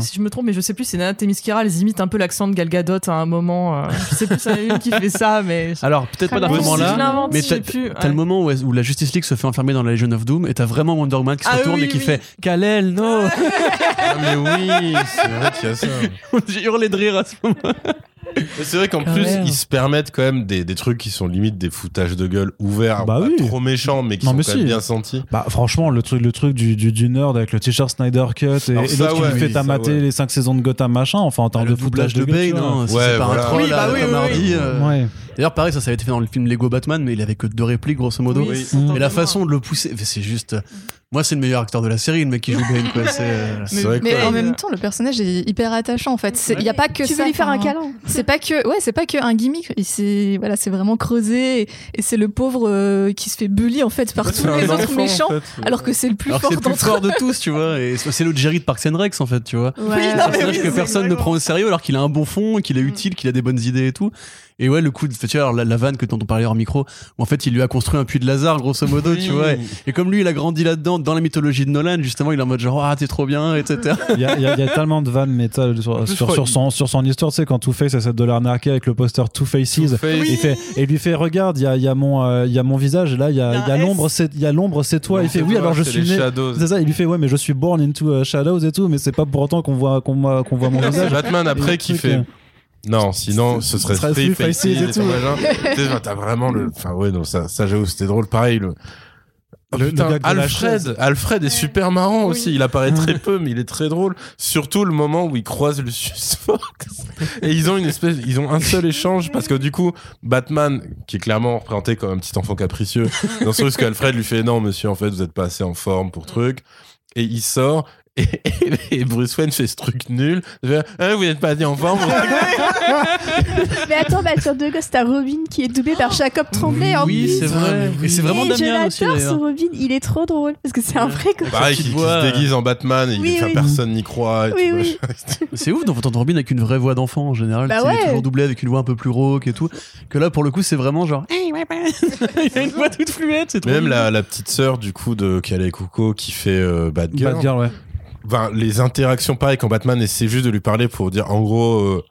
si je me trompe, mais je sais plus, c'est Nana Temiskira, elles imitent un peu l'accent de Gal Gadot à un moment. euh, je sais plus, a une qui fait ça, mais. Alors, peut-être pas dans je l'invente, mais t'as le moment où, où la Justice League se fait enfermer dans la Legion of Doom et t'as vraiment Wonder Woman qui se Ah retourne oui, et qui oui. fait Kal-El, non Ah, mais oui c'est vrai qu'il y a ça. J'ai hurlé de rire à ce moment. C'est vrai qu'en Ah plus, ouais. ils se permettent quand même des, des trucs qui sont limite des foutages de gueule ouverts, Bah pas oui. trop méchants, mais qui Non, sont mais quand si. même bien sentis. Bah, franchement, le truc, le truc du, du, du nerd avec le t-shirt Snyder Cut et, et qui ouais, lui fait oui, tamater ouais. les 5 saisons de Gotham machin, enfin en termes le de foutage doublage de gueule, hein, Ouais, c'est pas voilà. un troll Oui, bah à oui, Tom oui, Hardy, oui. euh, Ouais. D'ailleurs, pareil, ça, ça avait été fait dans le film Lego Batman, mais il avait que deux répliques, grosso modo. Oui, Oui. c'est. Et la façon de le pousser, c'est juste. Moi, c'est le meilleur acteur de la série, le mec qui joue Bane, quoi. C'est. euh, C'est vrai Mais en même temps, le personnage est hyper attachant en fait. Il n'y a pas que tu ça. veux lui faire un câlin C'est pas que, ouais, c'est pas que un gimmick. Il s'est- voilà, c'est vraiment creusé et, et c'est le pauvre euh, qui se fait bully en fait par Ouais, tous c'est les autres enfant, en méchants, fait. alors que c'est le plus Alors fort c'est le plus fort de tous, tu vois. Et c'est c'est le Jerry de Parks and Rec, en fait, tu vois. Ouais. non, Un mais personnage oui, que c'est personne ne prend au sérieux alors qu'il a un bon fond, qu'il est Mm. utile, qu'il a des bonnes idées et tout. Et ouais, le coup de, tu vois, alors, la, la vanne que dont on parlait hors micro, où en fait il lui a construit un puits de Lazare, grosso modo, tu vois. Et, et comme lui, il a grandi là-dedans, dans la mythologie de Nolan, justement, il est en mode genre, ah, t'es trop bien, etc. Il y, a, il y a- il y a tellement de vannes méta sur, plus, son, sur son histoire, tu sais, quand Two-Face essaie de l'arnaquer avec le poster Two-Faces. Two-Face. Il fait, et il lui fait regarde il y a, il y a mon euh, il y a mon visage et là il y a, l'ombre c'est il y a l'ombre c'est toi il fait oui alors je suis né Shadows. c'est ça il lui fait ouais mais je suis born into uh, shadows et tout mais c'est pas pour autant qu'on voit qu'on voit qu'on voit mon C'est visage Batman après qui fait. Non, sinon ce serait Ce serait Faces Faces et tout. T'as vraiment le. Enfin ouais, non, ça, ça j'avoue, c'était drôle. Pareil, le. Oh, Le- putain. Alfred, Alfred est super marrant Oui. aussi. Il apparaît très peu, mais il est très drôle. Surtout le moment où il croise Lucius Fox et ils ont une espèce, ils ont un seul échange parce que du coup, Batman, qui est clairement représenté comme un petit enfant capricieux, dans ce truc qu'Alfred lui fait non, monsieur, en fait, vous êtes pas assez en forme pour truc, et il sort. Et, et- et Bruce Wayne fait ce truc nul. Fait, Ah, vous n'êtes pas assez en forme. Mais attends, bah, sur deux gosses, t'as Robin qui est doublé par Jacob Tremblay en oui, plus. c'est vrai. Et c'est vraiment Et Damien je aussi, l'adore, ce. Robin, il est trop drôle parce que c'est un vrai gosse. Pareil, qui, se déguise en Batman et Oui, oui. personne n'y croit. Oui, oui. C'est ouf d'entendre Robin avec une vraie voix d'enfant en général. Bah Tu sais, Il est ouais. toujours doublé avec une voix un peu plus rauque et tout. Que là, pour le coup, c'est vraiment genre. Hey, ouais, ouais. il a une voix toute fluette, Même la, la petite sœur du coup de Calais Coco qui fait euh, Batgirl. Bad Girl ouais Enfin, les interactions pareil quand Batman essaie juste de lui parler pour dire en gros euh,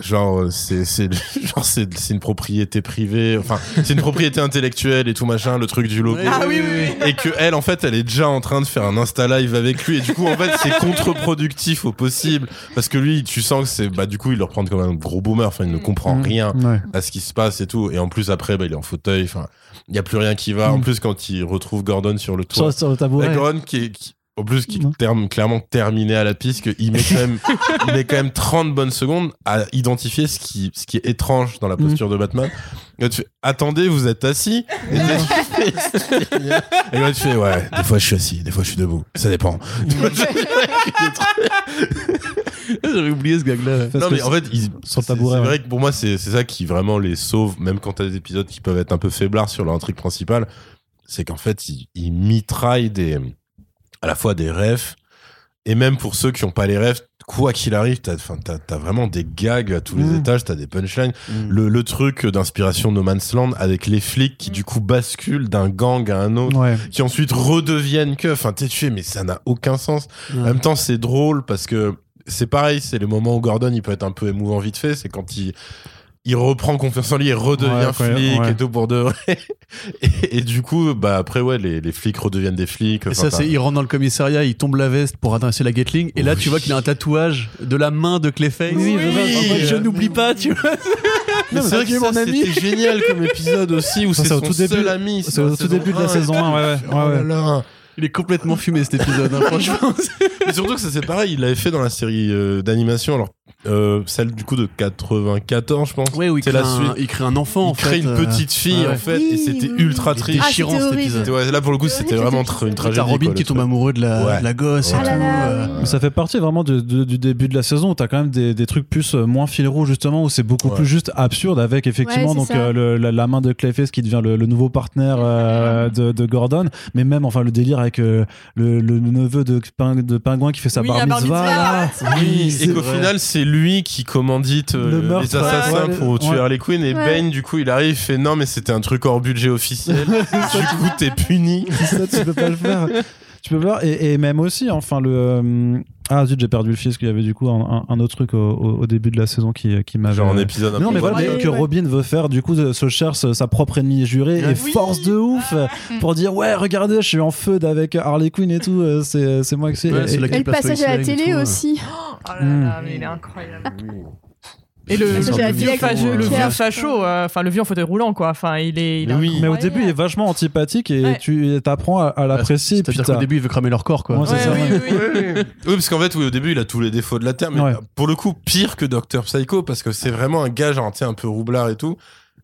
genre euh, c'est c'est genre c'est c'est une propriété privée enfin c'est une propriété intellectuelle et tout machin le truc du logo Ah oui, oui, oui. et que elle en fait elle est déjà en train de faire un insta live avec lui et du coup en fait c'est contre-productif au possible parce que lui tu sens que c'est bah du coup il le reprend comme un gros boomer enfin il ne comprend Mm. rien Ouais. à ce qui se passe et tout et en plus après bah, il est en fauteuil enfin il y a plus rien qui va en Mm. plus quand il retrouve Gordon sur le toit Sur, sur le tabouret. Gordon qui est qui- en plus qui Ouais. est terme, clairement terminé à la piste qu'il met quand même il met quand même 30 bonnes secondes à identifier ce qui ce qui est étrange dans la posture de Batman et là, tu fais attendez vous êtes assis et là, tu fais. Et là tu fais ouais des fois je suis assis des fois je suis debout ça dépend J'avais oublié ce gag-là. Non mais en fait ils- c'est tabouret, c'est ouais. vrai que pour moi c'est c'est ça qui vraiment les sauve même quand t'as des épisodes qui peuvent être un peu faiblards sur leur intrigue principale c'est qu'en fait ils, ils mitraillent des à la fois des refs et même pour ceux qui ont pas les refs quoi qu'il arrive t'as t'as vraiment des gags à tous les Mm. étages t'as des punchlines Mm. le, le truc d'inspiration No Man's Land avec les flics qui du coup basculent d'un gang à un autre Ouais. qui ensuite redeviennent que enfin t'es tué mais ça n'a aucun sens en même temps, c'est drôle parce que c'est pareil, c'est le moment où Gordon il peut être un peu émouvant vite fait, c'est quand il il reprend confiance en lui et redevient Ouais, flic ouais. et tout pour de vrai. Et, et du coup, bah après ouais, les, les flics redeviennent des flics. Et ça, c'est, il rentre dans le commissariat, il tombe la veste pour adresser la Gatling, et là, Oui. tu vois qu'il a un tatouage de la main de Clayface. Oui, oui. En mode, je n'oublie pas, tu vois. Mais c'est vrai que mon ami. c'était génial comme épisode aussi où c'est son tout début- seul ami. C'est au tout début de la saison 1, ouais, ouais. Oh ouais, là ouais. là. Il est complètement fumé cet épisode, hein, franchement. Mais surtout que ça c'est pareil, il l'avait fait dans la série euh, d'animation, alors euh, celle du coup de 94 je pense. Ouais, où il C'est crée, la un, suite. il crée un enfant, il en crée fait. une euh, petite fille ouais. en fait Oui, et c'était oui. ultra était triste. Ah, déchirant c'était cet horrible. épisode. Ouais, là pour le coup c'était vraiment une T'as tragédie. Robin quoi, qui tombe amoureux de la, Ouais. de la gosse et Ah tout. là là, euh. Mais ça fait partie vraiment de- de- du début de la saison où t'as quand même des, des trucs plus euh, moins fil rouge justement où c'est beaucoup Ouais. plus juste absurde avec effectivement Ouais, donc euh, le- la, la main de Clayface qui devient le, le nouveau partenaire euh, de, de Gordon mais même enfin le délire avec le, le neveu de, Ping- de pingouin qui fait sa bar mitzvah. Oui, et qu'au final, c'est lui qui commandite euh, Le les assassins ouais, pour ouais. tuer Harley Quinn. Et Ouais. Bane, du coup, il arrive, il fait non, mais c'était un truc hors budget officiel. du coup, t'es puni. ça tu peux pas le faire tu peux pas et, et même aussi enfin le euh, ah zut j'ai perdu le fil parce qu'il y avait du coup un, un- un autre truc au, au- au début de la saison qui, qui m'avait Genre un épisode un non peu mais voilà Ouais, que ouais. Robin veut faire du coup se cherche sa propre ennemie jurée et Oui. force de ouf pour dire ouais regardez je suis en feu avec Harley Quinn et tout euh, c'est c'est moi que c'est Ouais, et- c'est et- Et le Qui passage à la et télé tout, aussi. Oh là là, mais il est incroyable. Et le, vieux, télé fa- avec le vieux facho, euh, enfin le vieux en fauteuil roulant quoi. Enfin il est. Il est Mais oui. mais au début il est vachement antipathique et Ouais. tu t'apprends à, à l'apprécier puis C'est-à-dire qu'au t'as- début, il veut cramer leur corps, quoi. Ouais, c'est Ouais, ça, oui, ouais. oui, oui. Oui, parce qu'en fait, oui, au début, il a tous les défauts de la Terre, mais Ouais. pour le coup, pire que Dr. Psycho, parce que c'est vraiment un gars, genre, sais, un peu roublard et tout.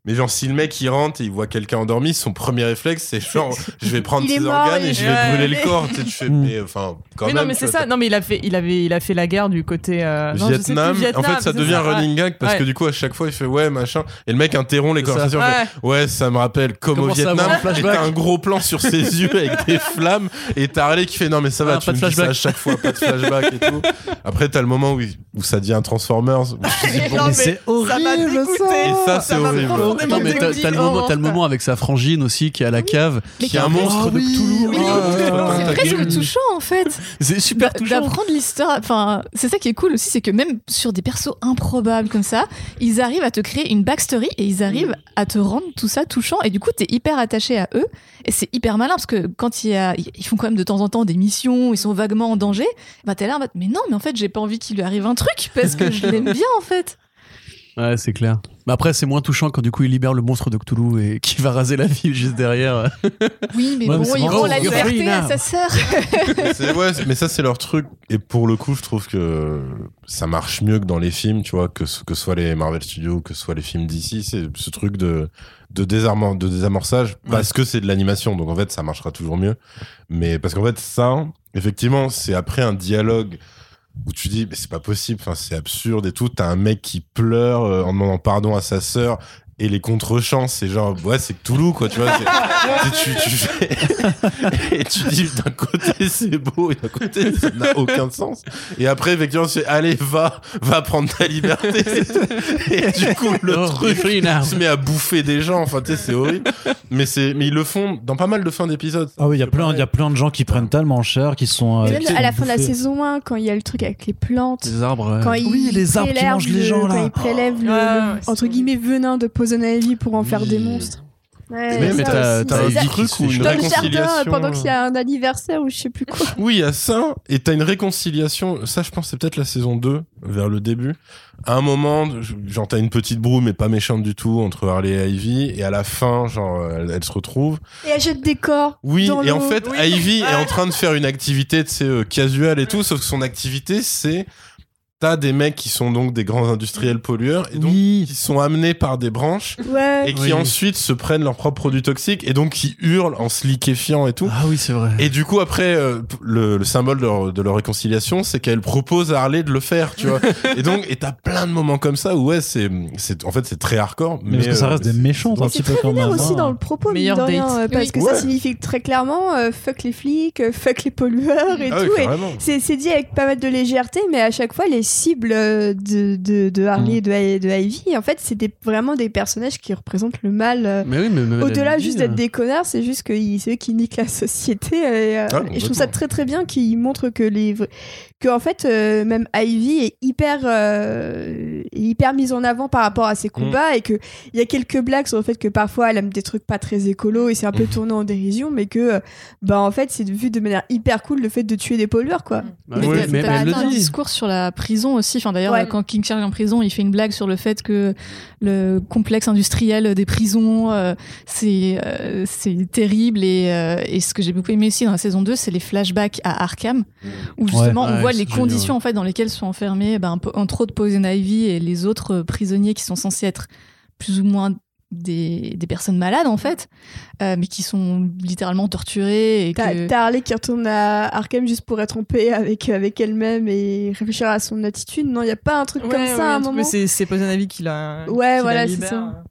Mais genre, si le mec il rentre et il voit quelqu'un endormi, son premier réflexe, c'est genre, je vais prendre Il est ses mort, organes il et je vais Ouais. brûler le corps. Tu sais, tu fais, Mm. mais enfin, quand Mais même. non mais tu c'est vois, ça. Non mais il a fait, il avait, il a fait la guerre du côté euh, non, je sais plus, Vietnam, en fait, ça c'est devient ouais. running gag parce Ouais. que du coup, à chaque fois, il fait ouais, machin. Et le mec interrompt les C'est ça. conversations. il fait, Ouais. Ouais, ça me rappelle comme Comment au Vietnam. avoir un Et flashback t'as un gros plan sur ses yeux avec des flammes. Et t'as Harley qui fait non, mais ça va, Ah, tu pas me de dis ça à flashback. chaque fois, pas de flashback et tout. Après, t'as le moment où, il- où ça devient un Transformers. où tu te dis, bon, Non, mais c'est ça m'a horrible, dégoûté. Et ça, c'est m'a horrible. Non, mais t'as, t'as le moment, t'as le moment avec sa frangine aussi qui est à la cave, qui est un monstre de Cthulhu. Ah, ah, C'est presque touchant en fait. C'est super touchant. D'apprendre l'histoire. Enfin, c'est ça qui est cool aussi, c'est que même sur des persos improbables comme ça, ils arrivent à te créer une backstory et ils arrivent à te rendre tout ça touchant. Et du coup, t'es hyper attaché à eux. Et c'est hyper malin parce que quand il y a, ils font quand même de temps en temps des missions, ils sont vaguement en danger. Bah t'es là, en mode, mais non, mais en fait, j'ai pas envie qu'il lui arrive un truc parce que je l'aime bien en fait. Ouais, c'est clair. Mais après, c'est moins touchant quand du coup il libère le monstre de Cthulhu et qui va raser la ville juste derrière. Oui, mais Ouais, mais bon, c'est il marrant. rend la liberté à sa sœur. Ouais, mais ça c'est leur truc et pour le coup je trouve que ça marche mieux que dans les films tu vois que ce que soit les Marvel Studios que ce soit les films d'ici c'est ce truc de de désarmement de désamorçage parce que c'est de l'animation donc en fait ça marchera toujours mieux mais parce qu'en fait ça effectivement c'est après un dialogue où tu dis mais c'est pas possible c'est absurde et tout. T'as un mec qui pleure euh, en demandant pardon à sa sœur et les contre-champs, c'est genre, ouais, c'est Toulouse, quoi, tu vois. c'est- c'est- tu, tu fais- et tu dis, d'un côté, c'est beau, et d'un côté, ça n'a aucun sens. Et après, effectivement, c'est, allez, va, va prendre ta liberté. et du coup, le Oh, truc se met à bouffer des gens. Enfin, tu sais, c'est horrible. Mais c'est, mais ils le font dans pas mal de fins d'épisodes. Ah oui, il y a plein, il y a plein de gens qui prennent tellement cher, qui sont. Euh, même qui à la fin de la saison 1, quand il y a le truc avec les plantes, Les arbres. quand ils Oui, les arbres qui prélèvent mangent les le- gens, là. Quand ils prélèvent le, Ouais, le, entre guillemets venin de Poison Ivy pour en faire des monstres. Ouais, Mais- t'as- un. Ivy truc ou une dans le jardin réconciliation. pendant qu'il y a un anniversaire ou je sais plus quoi. Oui, il y a ça, et t'as une réconciliation, ça je pense c'est peut-être la saison 2, vers le début. À un moment, genre t'as une petite broue, mais pas méchante du tout, entre Harley et Ivy, et à la fin, genre, elle, elle se retrouve. Et elle jette des corps. Oui, dans et en fait, Oui. Ivy est en train de faire une activité, tu sais, euh, casual et tout, sauf que son activité, c'est... T'as des mecs qui sont donc des grands industriels pollueurs, et donc Oui. qui sont amenés par des branches, Ouais. et qui Oui. ensuite se prennent leurs propres produits toxiques, et donc qui hurlent en se liquéfiant et tout. Ah oui, c'est vrai. Et du coup, après, euh, le, le symbole de leur, de leur réconciliation, c'est qu'elle propose à Harley de le faire, tu vois. et donc, et t'as plein de moments comme ça où, ouais, c'est, c'est, en fait, c'est très hardcore. Mais parce que ça euh, reste des c'est- méchants, un petit peu quand même. aussi hein. dans le propos, Meilleur de rien, euh, parce Oui. que ça signifie très clairement euh, fuck les flics, euh, fuck les pollueurs et Ah oui, tout. et carrément. c'est c'est dit avec pas mal de légèreté, mais à chaque fois, les cibles euh, de, de, de Harley et de, de Ivy, en fait, c'est des- vraiment des personnages qui représentent le mal. euh, Mais oui, mais même Au-delà juste d'être euh, des connards, c'est juste que c'est eux qui niquent la société. Et, euh, Ah, et je trouve ça très très bien qu'ils montrent que les vrais- que en fait euh, même Ivy est hyper euh, hyper mise en avant par rapport à ses combats et que il y a quelques blagues sur le fait que parfois elle aime des trucs pas très écolo et c'est un peu Mhm. tourné en dérision, mais que euh, bah en fait c'est vu de manière hyper cool le fait de tuer des pollueurs quoi. bah Mais oui, t'as- mais- elle un le dit. discours sur la prison aussi. Enfin, d'ailleurs, Ouais. quand King Charles est en prison, il fait une blague sur le fait que le complexe industriel des prisons, euh, c'est euh, c'est terrible. Et, euh, et ce que j'ai beaucoup aimé aussi dans la saison 2, c'est les flashbacks à Arkham, où justement Ouais, on voit les génial. conditions en fait dans lesquelles sont enfermés, ben, un peu- entre autres Poison Ivy et les autres euh, prisonniers qui sont censés être plus ou moins des, des personnes malades en fait, euh, mais qui sont littéralement torturées et T'as que... t'as Harley qui retourne à Arkham juste pour être en paix avec, avec elle-même et réfléchir à son attitude. Non, il n'y a pas un truc comme Ouais, ça ouais, à un moment. Mais c'est, c'est Poison Ivy qui l'a. Ouais, qui la voilà, c'est ça.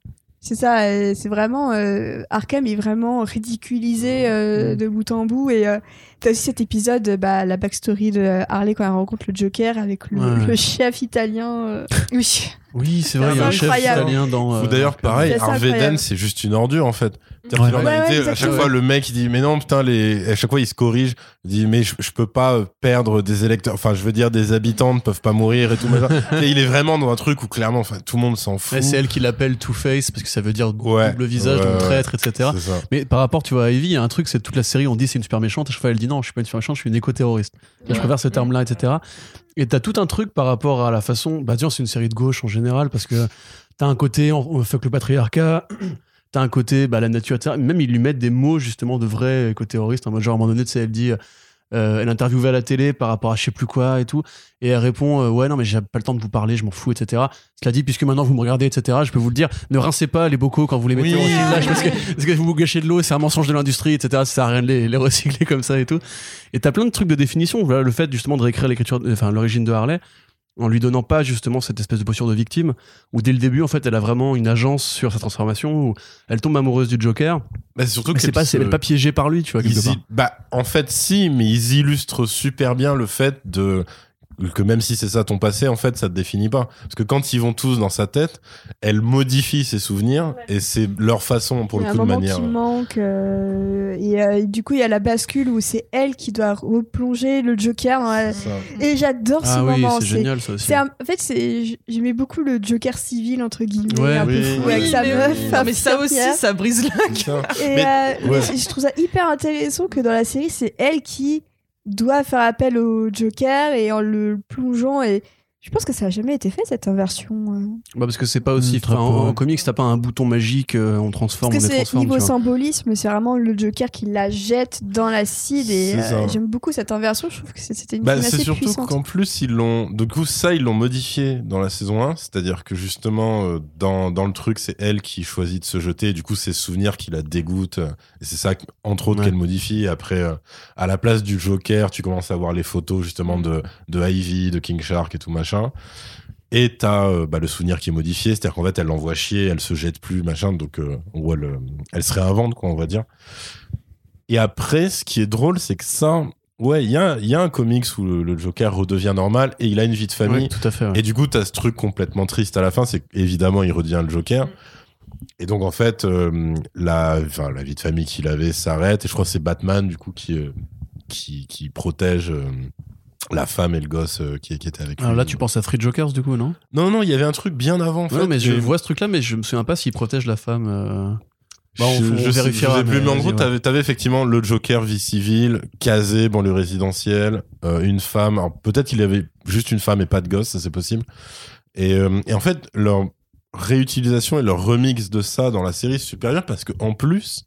C'est ça, euh, c'est vraiment. euh, Arkham est vraiment ridiculisé euh, Mm. de bout en bout. Et euh, t'as aussi cet épisode, euh, bah, la backstory de Harley quand elle rencontre le Joker avec le, Ouais. le chef italien. euh. Oui. Oui, c'est vrai, il y a un C'est chef italien dans. Ou euh, d'ailleurs, pareil, Harvey. Dent, c'est juste une ordure, en fait. Ouais. qu'en Ouais, à chaque fois, le mec, il dit, mais non, putain, les... à chaque fois, il se corrige. Il dit, mais je, je peux pas perdre des électeurs. Enfin, je veux dire, des habitants ne peuvent pas mourir et tout. et il est vraiment dans un truc où, clairement, enfin, tout le monde s'en fout. C'est elle qui l'appelle Two-Face parce que ça veut dire Ouais. double visage, Ouais, donc traître, etc. Mais par rapport, tu vois, à Ivy, il y a un truc, c'est toute la série, on dit c'est une super méchante, et chaque fois elle dit non, je suis pas une super méchante, je suis une éco-terroriste. Je préfère ce terme-là, etc. Et t'as tout un truc par rapport à la façon. Bah, disons, c'est une série de gauche en général, parce que t'as un côté, on, on fuck le patriarcat, t'as un côté, bah, la nature, etc. Même ils lui mettent des mots, justement, de vrais éco-terroristes, en mode genre, à un moment donné, tu sais, elle dit. euh, elle est interviewée à la télé par rapport à je sais plus quoi et tout et elle répond euh, ouais non mais j'ai pas le temps de vous parler je m'en fous etc cela dit puisque maintenant vous me regardez etc je peux vous le dire ne rincez pas les bocaux quand vous les mettez Oui. au recyclage parce que, parce que vous vous gâchez de l'eau c'est un mensonge de l'industrie etc ça sert à rien de les, les recycler comme ça et tout et t'as plein de trucs de définition voilà le fait justement de réécrire l'écriture enfin l'origine de Harley en lui donnant pas justement cette espèce de posture de victime où dès le début en fait elle a vraiment une agence sur sa transformation où elle tombe amoureuse du Joker. Bah, c'est surtout mais c'est pas se- pas piégée par lui tu vois quelque Ils part. y- Bah, en fait, si, mais ils illustrent super bien le fait de que même si c'est ça ton passé, en fait, ça te définit pas. Parce que quand ils vont tous dans sa tête, elle modifie ses souvenirs et c'est leur façon, pour le coup, un de moment manière. qui manque. euh, et euh, du coup, il y a la bascule où c'est elle qui doit replonger le Joker. dans la-. Et j'adore ce ah oui moment. c'est génial ça aussi un- En fait, j'aimais beaucoup le Joker civil entre guillemets, Ouais. un peu fou Oui, avec sa mais, meuf. oui. Non, mais ça aussi, ça brise la ça. Et, Mais- euh, ouais. je trouve ça hyper intéressant que dans la série, c'est elle qui doit faire appel au Joker et en le plongeant. Et je pense que ça a jamais été fait cette inversion. euh. Bah parce que c'est pas aussi. Mm, peu, en, en comics, t'as pas un bouton magique, euh, on transforme, Parce que c'est niveau symbolisme, c'est vraiment le Joker qui la jette dans l'acide. Et euh, j'aime beaucoup cette inversion. Je trouve que c'est- c'était une Bah, c'est surtout qu'en plus, ils l'ont. Du coup, ça, ils l'ont modifié dans la saison 1. C'est-à-dire que justement, dans, dans le truc, c'est elle qui choisit de se jeter. Et du coup, c'est ce souvenir qui la dégoûte. Et c'est ça, entre autres, Ouais. qu'elle modifie. Et après, euh, à la place du Joker, tu commences à voir les photos justement de, de Ivy, de King Shark et tout machin. Et t'as euh, bah, le souvenir qui est modifié, c'est-à-dire qu'en fait, elle l'envoie chier, elle se jette plus, machin, donc euh, elle, euh, elle se réinvente, quoi, on va dire. Et après, ce qui est drôle, c'est que ça, ouais, il y a, y a un comics où le, le Joker redevient normal et il a une vie de famille. Tout à fait. ouais. Et du coup, t'as ce truc complètement triste à la fin, c'est qu'évidemment, il redevient le Joker. Et donc, en fait, euh, la, la vie de famille qu'il avait s'arrête. Et je crois que c'est Batman, du coup, qui, euh, qui, qui protège euh, la femme et le gosse euh, qui, qui était avec lui. Alors là, tu penses à Three Jokers, du coup, non? Non, non, il y avait un truc bien avant, en fait. mais je Et- vois ce truc-là, mais je me souviens pas s'il protège la femme. euh. Bah, on, je, on je sais- plus, mais en vas-y, gros, ouais. t'avais, t'avais effectivement le Joker vie civile, casé, banlieue résidentielle, euh, une femme. Alors, peut-être qu'il y avait juste une femme et pas de gosse, ça c'est possible. Et, euh, et en fait, leur réutilisation et leur remix de ça dans la série est supérieure parce que en plus,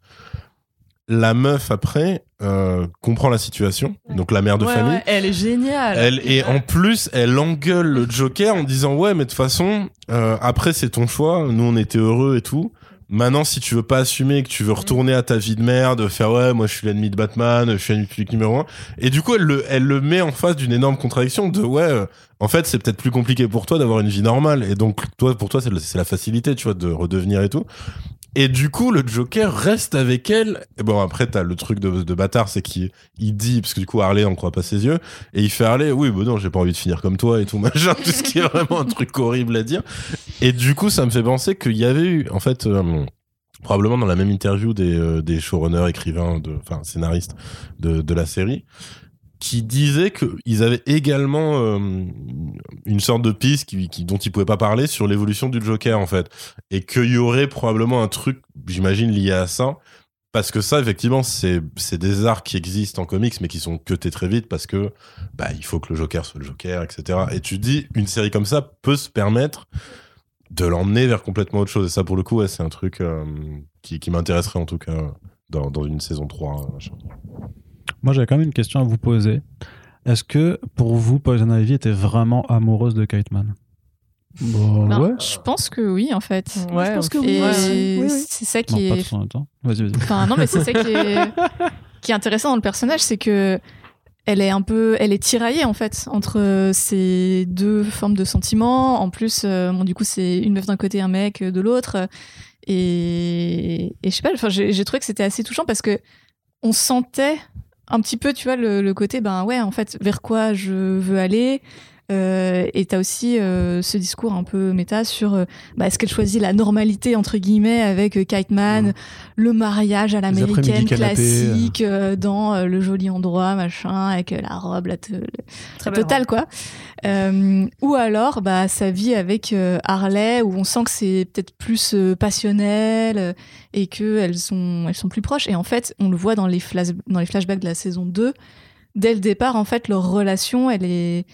la meuf après euh, comprend la situation, donc la mère de Ouais, famille. ouais, elle est géniale. Elle, et en plus, elle engueule le Joker en disant ouais, mais de toute façon, euh, après c'est ton choix. Nous, on était heureux et tout. Maintenant, si tu veux pas assumer, que tu veux retourner à ta vie de merde, faire ouais, moi je suis l'ennemi de Batman, je suis l'ennemi public numéro un. Et du coup, elle le, elle le met en face d'une énorme contradiction de ouais, euh, en fait, c'est peut-être plus compliqué pour toi d'avoir une vie normale. Et donc, toi, pour toi, c'est la facilité, tu vois, de redevenir et tout. Et du coup, le Joker reste avec elle. Bon, après, t'as le truc de, bâtard, c'est qu'il il dit, parce que du coup, Harley, on croit pas ses yeux, et il fait Harley, oui, bah non, j'ai pas envie de finir comme toi et tout, machin, tout ce qui est vraiment un truc horrible à dire. Et du coup, ça me fait penser qu'il y avait eu, en fait, euh, probablement dans la même interview des, euh, des showrunners, écrivains, de, enfin, scénaristes de la série, qui disaient qu'ils avaient également euh, une sorte de piste dont ils pouvaient pas parler sur l'évolution du Joker, en fait. Et qu'il y aurait probablement un truc, j'imagine, lié à ça. Parce que ça, effectivement, c'est des arcs qui existent en comics, mais qui sont cutés très vite parce que bah il faut que le Joker soit le Joker, etc. Et tu dis, une série comme ça peut se permettre de l'emmener vers complètement autre chose. Et ça, pour le coup, c'est un truc euh, qui, m'intéresserait en tout cas dans, dans une saison 3. machin. Moi, j'avais quand même une question à vous poser. Est-ce que pour vous, Poison Ivy était vraiment amoureuse de Man Bon, Ben, ouais. Je pense que oui, en fait. Ouais, je pense que oui. C'est ça qui pas est tout en même temps. Vas-y, vas-y. Enfin, non, mais c'est ça qui est, qui est intéressant dans le personnage, c'est que elle est un peu, elle est tiraillée en fait entre ces deux formes de sentiments. En plus, euh, bon, du coup, c'est une meuf d'un côté, un mec de l'autre. Et, et je sais pas, enfin, j'ai j'ai trouvé que c'était assez touchant parce que on sentait un petit peu, tu vois, le, le côté, ben ouais, en fait, vers quoi je veux aller. Euh, et t'as aussi euh, ce discours un peu méta sur euh, bah, est-ce qu'elle choisit la normalité entre guillemets avec Kite Man, Ouais. le mariage à l'américaine classique euh, dans euh, le joli endroit machin avec euh, la robe la, te- totale quoi. Euh, ou alors bah sa vie avec euh, Harley où on sent que c'est peut-être plus euh, passionnel et que elles sont elles sont plus proches. Et en fait on le voit dans les flash dans les flashbacks de la saison 2 dès le départ en fait leur relation elle est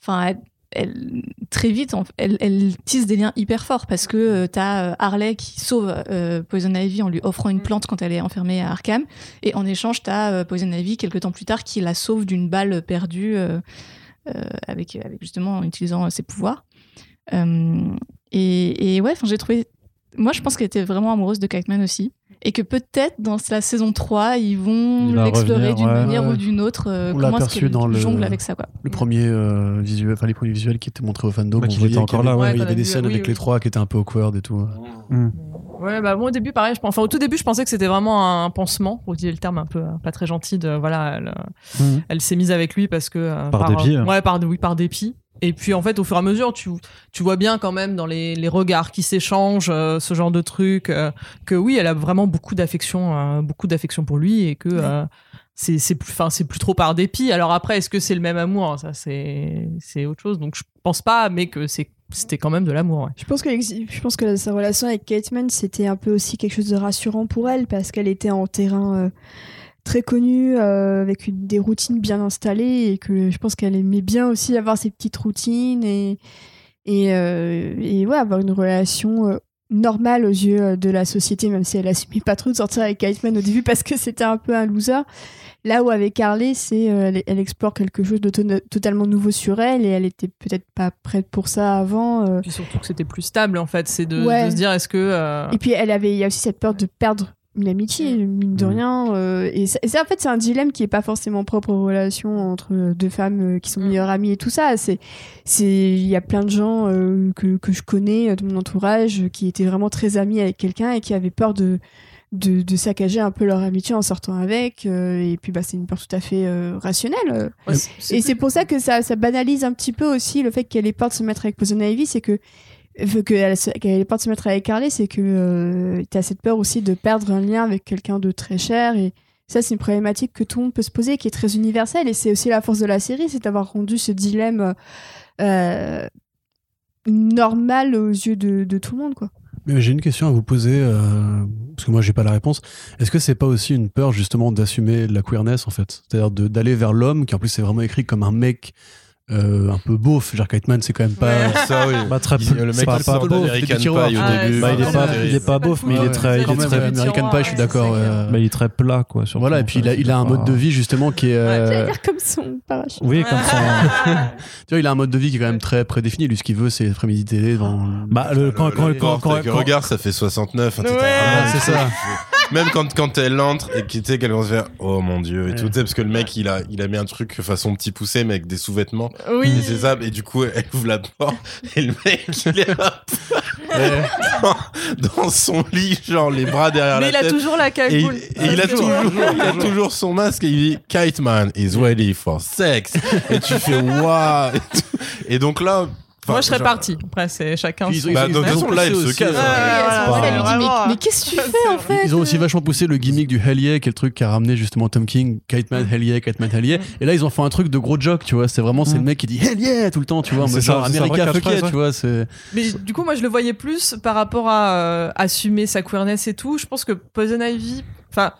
enfin elle, elle- très vite elle, elle tisse des liens hyper forts parce que t'as euh, Harley qui sauve Poison Ivy en lui offrant une plante quand elle est enfermée à Arkham. Et en échange t'as euh, Poison Ivy quelques temps plus tard qui la sauve d'une balle perdue avec, avec justement en utilisant euh, ses pouvoirs Euh, et, et ouais enfin j'ai trouvé moi je pense qu'elle était vraiment amoureuse de Kite Man aussi et que peut-être dans la saison 3 ils vont l'explorer d'une ouais, manière ouais. ou d'une autre euh, On l'a aperçu dans le- jongle avec ça quoi Le premier euh, visuel, enfin les premiers visuels qui étaient montrés au fandom, Ouais, on voyait y encore avait- là, ouais. il y avait des scènes avec oui, les trois qui étaient un peu awkward et tout. Ouais, bah moi au début pareil, je pense- enfin au tout début je pensais que c'était vraiment un pansement, pour utiliser le terme un peu euh, pas très gentil de voilà, elle, euh, Mhm. elle s'est mise avec lui parce que euh, Par dépit, euh, hein. ouais, par oui, par dépit. Et puis en fait au fur et à mesure tu tu vois bien quand même dans les, les regards qui s'échangent euh, ce genre de truc euh, que oui, elle a vraiment beaucoup d'affection euh, beaucoup d'affection pour lui et que euh, c'est c'est plus enfin c'est plus trop par dépit. Alors après est-ce que c'est le même amour? Ça c'est c'est autre chose. Donc je pense pas mais que c'est c'était quand même de l'amour. Je pense que, sa relation avec Kate Man, c'était un peu aussi quelque chose de rassurant pour elle parce qu'elle était en terrain euh, très connu, euh, avec des routines bien installées et que je pense qu'elle aimait bien aussi avoir ses petites routines et, euh, ouais, avoir une relation normale aux yeux de la société, même si elle assumait pas trop de sortir avec Kate Man au début parce que c'était un peu un loser. Là où avec Harley, c'est euh, elle, elle explore quelque chose de to- totalement nouveau sur elle et elle était peut-être pas prête pour ça avant. euh. Puis surtout que c'était plus stable en fait, c'est de, Ouais. de se dire est-ce que euh, Et puis elle avait, il y a aussi cette peur de perdre une amitié, mine de Mhm. rien. euh, et, ça, et ça, en fait, c'est un dilemme qui est pas forcément propre aux relations entre deux femmes qui sont Mhm. meilleures amies et tout ça. C'est, c'est, il y a plein de gens euh, que, que je connais de mon entourage qui étaient vraiment très amis avec quelqu'un et qui avaient peur de, de, de saccager un peu leur amitié en sortant avec. euh, et puis, bah, c'est une peur tout à fait euh, rationnelle. Ouais, c'est- Et c'est pour ça que ça, ça banalise un petit peu aussi le fait qu'elle ait peur de se mettre avec Poison Ivy, c'est que euh, qu'elle qu'elle ait peur de se mettre avec Carly, c'est que euh, t'as cette peur aussi de perdre un lien avec quelqu'un de très cher et ça c'est une problématique que tout le monde peut se poser qui est très universelle et c'est aussi la force de la série c'est d'avoir rendu ce dilemme euh, normal aux yeux de, de tout le monde quoi. J'ai une question à vous poser, euh, parce que moi j'ai pas la réponse. Est-ce que c'est pas aussi une peur justement d'assumer la queerness en fait? C'est-à-dire d'aller vers l'homme, qui en plus c'est vraiment écrit comme un mec euh, un peu beauf. Genre Kiteman c'est quand même pas. Ouais. Ça, oui. Bah, très Il- le mec pas- pas sort beau. d'American des tiroirs. Pie au début. Bah, il est pas, il est pas beauf, mais il est très, il est très, American Pie, je suis d'accord. bah, il est très plat, quoi. Voilà, et puis il a, il a un mode pas- de vie justement qui est. euh, J'allais dire comme son parachute. Oui, comme ça. tu vois, il a un mode de vie qui est quand même très prédéfini. Lui, ce qu'il veut, c'est après-midi télé devant. Bah, le, quand, quand, Le quand, porte quand, avec le quand- regard, ça fait 69. hein, c'est ça. Même quand, quand elle entre et qu'elle commence à faire Oh mon dieu, et Ouais. tout, tu sais, parce que le mec, il a, il a mis un truc façon petit poussé, mais avec des sous-vêtements. Oui. Et c'est ça, et du coup, elle ouvre la porte, et le mec, il est là, dans, dans son lit, genre les bras derrière Mais la il a tête. toujours la cagoule. et il a toujours, il a toujours son masque et il dit Kite Man is ready for sex. Et tu fais waouh. Et donc là, Moi, je serais genre- parti. Après, c'est chacun. Ils son- Bah, ils de toute façon, là, se euh, mais, qu'est-ce que tu fais en fait Ils ont aussi vachement poussé le gimmick du Hell Yeah, qui est le truc qui a ramené justement Tom King, Kite Man, Hell Yeah, Kite Man, Hell Yeah. Et là, ils ont fait un truc de gros joke, tu vois. C'est vraiment, c'est Mm. le mec qui dit Hell Yeah tout le temps, tu vois. C'est genre America vraie fuck yeah, catchphrase, tu vois. Mais du coup, moi, je le voyais plus par rapport à euh, assumer sa queerness et tout. Je pense que Poison Ivy, enfin,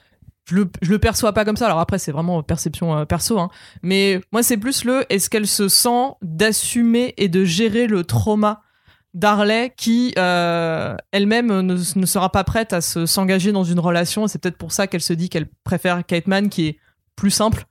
je le, le perçois pas comme ça. Alors après, c'est vraiment perception euh, perso, hein. Mais moi, c'est plus le est-ce qu'elle se sent d'assumer et de gérer le trauma d'Harley qui euh, elle-même ne, sera pas prête à se s'engager dans une relation? C'est peut-être pour ça qu'elle se dit qu'elle préfère Kate Man qui est plus simple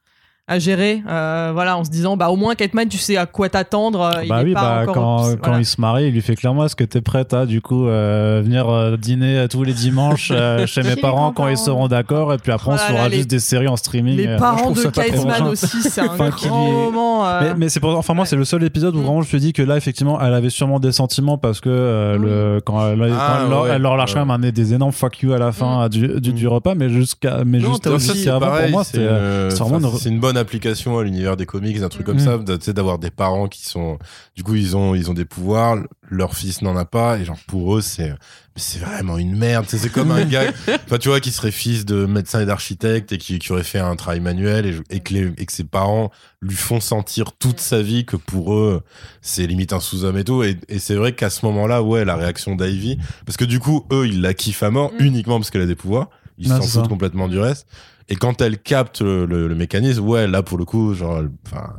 à gérer. Euh, voilà, en se disant bah au moins Kate Man, tu sais à quoi t'attendre. euh, il Bah est oui, pas bah, encore- quand, voilà. quand il se marie, il lui fait clairement est-ce que t'es prête à du coup euh, venir euh, dîner tous les dimanches euh, chez mes parents quand ils seront d'accord et puis après on Oh se là fera les- juste des séries en streaming. Les parents de ça pas très Kate Man méchant. aussi, c'est un Enfin, grand moment. euh, Mais, mais c'est pour enfin moi c'est le seul épisode où Mm. vraiment je te dis que là effectivement elle avait sûrement des sentiments parce que euh, le quand elle, Ah, quand elle leur, ouais. elle leur lâche quand même un, des énormes fuck you à la fin Mm. du, du, du repas mais jusqu'à mais juste aussi avant pour moi c'est vraiment une- une bonne application à l'univers des comics, un truc comme Mm. ça, tu sais, d'avoir des parents qui sont, du coup, ils ont, ils ont des pouvoirs, leur fils n'en a pas, et genre, pour eux, c'est, c'est vraiment une merde, c'est comme un gars, enfin, tu vois, qui serait fils de médecin et d'architecte et qui, qui aurait fait un travail manuel et, et que les, et que ses parents lui font sentir toute sa vie que pour eux, c'est limite un sous-homme et tout, et, et c'est vrai qu'à ce moment-là, ouais, la réaction d'Ivy, parce que du coup, eux, ils la kiffent à mort Mm. uniquement parce qu'elle a des pouvoirs, ils s'en foutent complètement du reste. Et quand elle capte le, le- le mécanisme, ouais, là pour le coup, genre, enfin,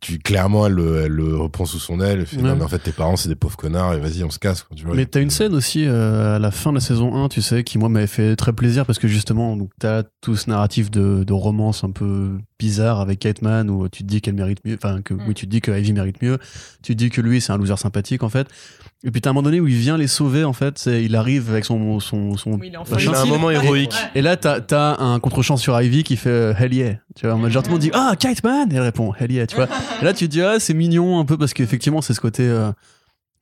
tu clairement, elle, le- elle le reprend sous son aile. Elle fait, Ouais. non, mais en fait, tes parents, c'est des pauvres connards, et vas-y, on se casse. quoi, tu vois. Mais t'as une scène aussi euh, à la fin de la saison 1, tu sais, qui moi m'avait fait très plaisir parce que justement, donc t'as tout ce narratif de, de romance un peu bizarre avec Kate Man où tu te dis qu'elle mérite mieux, enfin que Mm. oui, tu te dis que Ivy mérite mieux, tu te dis que lui c'est un loser sympathique en fait. Et puis t'as un moment donné où il vient les sauver en fait, c'est- il arrive avec son son son. Oui, il est enfin Il a un moment héroïque. Ouais. Et là t'as t'as un contre-champ sur Ivy qui fait euh, Hell yeah, tu vois, genre tout le monde dit ah Kate Man, et elle répond Hell yeah, tu vois. Et là tu te dis ah c'est mignon un peu parce qu'effectivement c'est ce côté. euh,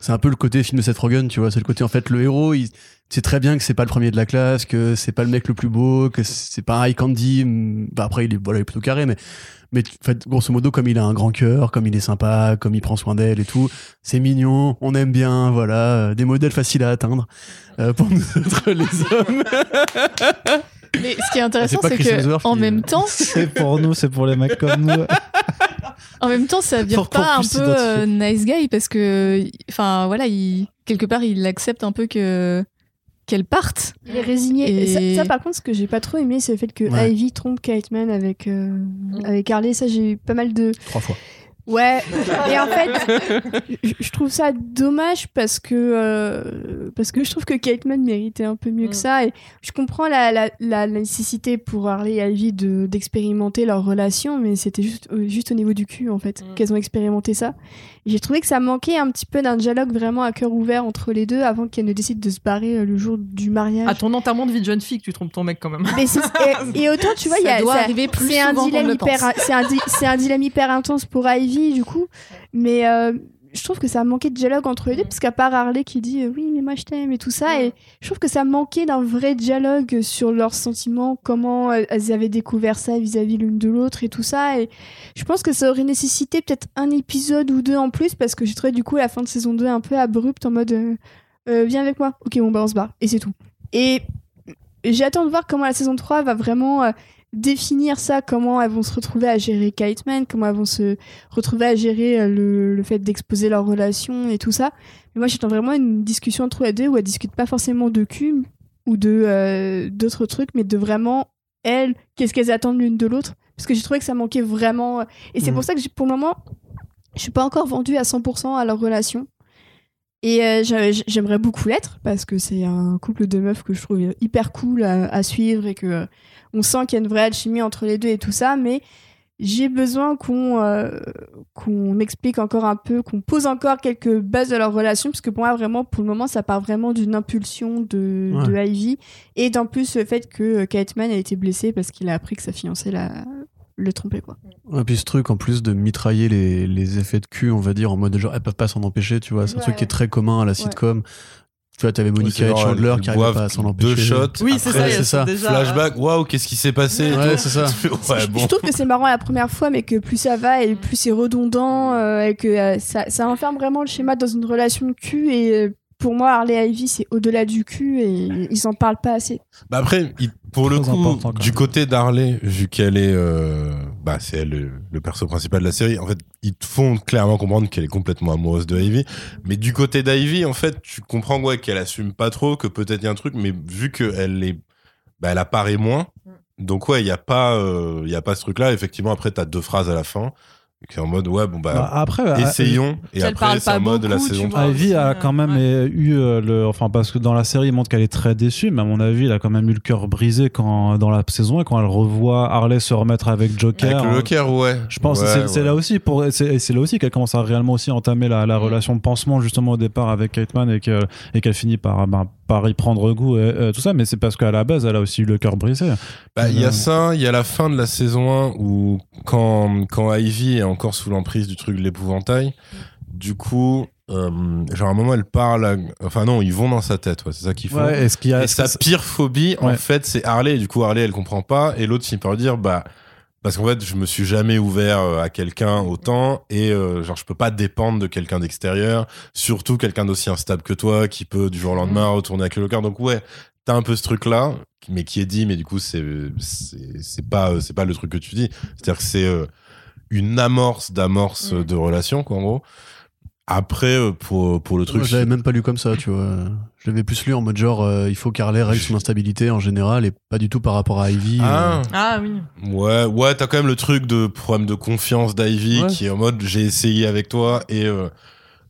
c'est un peu le côté film de Seth Rogen, tu vois. C'est le côté, en fait, le héros, il sait très bien que c'est pas le premier de la classe, que c'est pas le mec le plus beau, que c'est pas un high candy. hum, Bah, après, il est, voilà, il est plutôt carré, mais, mais en fait, grosso modo, comme il a un grand cœur, comme il est sympa, comme il prend soin d'elle et tout, c'est mignon, on aime bien, voilà, euh, des modèles faciles à atteindre euh, pour nous autres, les hommes. Mais ce qui est intéressant, C'est pas c'est que en qui- même temps, c'est pour nous c'est pour les mecs comme nous en même temps, ça vire Pour pas un peu euh, nice guy parce que, enfin voilà, il quelque part, il accepte un peu que qu'elle parte. Il est résigné. Et- Ça, ça, par contre, ce que j'ai pas trop aimé, c'est le fait que Ouais. Ivy trompe Kate Man avec, euh, avec Harley. Ça, j'ai eu pas mal de. Trois fois. Ouais, et en fait, je- trouve ça dommage parce que euh, parce que je trouve que Kate Mann méritait un peu mieux que Mm. ça et je comprends la, la, la nécessité pour Harley et Ivy de d'expérimenter leur relation, mais c'était juste juste au niveau du cul en fait Mm. qu'elles ont expérimenté ça. J'ai trouvé que ça manquait un petit peu d'un dialogue vraiment à cœur ouvert entre les deux avant qu'elles ne décident de se barrer euh, le jour du mariage. À ton enterrement de vie de jeune fille que tu trompes ton mec quand même. Mais et, et autant tu vois, il y a doit ça- arriver plus c'est un un, di- un dilemme hyper intense pour Ivy du coup, mais euh, je trouve que ça manquait de dialogue entre les deux parce qu'à part Harley qui dit euh, oui mais moi je t'aime et tout ça et je trouve que ça manquait d'un vrai dialogue sur leurs sentiments, comment elles avaient découvert ça vis-à-vis l'une de l'autre et tout ça et je pense que ça aurait nécessité peut-être un épisode ou deux en plus parce que j'ai trouvé du coup la fin de saison 2 un peu abrupte en mode euh, euh, viens avec moi, ok bon bah on se barre et c'est tout. Et j'attends de voir comment la saison 3 va vraiment définir ça, comment elles vont se retrouver à gérer Kite Man, comment elles vont se retrouver à gérer euh, le, le fait d'exposer leur relation et tout ça. Mais moi, j'attends vraiment une discussion entre les deux où elles discutent pas forcément de cul ou de euh, d'autres trucs, mais de vraiment elles, qu'est-ce qu'elles attendent l'une de l'autre. Parce que j'ai trouvé que ça manquait vraiment. euh, Et c'est Mhm. pour ça que pour le moment, je suis pas encore vendue à 100% à leur relation. Et euh, j'a- j'aimerais beaucoup l'être parce que c'est un couple de meufs que je trouve hyper cool à, à suivre et que euh, on sent qu'il y a une vraie alchimie entre les deux et tout ça. Mais j'ai besoin qu'on euh, qu'on explique encore un peu, qu'on pose encore quelques bases de leur relation parce que pour moi vraiment pour le moment ça part vraiment d'une impulsion de, Ouais. de Ivy et d'en plus le fait que Kate Mann a été blessé parce qu'il a appris que sa fiancée l'a le trompé quoi. Et puis ce truc en plus de mitrailler les, les effets de cul, on va dire, en mode genre elles peuvent pas s'en empêcher, tu vois. C'est un truc qui est très commun à la sitcom. Tu vois, t'avais Monica et Chandler qui arrivaient pas à s'en empêcher. Deux shots. Oui, c'est ça, déjà- Flashback, waouh, qu'est-ce qui s'est passé Ouais, c'est ça. ouais, je, bon. je trouve que c'est marrant la première fois, mais que plus ça va et plus c'est redondant euh, et que euh, ça, ça enferme vraiment le schéma dans une relation de cul. Et euh, pour moi, Harley et Ivy, c'est au-delà du cul et ils en parlent pas assez. Bah après, il- pour le coup, du côté d'Harley, vu qu'elle est, euh, bah c'est elle le, le perso principal de la série. En fait, ils te font clairement comprendre qu'elle est complètement amoureuse de Ivy. Mais du côté d'Ivy, en fait, tu comprends ouais qu'elle assume pas trop, que peut-être il y a un truc, mais vu qu'elle est, bah elle apparaît moins. Donc ouais, il y a pas, euh, il y a pas ce truc-là. Effectivement, après t'as deux phrases à la fin, qui est en mode ouais bon bah, Bah, après, euh, essayons. Et Qu'elle après c'est en mode la beaucoup, saison tu 3. vois. Ivy a euh, quand même ouais. eu euh, le, enfin parce que dans la série il montre qu'elle est très déçue, mais à mon avis il a quand même eu le cœur brisé quand dans la saison et quand elle revoit Harley se remettre avec Joker. Avec le hein, Joker, ouais. Je pense que Ouais, c'est ouais. là aussi pour c'est c'est là aussi qu'elle commence à réellement aussi entamer la, la Mm. relation de pansement justement au départ avec Kate Mann et que et qu'elle finit par ben, par y prendre goût et, et tout ça mais c'est parce qu'à la base elle a aussi eu le cœur brisé. Bah, il y Euh, a ça, il y a la fin de la saison 1 où quand, quand Ivy est encore sous l'emprise du truc de l'épouvantail, du coup, euh, genre à un moment elle parle, à- enfin non, ils vont dans sa tête, ouais, c'est ça qu'ils font. Ouais, est-ce qu'il y a Et sa pire phobie, en fait, c'est Harley. Et du coup, Harley, elle comprend pas. Et l'autre finit par lui dire, bah, parce qu'en fait, je me suis jamais ouvert euh, à quelqu'un autant. Et euh, genre, je peux pas dépendre de quelqu'un d'extérieur. Surtout quelqu'un d'aussi instable que toi, qui peut du jour au lendemain retourner avec le cœur. Donc ouais, t'as un peu ce truc-là, mais qui est dit, mais du coup, c'est c'est pas euh, c'est pas le truc que tu dis. C'est-à-dire que c'est euh, une amorce d'amorce Mm. de relation, quoi, en gros. Après, euh, pour, pour le truc. Moi, je l'avais même pas lu comme ça, tu vois. Je l'avais plus lu en mode genre, euh, il faut qu'Harley règle son instabilité en général et pas du tout par rapport à Ivy. Ah, euh. Ah oui. Ouais, ouais, t'as quand même le truc de problème de confiance d'Ivy Ouais. qui est en mode j'ai essayé avec toi et euh,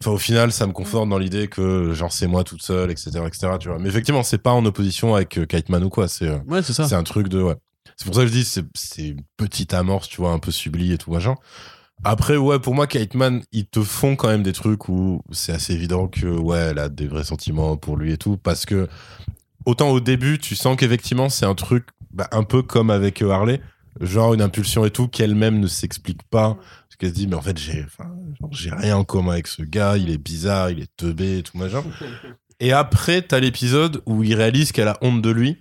enfin au final ça me conforte dans l'idée que genre c'est moi toute seule, etc., etc. Tu vois. Mais effectivement c'est pas en opposition avec euh, Kate Mann ou quoi. C'est euh, Ouais, c'est ça. c'est un truc de ouais. C'est pour ça que je dis c'est c'est une petite amorce, tu vois, un peu subli et tout machin. Après ouais, pour moi Kate ils te font quand même des trucs où c'est assez évident que ouais, elle a des vrais sentiments pour lui et tout parce que autant au début, tu sens qu'effectivement c'est un truc bah, un peu comme avec euh, Harley, genre une impulsion et tout qu'elle-même ne s'explique pas parce qu'elle se dit mais en fait j'ai rien en commun avec ce gars, il est bizarre, il est teubé et tout machin. Et après, t'as l'épisode où il réalise qu'elle a honte de lui.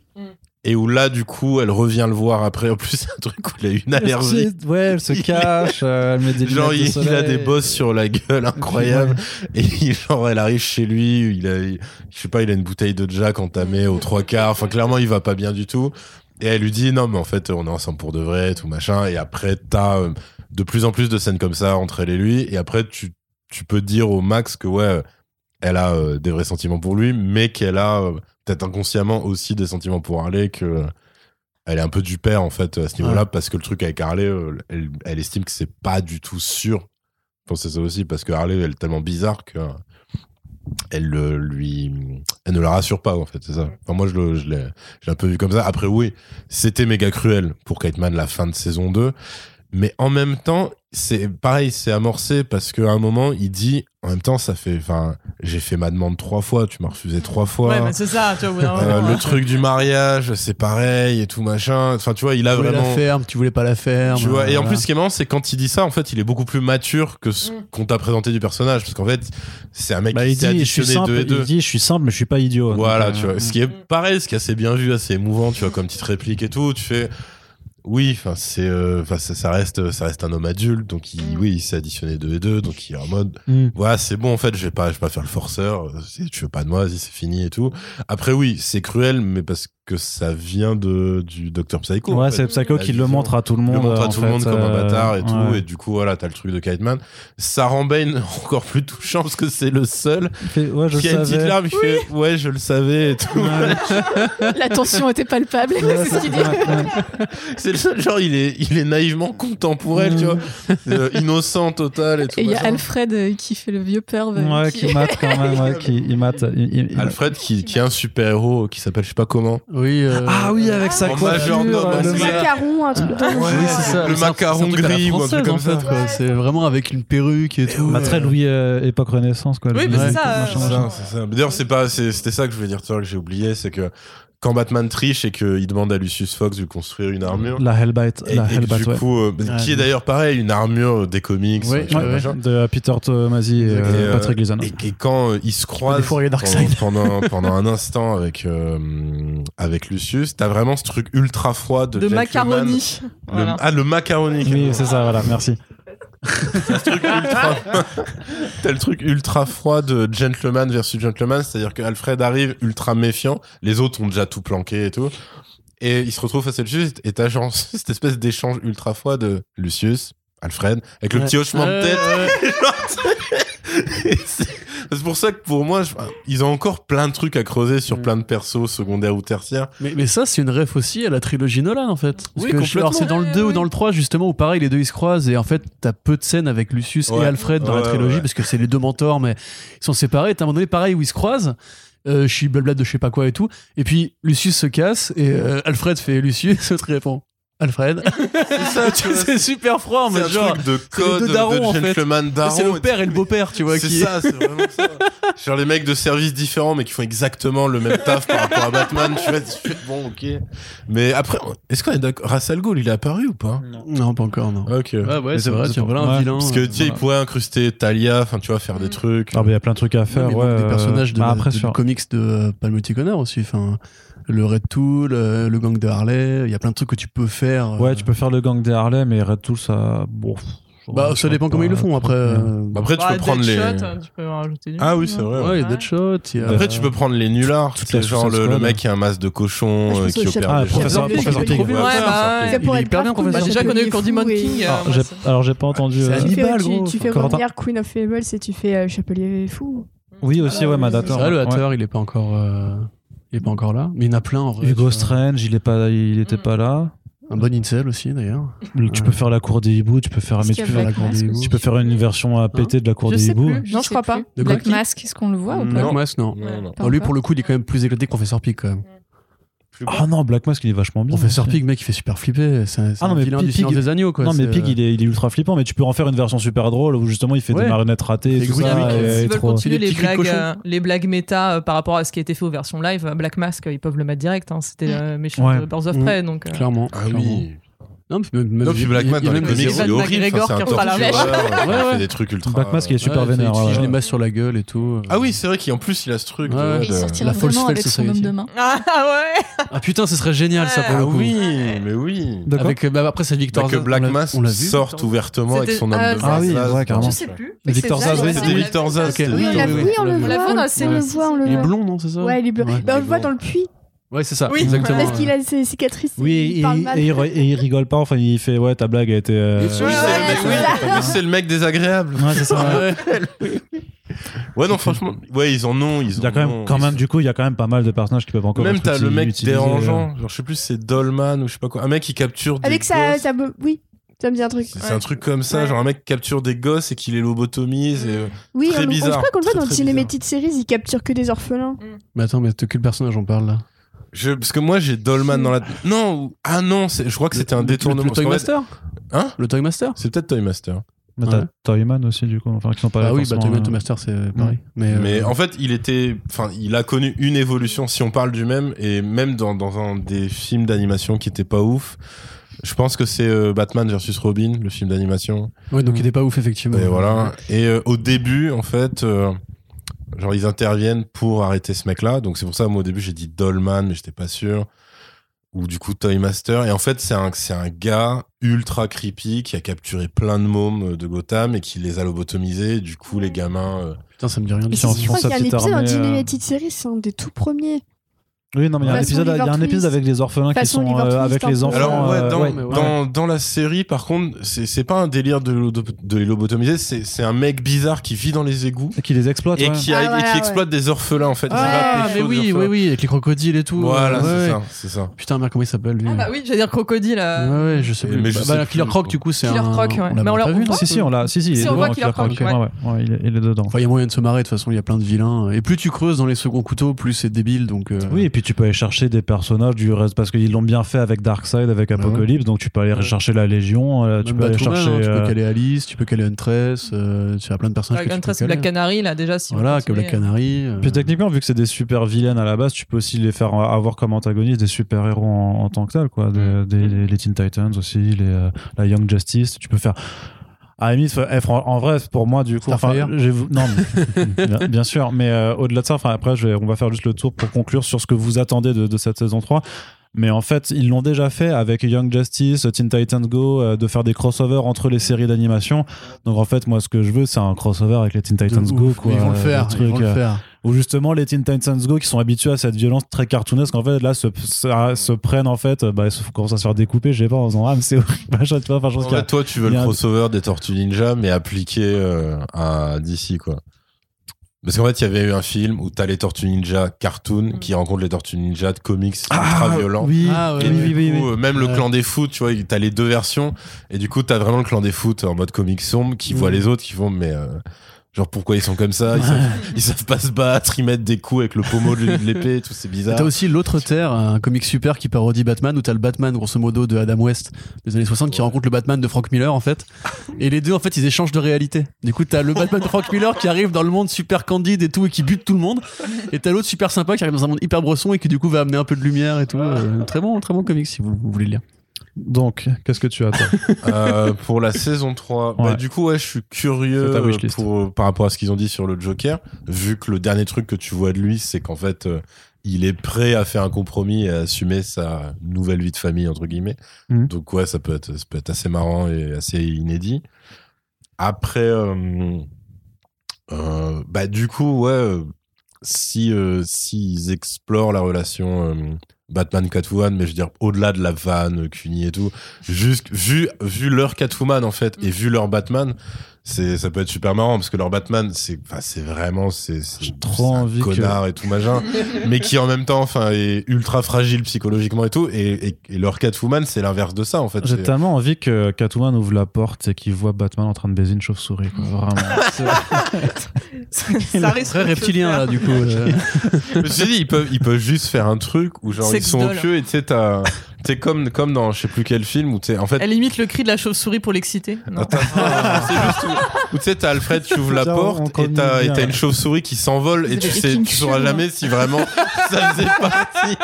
Et où là, du coup, elle revient le voir après. En plus, c'est un truc où il a une allergie. Ouais, elle se Il- cache, euh, elle met des Genre, lunettes de il, il a des bosses sur la gueule incroyables. Et il- genre, elle arrive chez lui, il a, il- je sais pas, il a une bouteille de Jack entamée aux trois quarts. Enfin, clairement, il va pas bien du tout. Et elle lui dit, non, mais en fait, on est ensemble pour de vrai, tout machin. Et après, t'as euh, de plus en plus de scènes comme ça entre elle et lui. Et après, tu, tu peux dire au max que, ouais, elle a euh, des vrais sentiments pour lui, mais qu'elle a euh, peut-être inconsciemment aussi des sentiments pour Harley, que euh, elle est un peu du père, en fait, à ce niveau-là, Ouais. parce que le truc avec Harley, euh, elle, elle estime que c'est pas du tout sûr. Pensais ça aussi parce que Harley elle est tellement bizarre que elle le- lui elle ne la rassure pas en fait c'est ça. Enfin moi je je l'ai je l'ai un peu vu comme ça. Après oui c'était méga cruel pour Kite Man la fin de saison 2 mais en même temps c'est pareil c'est amorcé parce qu'à un moment il dit en même temps ça fait enfin j'ai fait ma demande trois fois tu m'as refusé trois fois Ouais, mais c'est ça, tu vois. Euh, le hein. truc du mariage, c'est pareil et tout machin. Enfin, tu vois, il a Tu voulais vraiment. la ferme, tu voulais pas la ferme. Tu vois, et en plus, ce qui est marrant, c'est quand il dit ça, en fait, il est beaucoup plus mature que ce Mm. qu'on t'a présenté du personnage. Parce qu'en fait, c'est un mec Bah, qui il s'est additionné simple, deux et il deux. dit, je suis simple, mais je suis pas idiot. Voilà, Donc, tu euh, vois. Ce qui est pareil, ce qui est assez bien vu, assez émouvant, tu vois, comme petite réplique et tout. Tu fais. Oui, enfin c'est, euh, enfin ça, ça reste, ça reste un homme adulte, donc il, Mm. oui, il s'est additionné deux et deux, donc il est en mode, hmm. voilà, c'est bon en fait, je vais pas, je vais pas faire le forceur. euh, tu veux pas de moi, c'est fini et tout. Après oui, c'est cruel, mais parce que ça vient de du Docteur Psycho. en Ouais, fait. c'est Psycho qui le montre à tout le monde. le montre à tout le monde comme un euh, bâtard et tout, et du coup voilà, t'as le truc de Kite Man. Sarah Bane encore plus touchant parce que c'est le seul Il fait, ouais, je qui a une petite larme, il fait ouais, je le savais et tout. La tension était palpable. C'est ce qu'il dit. ouais, ouais. c'est le seul genre, il est, il est naïvement contemporain, tu vois, Euh, innocent total et tout. Et il y a. Alfred euh, qui fait le vieux perv. euh, Ouais, qui mate quand même, ouais, qui il mate. il- il- il- Alfred qui, qui est un super héros qui s'appelle je sais pas comment. Oui. euh, Ah oui, avec sa En coiffure, majordome, euh, le. Macaron, un truc le Ouais, Oui, c'est ça. Le C'est un- macaron gris ou un truc comme ça. C'est vraiment avec une perruque et tout. Bah, très Louis euh, époque Renaissance quoi. Oui, mais c'est ça, D'ailleurs, c'est pas, c'était ça que je voulais dire tout à l'heure que j'ai oublié, c'est que quand Batman triche et qu'il demande à Lucius Fox de lui construire une armure. La Hellbite, Et, la et Hellbite, du ouais. coup, euh, qui est d'ailleurs pareil, une armure des comics, Ouais, ouais, machin. de Peter Tomasi et, Et, euh, euh, Patrick Gleason. Et, et quand ils se croisent pendant, pendant, pendant un instant avec, euh, avec Lucius, t'as vraiment ce truc ultra froid de, de macaroni. Le- Voilà. Ah, le macaroni. Oui, c'est ça, voilà, merci. T'as le truc ultra froid de gentleman versus gentleman, c'est-à-dire que Alfred arrive ultra méfiant, les autres ont déjà tout planqué et tout, et il se retrouve face à Lucius, et t'as genre cette espèce d'échange ultra froid de Lucius, Alfred, avec le Ouais. petit hochement de tête. ouais. C'est pour ça que pour moi, je- ils ont encore plein de trucs à creuser sur Mm. plein de persos secondaires ou tertiaires. Mais, mais ça, c'est une ref aussi à la trilogie Nolan, en fait. Parce Oui, que je- alors, c'est dans le 2 ou dans le 3, justement, où pareil, les deux ils se croisent, et en fait, t'as peu de scènes avec Lucius Ouais. et Alfred dans la trilogie, ouais. parce que c'est les deux mentors, mais ils sont séparés. Et à un moment donné, pareil, où ils se croisent. Euh, je suis blabla de je sais pas quoi et tout. Et puis Lucius se casse et euh, Alfred fait Lucius, l'autre il répond Alfred. C'est ça, tu vois, c'est super froid, c'est mais un genre. truc de code en de fait. daron. C'est le père et le beau-père, tu vois. C'est qui... ça, c'est vraiment ça. Genre les mecs de services différents mais qui font exactement le même taf par rapport à Batman, tu vois, tu bon ok. Mais après, est-ce qu'on est d'accord Ra's al Ghul, il est apparu ou pas? Non, pas encore, non. Ok. Ouais, ouais, Mais c'est vrai, pas- voilà un ouais, vilain. Parce que tu sais, il pourrait incruster Talia, enfin tu vois, faire des Mm. trucs. Ah, bah, il y a plein de trucs à faire, Ouais, mais des euh, personnages de, bah, après, de- comics de euh, le multicolore aussi. Enfin, le Red Tool, euh, le gang de Harley. Il y a plein de trucs que tu peux faire. euh, Ouais, tu peux faire le gang des Harley, mais Red Tool, ça. Bon. Bah, ça dépend comment ils le font après. euh, Après, tu Bah, peux prendre les. Deadshot, hein, tu peux rajouter du Ah oui, c'est vrai. Ouais, il y a Ouais. Deadshot. y a- Après, tu peux prendre les nullards. C'est genre le, mec qui a un masque de cochon Ah, euh, qui au opère gens. professeur- de le Ouais, bah, Ça pourrait être hyper bien, professeur déjà pour Fou Demon et- King. euh, Alors, j'ai- pas entendu. C'est euh, Tu fais- revenir Queen of Fables et tu fais euh, Chapelier Fou. Oui, aussi, ouais, Ah, Madator. C'est vrai, le ouais. Hatter, il est pas encore. Il est pas encore là. Mais il y en a plein en vrai. Hugo. Strange, il est pas, il était Mm. pas là. Un bon incel aussi d'ailleurs. Tu peux faire la cour des hiboux, tu peux faire, mais tu peux faire, la cour des hiboux. tu peux faire une version à péter de la cour Je des sais hiboux. plus. Non, je crois pas. Black Mask, est-ce qu'on le voit ou Black pas Mask, non. Non, non. Lui, pour le coup, il est quand même plus éclaté que Professeur Pig quand même. Ah non, Black Mask, il est vachement bien. Professeur. Pig, mec, il fait super flipper. C'est un, Ah non, un mais vilain Pig- du Seigneur Pig- des Agneaux, quoi. Non, mais Pig, il est, il est ultra flippant, mais tu peux en faire une version super drôle où justement il fait Ouais. des marionnettes ratées et tout ça. Et- S'ils veulent continuer les blagues, euh, les blagues méta euh, par rapport à ce qui a été fait aux versions live, euh, Black Mask, ils peuvent le mettre direct. hein. C'était euh, méchant Ouais. de Birds of. Prey. Donc, euh, Clairement. Ah clairement. oui. Non, mais même, Non, puis il Black il y a Man dans les même comics, des c'est horrible. Enfin, c'est un qui tortureur, il Ouais, fait ouais. des trucs ultra. Black Mask, il est Ouais, super il vénère. utilise ouais. les masses sur la gueule et tout. Ah oui, c'est vrai qu'il en plus il a ce truc. de- Ouais, il de- sortira la False vraiment avec son homme de main. Ah ouais Ah putain, ce serait génial ça pour Ah le coup. oui, mais oui. Avec, euh, bah, après, c'est Victor Bah, que Zaz, Black l'a vu. sorte ouvertement avec son homme ah, de ça, Ah oui, ouais, carrément. Je sais plus. Victor C'est Zaz, ouais, C'était Victor. Zaz. Oui, on le voit. vu dans la On le voit, Il est blond, non, c'est ça Ouais, il est blond. Ouais, Bah, on il le voit dans le puits. Ouais, c'est ça, Oui. exactement. Parce qu'il a ses cicatrices. Oui, il et, parle et, mal. il, et il rigole pas, enfin il fait ouais ta blague a été. euh, Oui, Ouais, c'est le mec- oui, ça. le désagréable. Ouais, c'est ça. ouais. Non, franchement, ouais, ils en ont. Ils Il y a quand ont, même, quand du coup, il y a quand même pas mal de personnages qui peuvent encore. Même t'as le mec dérangeant. Genre, je sais plus, si c'est Dolman ou je sais pas quoi. Un mec qui capture des Avec sa, gosses. sa. be- Oui. Ça me dit un truc. C'est un truc comme ça, Ouais. genre un mec capture des gosses et qui les lobotomise. Et... euh, Oui, Très on, on- bizarre. je crois qu'on le voit dans très Cinematic Series, il capture que des orphelins. Mais attends, mais de quel personnage on parle là? Je, parce que moi j'ai Dolman dans la. Non, ah non, je crois que c'était un Le- le- détournement. Le, Toy Parce qu'en fait- Master Hein Le Toy Master C'est peut-être Toy Master. Mais t'as Ouais. Toyman aussi, du coup. Enfin, qui sont pas là. Ah oui, bah forcément, Toy euh, Toy Master c'est pareil. Mais, euh, Mais en fait, il était, enfin, il a connu une évolution si on parle du même et même dans, dans un des films d'animation qui était pas ouf. Je pense que c'est euh, Batman versus Robin, le film d'animation. ouais, donc il était pas ouf effectivement. Et voilà. Et euh, au début, en fait, euh, genre ils interviennent pour arrêter ce mec-là. Donc c'est pour ça, moi au début j'ai dit Dolman, mais j'étais pas sûr. Ou du coup Toy Master. Et en fait, c'est un, c'est un gars ultra creepy qui a capturé plein de mômes euh, de Gotham et qui les a lobotomisés. Du coup, les gamins. euh, Putain, ça me dit rien je crois qu'il y a armée, euh, Series, c'est un des tout premiers. Oui, non, mais il y a un épisode, il y a un Oliver épisode Twist. avec les orphelins qui sont euh, avec les enfants. Alors ouais, euh, dans, ouais. dans, dans la série, par contre, c'est c'est pas un délire de, de les lobotomiser, c'est c'est un mec bizarre qui vit dans les égouts Et qui les exploite. et ouais. qui, a- Ah, et qui exploite des orphelins en fait. Ah, mais oui, oui, oui, avec les crocodiles et tout. Voilà, Ouais, c'est ça. Putain, merde, comment il s'appelle lui Ah bah oui, j'allais dire crocodile. euh, Ouais, ouais, je sais Mais plus. je Bah, sais bah, Killer Croc, du coup, c'est Killer un. Croc, ouais. on l'a Mais on l'a- on vu, Si, si, on l'a. Si, si, il est Killer Croc, il est- dedans. Enfin, il y a moyen de se marrer, de toute façon, il y a plein de vilains. Et plus tu creuses dans les seconds couteaux, plus c'est débile, donc. Oui, et puis tu peux aller chercher des personnages du reste parce qu'ils l'ont bien fait avec Darkseid, avec ouais. Apocalypse, donc tu peux aller Ouais. chercher la Légion, euh, tu peux aller Batwoman, chercher. hein, tu euh, peux caler Alice, tu peux caler Huntress, euh, tu as plein de personnages. Avec que tu peux Huntress et Black. Canary, là, déjà, si Voilà, que Black Canary. euh, Puis techniquement, vu que c'est des super vilaines à la base, tu peux aussi les faire avoir comme antagonistes des super héros en, en tant que tel, quoi. Des, Mm. des- les, les Teen Titans aussi, les, euh, la Young Justice. Tu peux faire. Limite, eh, fran- en vrai, pour moi, du coup, enfin, non, mais- bien, bien sûr, mais euh, au-delà de ça, enfin, après, je vais- on va faire juste le tour pour conclure sur ce que vous attendez de, de cette saison 3. Mais en fait, ils l'ont déjà fait avec Young Justice, Teen Titans Go, euh, de faire des crossovers entre les séries d'animation. Donc en fait, moi, ce que je veux, c'est un crossover avec les Teen de Titans Go, ouf, quoi. Ils vont le euh, faire, ils vont le faire. Où justement les Teen Titans Go qui sont habitués à cette violence très cartoonesque en fait là se, se, se prennent en fait bah, ils commencent à se faire découper je sais pas en disant ah mais c'est horrible machin, tu vois enfin je pense En fait, toi, tu veux le a un- crossover des Tortues Ninja, mais appliqué euh, à DC, quoi. Parce qu'en fait, il y avait eu un film où t'as les Tortues Ninja cartoon qui rencontrent les Tortues Ninja de comics ultra violents. oui Ah, ouais, Et oui, du oui, oui, coup, oui. euh, même le clan des foot, tu vois, t'as les deux versions. Et du coup, t'as vraiment le clan des foot en mode comics sombre qui voit Mhm. les autres qui font, mais euh, genre pourquoi ils sont comme ça? Ils, savent, ils savent pas se battre, ils mettent des coups avec le pommeau de l'épée, et tout c'est bizarre. T'as aussi l'autre Terre, un comic super qui parodie Batman, où t'as le Batman grosso modo de Adam West des années 60 qui rencontre le Batman de Frank Miller en fait. Et les deux en fait ils échangent de réalité. Du coup t'as le Batman de Frank Miller qui arrive dans le monde super candide et tout et qui bute tout le monde. Et t'as l'autre super sympa qui arrive dans un monde hyper brosson et qui du coup va amener un peu de lumière et tout. Euh, très bon, très bon comic si vous, vous voulez le lire. Donc qu'est-ce que tu attends Euh, pour la saison 3, bah, du coup, ouais, je suis curieux pour, par rapport à ce qu'ils ont dit sur le Joker, vu que le dernier truc que tu vois de lui, c'est qu'en fait, euh, il est prêt à faire un compromis et à assumer sa nouvelle vie de famille, entre guillemets. Mhm. Donc, ouais, ça peut, être, ça peut être assez marrant et assez inédit. Après, euh, bah, du coup, ouais, si, s'ils explorent la relation euh, Batman-Catwoman, mais je veux dire, au-delà de la vanne, Cuny et tout, juste vu, vu leur Catwoman, en fait, et vu leur Batman, c'est, ça peut être super marrant, parce que leur Batman, c'est, enfin, c'est vraiment, c'est, trop un envie que- connard et tout, machin, mais qui en même temps, enfin, est ultra fragile psychologiquement et tout, et, et, et leur Catwoman, c'est l'inverse de ça, en fait. j'ai tellement envie que Catwoman ouvre la porte et qu'il voit Batman en train de baiser une chauve-souris vraiment ça Très se reptilien là du coup. euh. Je me suis dit, ils peuvent, ils peuvent juste faire un truc où genre Sex ils sont doll. au pieu et tu sais, t'as, t'es comme, comme dans je sais plus quel film où tu sais, en fait, Elle imite le cri de la chauve-souris pour l'exciter. Non. Attends, c'est juste où, où tu sais, t'as Alfred qui ouvre la porte et t'as, et t'as une chauve-souris qui s'envole et tu sais, tu sauras jamais si vraiment ça faisait partie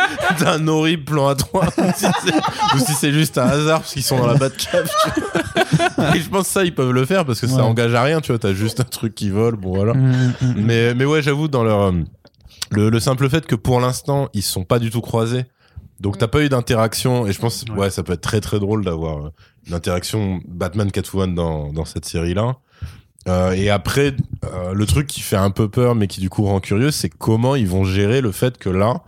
d'un horrible plan à trois ou si c'est, ou si c'est juste un hasard parce qu'ils sont dans la Batcave. tu vois. Et je pense que ça, ils peuvent le faire parce que Ouais. ça engage à rien, tu vois, t'as juste un truc qui vole, bon voilà. Mm, mm, mm. Mais, mais ouais, j'avoue, dans leur. euh, Le, le simple fait que pour l'instant, ils se sont pas du tout croisés. Donc t'as pas eu d'interaction. Et je pense, ouais. Ouais. ça peut être très très drôle d'avoir euh, une interaction Batman-Catwoman dans, dans cette série-là. Euh, et après, euh, le truc qui fait un peu peur, mais qui du coup rend curieux, c'est comment ils vont gérer le fait que là,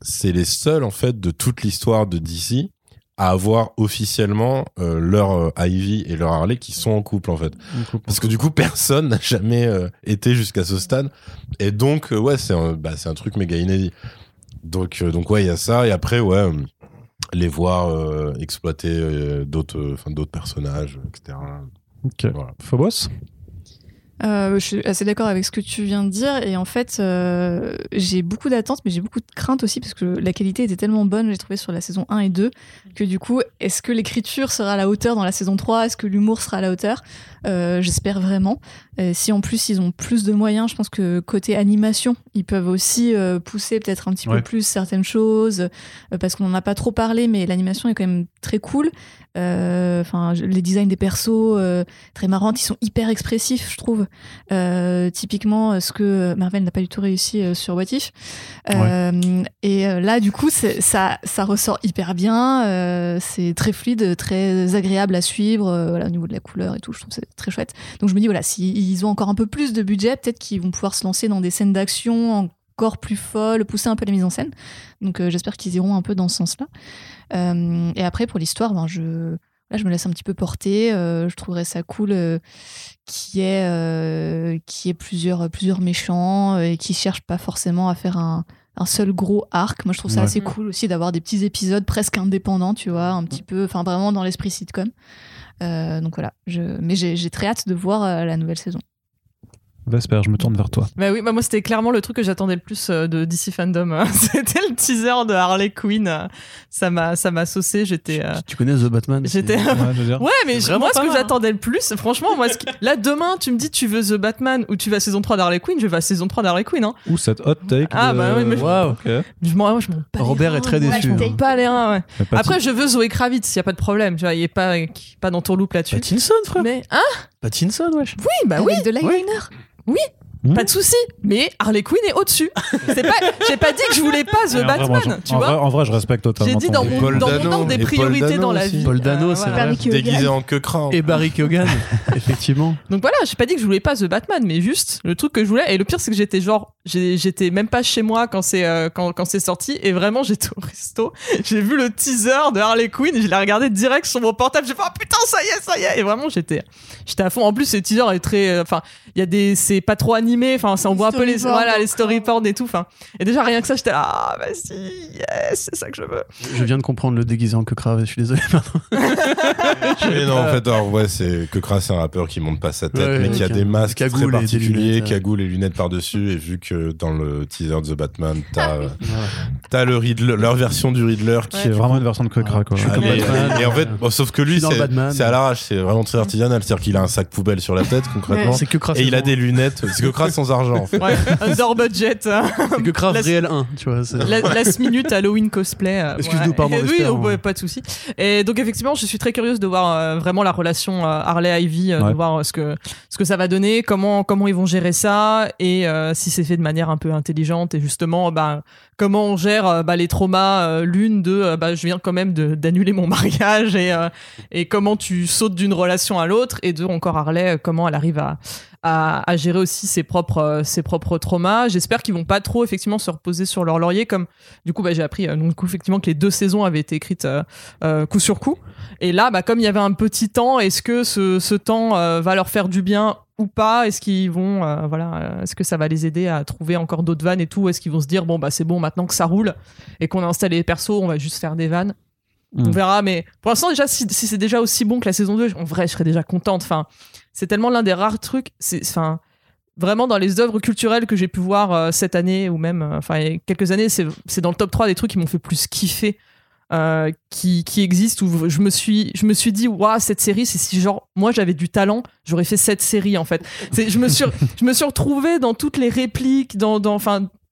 c'est les seuls en fait de toute l'histoire de DC à avoir officiellement euh, leur euh, Ivy et leur Harley qui sont en couple en fait. Parce que du coup, personne n'a jamais euh, été jusqu'à ce stade. Et donc, euh, ouais, c'est un, bah, c'est un truc méga inédit. Donc, euh, donc ouais, il y a ça. Et après, ouais, les voir euh, exploiter euh, d'autres, d'autres personnages, etc. Ok. Voilà. Phobos? Euh, je suis assez d'accord avec ce que tu viens de dire et en fait euh, j'ai beaucoup d'attentes mais j'ai beaucoup de craintes aussi parce que la qualité était tellement bonne j'ai trouvé sur la saison 1 et 2 que du coup est-ce que l'écriture sera à la hauteur dans la saison 3 est-ce que l'humour sera à la hauteur? Euh, j'espère vraiment. Et si en plus ils ont plus de moyens je pense que côté animation ils peuvent aussi pousser peut-être un petit Ouais. peu plus certaines choses parce qu'on n'en a pas trop parlé mais l'animation est quand même très cool enfin je- les designs des persos euh, très marrantes ils sont hyper expressifs je trouve euh, typiquement, euh, ce que Marvel n'a pas du tout réussi euh, sur What If. Euh, Et euh, là, du coup, ça, ça ressort hyper bien. euh, c'est très fluide, très agréable à suivre. euh, voilà, au niveau de la couleur et tout, je trouve c'est très chouette. Donc je me dis, voilà, s'ils ont encore un peu plus de budget, peut-être qu'ils vont pouvoir se lancer dans des scènes d'action encore plus folles, pousser un peu la mise en scène. Donc euh, j'espère qu'ils iront un peu dans ce sens-là. Euh, et après, pour l'histoire, ben, je... Là, je me laisse un petit peu porter. euh, je trouverais ça cool qui est qui est plusieurs plusieurs méchants euh, et qui cherchent pas forcément à faire un, un seul gros arc. Moi, je trouve ça Ouais. assez cool aussi d'avoir des petits épisodes presque indépendants, tu vois, un petit peu, enfin vraiment dans l'esprit sitcom. Euh, donc voilà. Je, mais j'ai j'ai très hâte de voir la nouvelle saison. Vesper, je me tourne vers toi. Bah oui, bah moi c'était clairement le truc que j'attendais le plus euh, de DC Fandom. hein. C'était le teaser de Harley Quinn. euh, Ça m'a, ça m'a saucé. J'étais. euh, Tu connais The Batman J'étais- Ouais, je. Ouais, mais je- moi, ce pas que hein. j'attendais le plus, franchement, moi, ce qui- là, demain, tu me dis, tu veux The Batman ou tu vas à saison 3 d'Harley Quinn, je vais à saison 3 d'Harley Quinn, hein. Ou cette hot take. Ah, de- bah oui, mais je- Waouh. Ok. Je m'en, je les Robert reins, est très déçu, Je m'en hein. bats les reins, ouais. Pas Après, je veux Zoé Kravitz, y a pas de problème, tu vois, il est pas, pas dans ton loop là-dessus. Pattinson, frère. Mais, hein? Pattinson, wesh. Oui, bah oui, Avec de l'eyeliner. Oui, Hmm. pas de souci. Mais Harley Quinn est au-dessus. C'est pas, j'ai pas dit que je voulais pas The en Batman, tu en vois. Vrai, en vrai, je respecte totalement. J'ai dit dans mon, Paul dans mon ordre des et priorités dans la aussi. vie. Paul Dano, Euh, c'est voilà. vrai. Déguisé en que cran. Et Barry Keoghan, effectivement. Donc voilà, j'ai pas dit que je voulais pas The Batman, mais juste le truc que je voulais. Et le pire, c'est que j'étais genre, j'étais même pas chez moi quand c'est euh, quand, quand c'est sorti, et vraiment j'étais au resto. J'ai vu le teaser de Harley Quinn, je l'ai regardé direct sur mon portable. J'ai fait oh putain ça y est, ça y est. Et vraiment j'étais, j'étais à fond. En plus, ce teaser est très, euh, enfin, il y a des, c'est pas trop animé. Enfin, ça on voit un peu les, voilà, les storyboards et tout. Enfin, et déjà rien que ça, j'étais là, ah vas-y, yes, c'est ça que je veux. Je viens de comprendre le déguisé en que crave, je suis désolé. Oui, non, en fait, alors, ouais, c'est que Kras, c'est un rappeur qui monte pas sa tête, Ouais, mais qui a des masques Cagoule très particuliers, cagoule et lunettes par-dessus. Et vu que dans le teaser de The Batman, t'as, t'as le Riddler, leur version du Riddler qui est vraiment une version de Cocra, quoi. Et en fait, bon, sauf que lui, c'est Batman. c'est à l'arrache, c'est vraiment très artisanal. C'est-à-dire qu'il a un sac poubelle sur la tête, concrètement. C'est que crave. Et il a des lunettes. C'est que Kras sans argent, en fait. Ouais, under budget. hein. C'est que Laisse- réel 1, tu vois. La- Last minute Halloween cosplay. euh, Excuse-nous, pardon, Et Oui, oh, hein. ouais, pas de souci. Et donc effectivement, je suis très curieuse de voir euh, vraiment la relation euh, Harley Ivy, euh, Ouais. de voir euh, ce que ce que ça va donner, comment comment ils vont gérer ça et euh, si c'est fait de manière un peu intelligente et justement, bah comment on gère euh, bah, les traumas euh, l'une de euh, bah, je viens quand même d'annuler mon mariage et comment tu sautes d'une relation à l'autre et de encore Harley comment elle arrive à gérer aussi ses propres ses traumas. J'espère qu'ils vont pas trop effectivement se reposer sur leur laurier comme du coup bah, j'ai appris effectivement que les deux saisons avaient été écrites coup sur coup. Et là comme il y avait un petit temps, est-ce que ce, temps va leur faire du bien ou pas Est-ce qu'ils vont euh, voilà euh, est-ce que ça va les aider à trouver encore d'autres vannes et tout Est-ce qu'ils vont se dire bon bah c'est bon maintenant que ça roule et qu'on a installé les persos, on va juste faire des vannes on Mm. verra, mais pour l'instant, déjà, si, si c'est déjà aussi bon que la saison 2, en vrai, je serais déjà contente. Enfin, c'est tellement l'un des rares trucs. C'est, enfin, vraiment dans les œuvres culturelles que j'ai pu voir euh, cette année ou même, enfin, quelques années, c'est, c'est dans le top 3 des trucs qui m'ont fait plus kiffer. Euh, qui, qui existent où je me suis je me suis dit waouh cette série c'est si genre moi j'avais du talent j'aurais fait cette série en fait. Je me suis je me suis retrouvée dans toutes les répliques dans dans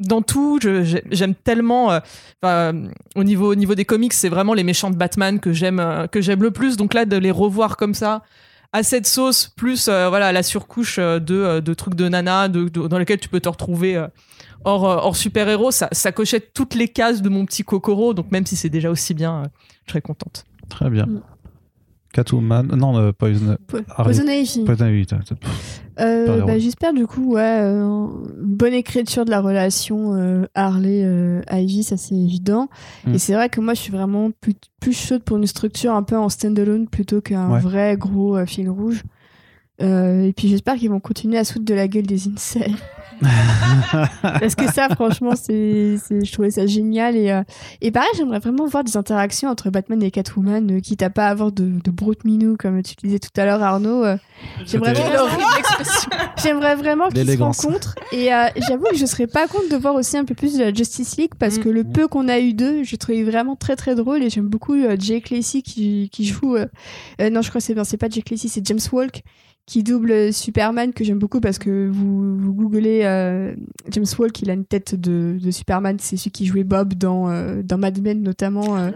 dans tout. Je- j'ai- j'aime tellement euh, euh, au niveau au niveau des comics c'est vraiment les méchants de Batman que j'aime que j'aime le plus. Donc là de les revoir comme ça à cette sauce plus voilà la surcouche de, de trucs de nana dans lesquels tu peux te retrouver euh, hors, euh, hors super héros ça, ça cochait toutes les cases de mon petit Kokoro donc même si c'est déjà aussi bien euh, je serais contente Très bien. Mm. Catwoman. Non, euh, Poison. Po- Poison Ivy. Poison Ivy, Euh, bah, J'espère du coup, ouais, euh, bonne écriture de la relation euh, Harley-Ivy, ça c'est évident. Mm. Et c'est vrai que moi je suis vraiment plus, plus chaude pour une structure un peu en standalone plutôt qu'un Ouais. vrai gros euh, fil rouge. Euh, et puis j'espère qu'ils vont continuer à foutre de la gueule des incels. Parce que ça, franchement, c'est, je trouvais ça génial. Et, euh, et pareil, j'aimerais vraiment voir des interactions entre Batman et Catwoman, euh, quitte à pas avoir de, de brute minou, comme tu disais tout à l'heure, Arnaud. euh, j'aimerais, vraiment, j'aimerais vraiment qu'ils se rencontrent. Et euh, j'avoue que je serais pas contre de voir aussi un peu plus de la Justice League, parce que le peu qu'on a eu d'eux, je trouvais vraiment très très drôle. Et j'aime beaucoup euh, Jake Lacey qui, qui joue. euh, euh, non, je crois que c'est bien, c'est pas Jake Lacey, c'est James Walk qui double Superman que j'aime beaucoup parce que vous, vous googlez euh, James Walk il a une tête de, de Superman c'est celui qui jouait Bob dans, euh, dans Mad Men notamment euh,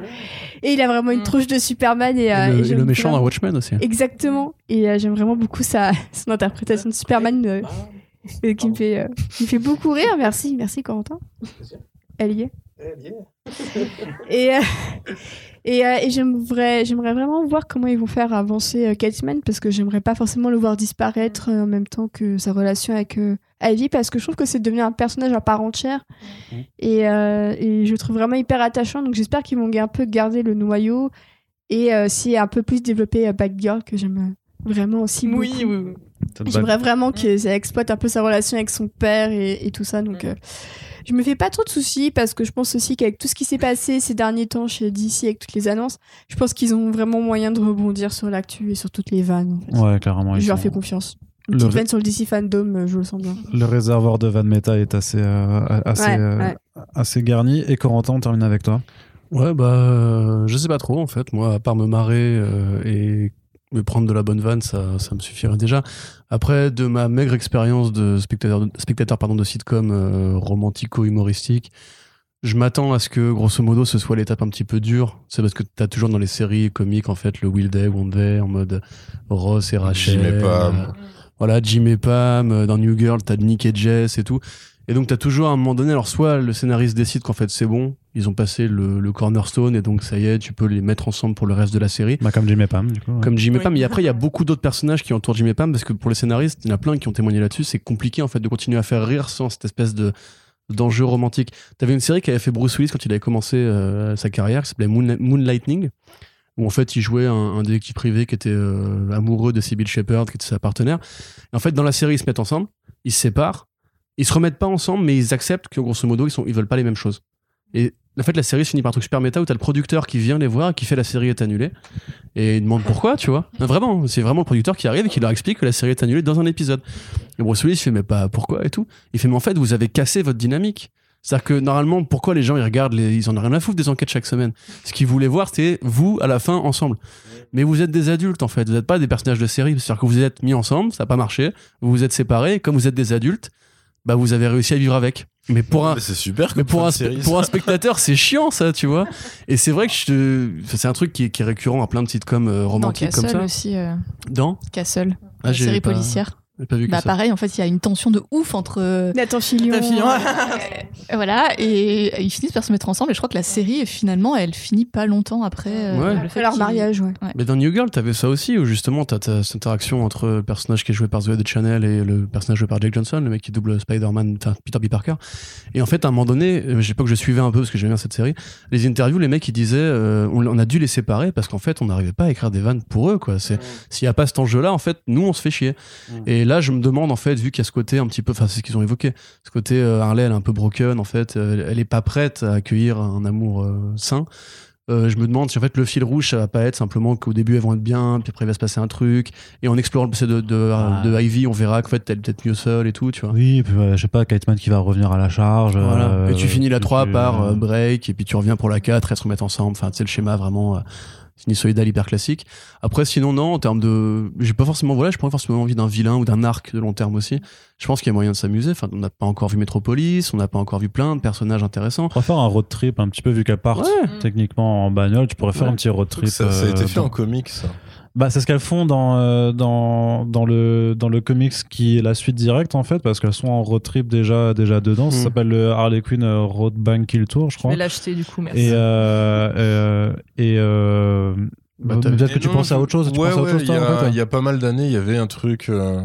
et il a vraiment une Mm. tronche de Superman et, Et euh, le, et et j'aime le méchant dans Watchmen aussi. exactement. Et euh, j'aime vraiment beaucoup sa, son interprétation de Superman qui me fait euh, qui me fait beaucoup rire. Merci merci Corentin. Elle y est et, euh, et, euh, et j'aimerais, j'aimerais vraiment voir comment ils vont faire avancer euh, Catman parce que j'aimerais pas forcément le voir disparaître euh, en même temps que sa relation avec euh, Ivy parce que je trouve que c'est devenu un personnage à part entière et, euh, et je le trouve vraiment hyper attachant donc j'espère qu'ils vont un peu garder le noyau et euh, aussi un peu plus développer euh, Batgirl que j'aime euh, vraiment aussi beaucoup. Oui, oui, oui. J'aimerais vraiment que ça exploite un peu sa relation avec son père et, et tout ça. Donc, euh, je me fais pas trop de soucis parce que je pense aussi qu'avec tout ce qui s'est passé ces derniers temps chez DC, avec toutes les annonces, je pense qu'ils ont vraiment moyen de rebondir sur l'actu et sur toutes les vannes. en fait. Ouais, clairement. je leur sont- fais confiance. Une Le petite ré- vanne sur le DC fandom, euh, je le sens bien. Le réservoir de Van Meta est assez, euh, assez, Ouais, euh, ouais. assez garni. Et Corentin, on termine avec toi. Ouais, bah, euh, je sais pas trop en fait. Moi, à part me marrer euh, et me prendre de la bonne vanne, ça, ça me suffirait déjà. Après, de ma maigre expérience de spectateur, spectateur pardon, de sitcom euh, romantico-humoristique, je m'attends à ce que, grosso modo, ce soit l'étape un petit peu dure. C'est parce que t'as toujours dans les séries comiques, en fait, le Will Day, Day, en mode Ross et Rachel. Jim et Pam. euh, voilà, Jim et Pam. euh, Dans New Girl, t'as Nick et Jess et tout. Et donc, t'as toujours à un moment donné, alors soit le scénariste décide qu'en fait c'est bon, ils ont passé le, le cornerstone et donc ça y est, tu peux les mettre ensemble pour le reste de la série. Bah, comme Jim et Pam, du coup. ouais. Comme Jim et Oui. Pam, mais après il y a beaucoup d'autres personnages qui entourent Jim et Pam parce que pour les scénaristes, il y en a plein qui ont témoigné là-dessus. C'est compliqué en fait de continuer à faire rire sans cette espèce de d'enjeu romantique. T'avais une série qui avait fait Bruce Willis quand il avait commencé euh, sa carrière, qui s'appelait Moon, Moonlightning, où en fait il jouait un, un détective privé qui était euh, amoureux de Sybil Shepherd, qui était sa partenaire. Et en fait, dans la série, ils se mettent ensemble, ils se séparent, ils se remettent pas ensemble, mais ils acceptent que grosso modo, ils, sont, ils veulent pas les mêmes choses. Et en fait, la série se finit par un truc super méta où t'as le producteur qui vient les voir, qui fait la série est annulée, et il demande pourquoi, tu vois. Vraiment, c'est vraiment le producteur qui arrive et qui leur explique que la série est annulée dans un épisode. Et Bruce Willis fait, mais pas pourquoi et tout. Il fait, mais en fait, vous avez cassé votre dynamique. C'est-à-dire que normalement, pourquoi les gens ils regardent, ils en ont rien à foutre des enquêtes chaque semaine. Ce qu'ils voulaient voir, c'était vous à la fin ensemble. Mais vous êtes des adultes en fait, vous n'êtes pas des personnages de série. C'est-à-dire que vous êtes mis ensemble, ça n'a pas marché, vous vous êtes séparés, comme vous êtes des adultes, bah vous avez réussi à vivre avec. Mais pour un, Mais super. mais comme pour un, série, pour un spectateur, c'est chiant ça, tu vois. Et c'est vrai que je, c'est un truc qui est, qui est récurrent à plein de sitcoms euh, Dans romantiques comme Castle ça. aussi. euh, Dans Castle, Ah, la série pas- policière. Pas vu que Bah ça. pareil, en fait, il y a une tension de ouf entre euh, Nathan Fillion. Euh, Voilà, et ils finissent par se mettre ensemble. Et je crois que la série, finalement, elle finit pas longtemps après. euh, Ouais. le fait Après leur mariage, ouais. Mais dans New Girl, t'avais ça aussi, où justement t'as cette interaction entre le personnage qui est joué par Zoé de Chanel et le personnage joué par Jake Johnson, le mec qui double Spider-Man, enfin Peter B. Parker. Et en fait, à un moment donné, euh, j'ai pas que je suivais un peu parce que j'aimais bien cette série, les interviews, les mecs ils disaient, euh, on, on a dû les séparer parce qu'en fait, on n'arrivait pas à écrire des vannes pour eux, quoi. C'est s'il y a pas cet enjeu-là, en fait, nous on se fait chier. Et là, je me demande en fait, vu qu'il y a ce côté un petit peu, enfin c'est ce qu'ils ont évoqué, ce côté euh, Harley, elle est un peu broken, en fait, euh, elle est pas prête à accueillir un amour euh, sain. Euh, je me demande si en fait le fil rouge ça va pas être simplement qu'au début elles vont être bien puis après il va se passer un truc et en explorant le passé de, de, Ah. de Ivy on verra qu'en fait elle est peut-être mieux seule et tout tu vois Oui, et puis je sais pas, Kateman qui va revenir à la charge. voilà. et tu finis la tu- 3 tu- par break et puis tu reviens pour la 4 elles se remettent ensemble enfin sais le schéma vraiment euh, sinusoïdal hyper classique après sinon non en termes de j'ai pas forcément voilà j'ai pas forcément envie d'un vilain ou d'un arc de long terme aussi je pense qu'il y a moyen de s'amuser enfin on n'a pas encore vu Metropolis on n'a pas encore vu plein de personnages intéressants On pourrait faire un road trip un petit peu vu qu'elle part ouais techniquement en bagnole. Tu pourrais faire Ouais. un petit road trip. Ça, ça a été euh, fait dans- en comics, ça. Bah, c'est ce qu'elles font dans, euh, dans, dans, le, dans le comics qui est la suite directe en fait, parce qu'elles sont en road trip déjà, déjà dedans. Ça Mm. s'appelle le Harley Quinn euh, Road Bank Kill Tour, je Je crois. vais l'acheter du coup, merci. Et, euh, euh, et euh, Bah, peut-être que tu non, pensais à autre chose. Tu ouais, pensais à autre ouais, chose, il y, en fait, y a pas mal d'années, il y avait un truc euh,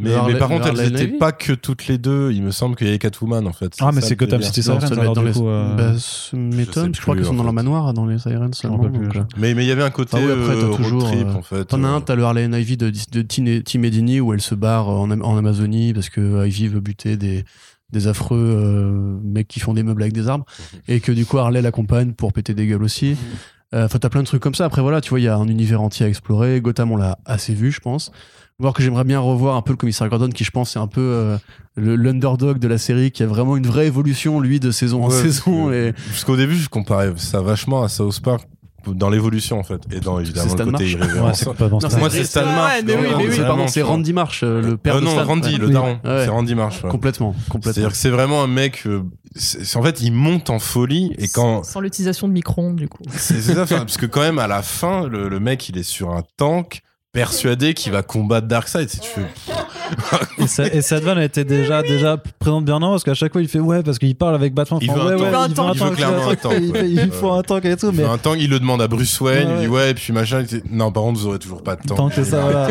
Mais, par contre, elles Harley étaient Navy pas que toutes les deux. Il me semble qu'il y avait Catwoman en fait. Ah, mais c'est Gotham. City Sirens, alors du les- coup. euh, Bah, ça m'étonne, je crois qu'ils sont dans fait. manoir, dans les Sirens m'en seulement. Mais mais il y avait un côté Ah oui, après, t'as euh, road toujours, trip euh, en fait. T'en as euh, un, t'as le Harley Ivy de, de Tim où elle se barre en, Am- en Amazonie parce que Ivy veut buter des, des affreux euh, mecs qui font des meubles avec des arbres et que du coup Harley l'accompagne pour péter des gueules aussi. Euh, Enfin, t'as plein de trucs comme ça. Après, voilà, tu vois, il y a un univers entier à explorer. Gotham, on l'a assez vu, je pense. Voir que j'aimerais bien revoir un peu le commissaire Gordon, qui je pense c'est un peu euh, le- l'underdog de la série, qui a vraiment une vraie évolution, lui, de saison en Ouais, saison. Et Parce qu'au début, je comparais ça vachement à South Park dans l'évolution en fait. Et dans évidemment Stan le côté. Ouais, c'est Non, Stan. Moi, c'est Stan Ouais, Marsh. mais oui, mais oui. c'est pardon, c'est. Randy Marsh, euh, le père Euh, de non, Stan. Randy, Ouais. le daron. Ouais. C'est Randy Marsh. ouais. Complètement, complètement. C'est-à-dire que c'est vraiment un mec. euh, c'est- c'est- en fait, il monte en folie et quand Sans l'utilisation de micro-ondes, du coup. c'est c'est ça, parce que quand même à la fin, le, le mec il est sur un tank persuadé qu'il va combattre Darkseid. Si tu fais, Et, ça- et cette vanne était déjà, déjà présente bien avant parce qu'à chaque fois il fait ouais parce qu'il parle avec Batman. Il enfin, veut un ouais, Il veut un il tank. veut Il veut clairement un tank, Il, fait- il faut un tank et tout, il mais un tank, il le demande à Bruce Wayne, Ouais, il dit ouais. et puis machin. il dit, non, par contre, vous aurez toujours pas de tank. Ça, voilà.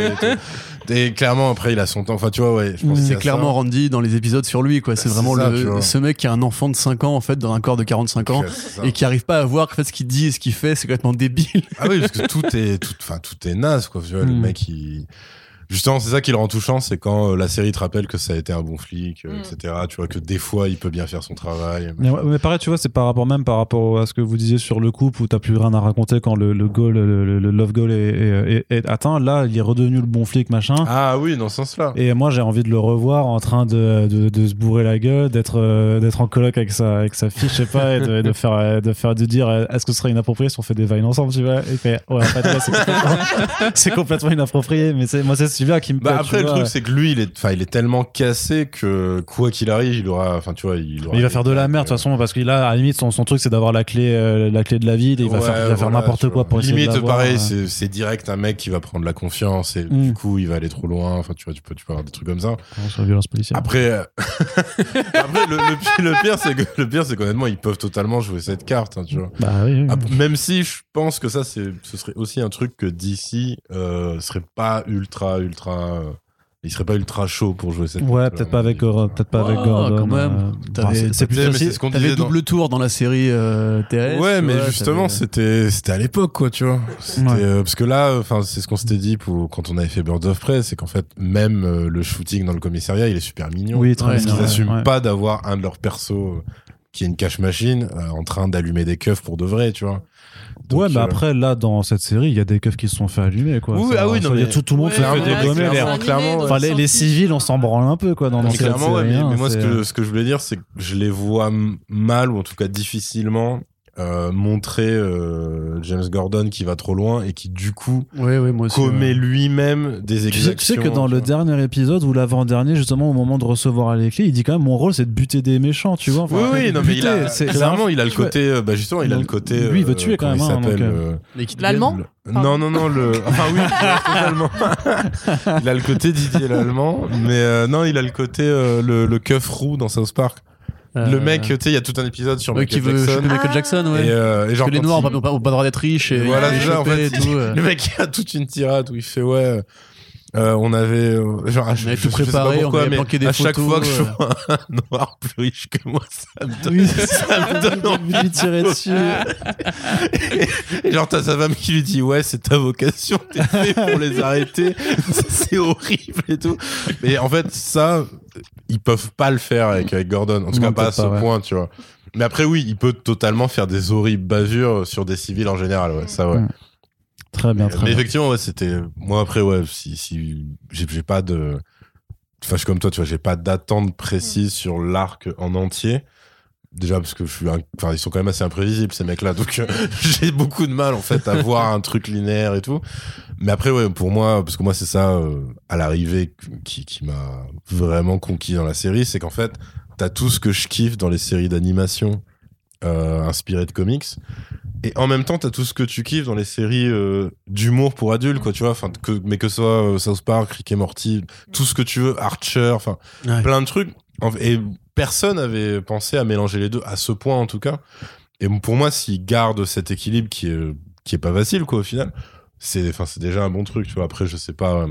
Et, clairement, après, il a son tank. Enfin, tu vois, ouais. Je pense C'est clairement ça. Randy dans les épisodes sur lui, quoi. C'est vraiment ça, le- ce mec qui a un enfant de 5 ans, en fait, dans un corps de 45 ans. Et qui arrive pas à voir qu'en fait ce qu'il dit et ce qu'il fait, c'est complètement débile. Ah oui, parce que tout est, tout, enfin, tout est naze, quoi. Tu vois, le Mm. mec, il. Justement, c'est ça qui le rend touchant, c'est quand euh, la série te rappelle que ça a été un bon flic, euh, Mm. etc. Tu vois que des fois, il peut bien faire son travail. Mais, ouais, mais pareil, tu vois, c'est par rapport même par rapport à ce que vous disiez sur le couple où t'as plus rien à raconter quand le, le goal, le, love goal est, est- est- est atteint. Là, il est redevenu le bon flic, machin. Ah oui, dans ce sens-là. Et moi, j'ai envie de le revoir en train de, de, de se bourrer la gueule, d'être euh, d'être en coloc avec sa, avec sa fille, je sais pas, et de, de faire, de faire, de dire est-ce que ce serait inapproprié si on fait des vines ensemble, tu vois? Et il fait ouais, en fait, c'est complètement, c'est complètement inapproprié, mais c'est moi, c'est qui me Bah plaît, après le vois. truc c'est que lui il est enfin il est tellement cassé que quoi qu'il arrive il aura enfin tu vois il aura Mais il va faire de la merde de toute façon parce qu'il a à la limite son, son truc c'est d'avoir la clé euh, la clé de la ville et il va Ouais, faire, il va faire voilà, n'importe quoi pour essayer de limite pareil euh. c'est c'est direct un mec qui va prendre la confiance et Mm. du coup il va aller trop loin enfin tu vois tu peux tu peux avoir des trucs comme ça sur la violence policière. après euh, après le, le pire, le pire c'est que le pire c'est qu'honnêtement ils peuvent totalement jouer cette carte hein, tu vois Bah oui. oui. Même si je pense que ça c'est ce serait aussi un truc que DC euh, serait pas ultra ultra euh, il serait pas ultra chaud pour jouer cette Ouais, peut-être pas avec peut-être pas avec Gordon. quand même. euh, T'avais- bah, c'est- plus facile. ce T'avais double tour dans la série euh, terrestre. Ouais, mais vois, justement, c'était c'était à l'époque, quoi, tu vois. Euh, parce que là, enfin, c'est ce qu'on s'était dit pour quand on avait fait Birds of Prey, c'est qu'en fait, même euh, le shooting dans le commissariat, il est super mignon. Oui, très parce qu'ils ouais, assument ouais. pas d'avoir un de leurs persos qui est une cache machine euh, en train d'allumer des keufs pour de vrai, tu vois. Donc, ouais, mais euh, après, là, dans cette série, il y a des keufs qui se sont fait allumer, quoi. Oui, Ça- ah oui, non, mais- tout, tout le monde Ouais, fait clairement, dégommer. clairement, Enfin, les, civils, on s'en branle un peu, quoi, dans, dans cette clairement, ouais, série, mais, hein, mais moi, ce que, ce que je voulais dire, c'est que je les vois mal, ou en tout cas difficilement, euh, montrer euh, James Gordon qui va trop loin et qui, du coup, moi aussi. commet ouais. lui-même des Tu sais, exactions. tu sais que dans le vois. dernier épisode ou l'avant-dernier, justement, au moment de recevoir les clés, il dit quand même mon rôle c'est de buter des méchants, tu vois. Enfin, Oui, oui, non, mais il a, c'est- clairement, il a le côté, euh, bah, justement, il a le côté. lui, il veut euh, tuer quand comment même, il hein, euh, L'allemand. Non, non, non, le. Enfin, oui, totalement. il a le côté Didier l'allemand, mais euh, non, il a le côté euh, le, le keuf roux dans South Park. Euh, Le mec, tu sais, il y a tout un épisode sur Michael qui veut Jackson. Michael Jackson, ouais. Et, euh, et genre, que les noirs il- n'ont pas, pas le droit d'être riches et Voilà, et c'est ça, en fait. et tout. Le mec il a toute une tirade où il fait ouais. euh, on avait euh, genre je, avait je- tout pas préparé, on pourquoi, avait planqué des à chaque fois que je euh. vois un noir plus riche que moi ça me donne, Oui, ça me donne envie de lui tirer dessus. et genre t'as sa femme qui lui dit ouais c'est ta vocation t'es fait pour les arrêter c'est horrible et tout mais en fait ça ils peuvent pas le faire avec, avec Gordon en tout Non, cas pas à ce pas, ouais. point tu vois mais après oui il peut totalement faire des horribles bavures sur des civils en général ouais ça ouais Mm. Très bien, mais, très mais bien. effectivement, ouais, c'était. Moi, après, ouais, si, si j'ai j'ai pas de. Enfin, je suis comme toi, tu vois, j'ai pas d'attente précise sur l'arc en entier. Déjà parce que je suis, un- enfin, ils sont quand même assez imprévisibles ces mecs-là, donc euh, j'ai beaucoup de mal en fait à voir un truc linéaire et tout. Mais après, ouais, pour moi, parce que moi c'est ça euh, à l'arrivée qui, qui m'a vraiment conquis dans la série, c'est qu'en fait, t'as tout ce que je kiffe dans les séries d'animation euh, inspirées de comics, et en même temps, t'as tout ce que tu kiffes dans les séries d'humour pour adultes, quoi, tu vois. Enfin, que, mais que ce soit South Park, Rick et Morty, tout ce que tu veux, Archer, enfin, Ouais. plein de trucs. Et personne avait pensé à mélanger les deux à ce point, en tout cas. Et pour moi, s'ils gardent cet équilibre qui est pas facile, quoi, au final, c'est déjà un bon truc. Après, je sais pas. euh,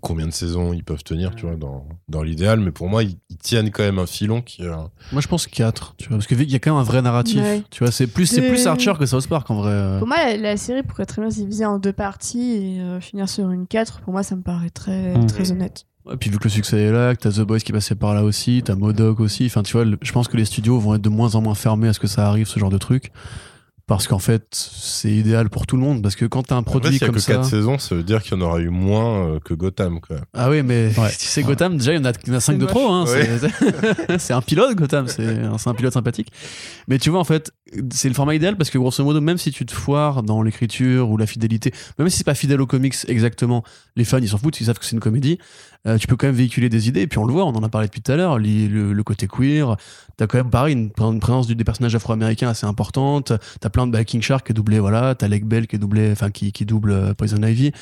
combien de saisons ils peuvent tenir, tu vois, dans, dans l'idéal. Mais pour moi, ils, ils tiennent quand même un filon qui. euh, Moi, je pense 4, tu vois, parce qu'il y a quand même un vrai narratif. Ouais. Tu vois, c'est plus, c'est De- plus Archer que South Park en vrai. euh. Pour moi, la, la série pourrait très bien se diviser en deux parties et euh, finir sur une 4. Pour moi, ça me paraît très, très honnête. Et puis vu que le succès est là, que t'as The Boys qui passait par là aussi, t'as Modoc aussi. Enfin, tu vois, le- je pense que les studios vont être de moins en moins fermés à ce que ça arrive, ce genre de truc. Parce qu'en fait, c'est idéal pour tout le monde. Parce que quand t'as un produit s'il y a comme que ça. 4 saisons, ça veut dire qu'il y en aura eu moins euh, que Gotham, quoi. Ah oui, mais Ouais. tu sais, Gotham, déjà, il y en a, il y en a 5 de moche. trop. Hein, Ouais. c'est- un pilote, Gotham. C'est un, c'est un pilote sympathique. Mais tu vois, en fait, c'est le format idéal parce que grosso modo, même si tu te foires dans l'écriture ou la fidélité, même si c'est pas fidèle aux comics exactement, les fans, ils s'en foutent, ils savent que c'est une comédie. Euh, tu peux quand même véhiculer des idées. Et puis on le voit, on en a parlé depuis tout à l'heure, le, côté queer. T'as quand même, pareil, une, présence des personnages afro-américains assez importante. T'as plein de bah, King Shark qui est doublé, voilà. T'as Lake Bell qui est doublé, enfin, qui, qui double euh, Poison Ivy.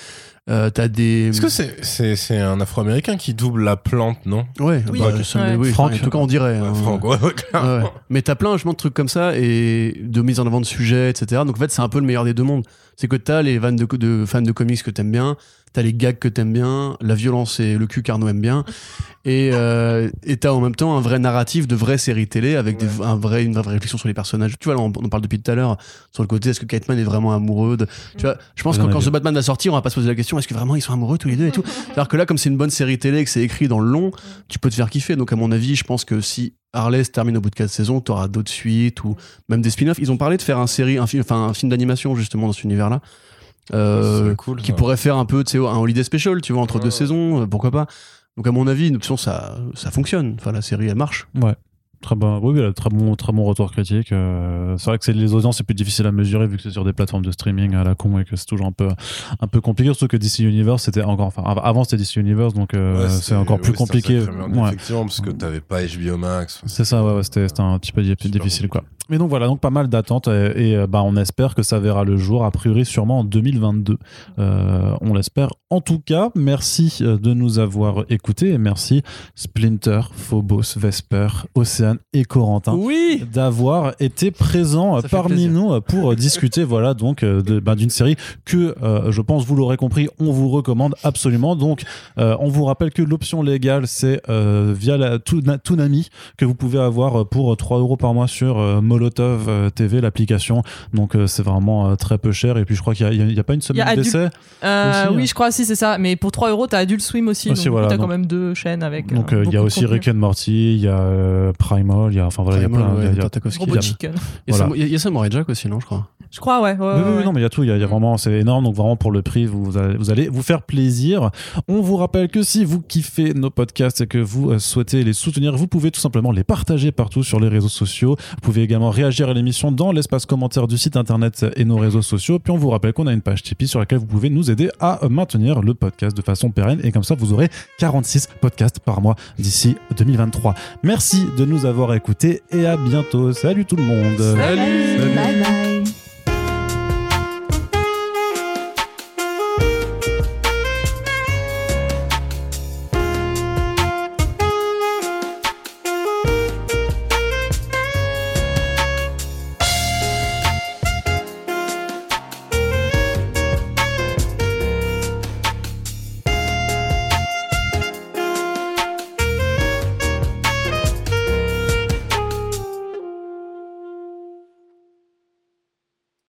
Euh, t'as des. Est-ce que c'est c'est c'est un Afro-Américain qui double la plante, non? Ouais, Oui. bah, Ouais. ça- Ouais. oui, Franck. en tout cas, on dirait. hein. Franck, ouais, ouais, clairement. Ouais. Mais t'as plein justement de trucs comme ça et de mise en avant de sujets, etc. Donc en fait, c'est un peu le meilleur des deux mondes. C'est que t'as les fans de, de, fans de comics que t'aimes bien, t'as les gags que t'aimes bien, la violence et le cul qu'Arnaud aime bien, et euh, t'as en même temps un vrai narratif de vraie série télé avec des, un vrai, une vraie réflexion sur les personnages. Tu vois, là, on, on en parle depuis tout à l'heure sur le côté est-ce que Catman est vraiment amoureux de... Tu vois, je pense que quand ce Batman va sortir, on va pas se poser la question est-ce que vraiment ils sont amoureux tous les deux et tout? Alors que là, comme c'est une bonne série télé et que c'est écrit dans le long, tu peux te faire kiffer. Donc, à mon avis, je pense que si Harley se termine au bout de 4 saisons, tu auras d'autres suites ou même des spin-offs. Ils ont parlé de faire un série, un film, enfin un film d'animation justement dans cet univers-là, euh, cool, qui pourrait faire un peu, un holiday special, tu vois, entre Ouais, deux saisons, euh, pourquoi pas. Donc, à mon avis, une option, ça, ça fonctionne. Enfin, la série, elle marche. Très bon, oui, très bon, très bon retour critique. Euh, c'est vrai que c'est les audiences, c'est plus difficile à mesurer vu que c'est sur des plateformes de streaming à la con et que c'est toujours un peu, un peu compliqué. Surtout que DC Universe, c'était encore, enfin, av- avant c'était DC Universe, donc euh, Ouais, c'est encore plus ouais, compliqué. Ouais. Effectivement, parce que t'avais pas HBO Max. C'est ça, ouais, c'était un petit peu difficile, quoi. Mais donc voilà, donc pas mal d'attentes et, et, euh, bah, on espère que ça verra le jour, a priori sûrement en 2022. Euh, on l'espère. En tout cas, merci de nous avoir écoutés et merci Splinter, Phobos, Vesper, Et Corentin Oui d'avoir été présents Ça parmi nous pour discuter voilà donc euh, bah, d'une série que euh, je pense vous l'aurez compris on vous recommande absolument donc euh, on vous rappelle que l'option légale c'est euh, via la Toonami que vous pouvez avoir pour 3 euros par mois sur euh, Molotov TV l'application donc euh, c'est vraiment euh, très peu cher et puis je crois qu'il y a- pas une semaine d'essai Euh, Aussi, oui, hein. je crois, si, c'est ça. Mais pour 3 euros, t'as Adult Swim aussi. Aussi, donc voilà, t'as quand même deux chaînes avec. donc il y a aussi. Rick and Morty il y a euh, Primal il y a enfin voilà il y a plein ouais, il y a- il y a- Tartakovsky. Il y a- Chicken. Il y a Voilà. Sam- il y a Samurai Jack aussi, non, je crois. Je crois, ouais. ouais, Oui, oui, ouais, oui, non, mais il y a tout, il y a, il y a vraiment, c'est énorme, donc vraiment pour le prix, vous, vous allez, vous allez vous faire plaisir. On vous rappelle que si vous kiffez nos podcasts et que vous euh, souhaitez les soutenir, vous pouvez tout simplement les partager partout sur les réseaux sociaux. Vous pouvez également réagir à l'émission dans l'espace commentaire du site internet et nos réseaux sociaux. Puis on vous rappelle qu'on a une page Tipeee sur laquelle vous pouvez nous aider à euh, maintenir le podcast de façon pérenne et comme ça vous aurez 46 podcasts par mois d'ici 2023. Merci de nous avoir écoutés et à bientôt. Salut tout le monde. Salut. Bye bye.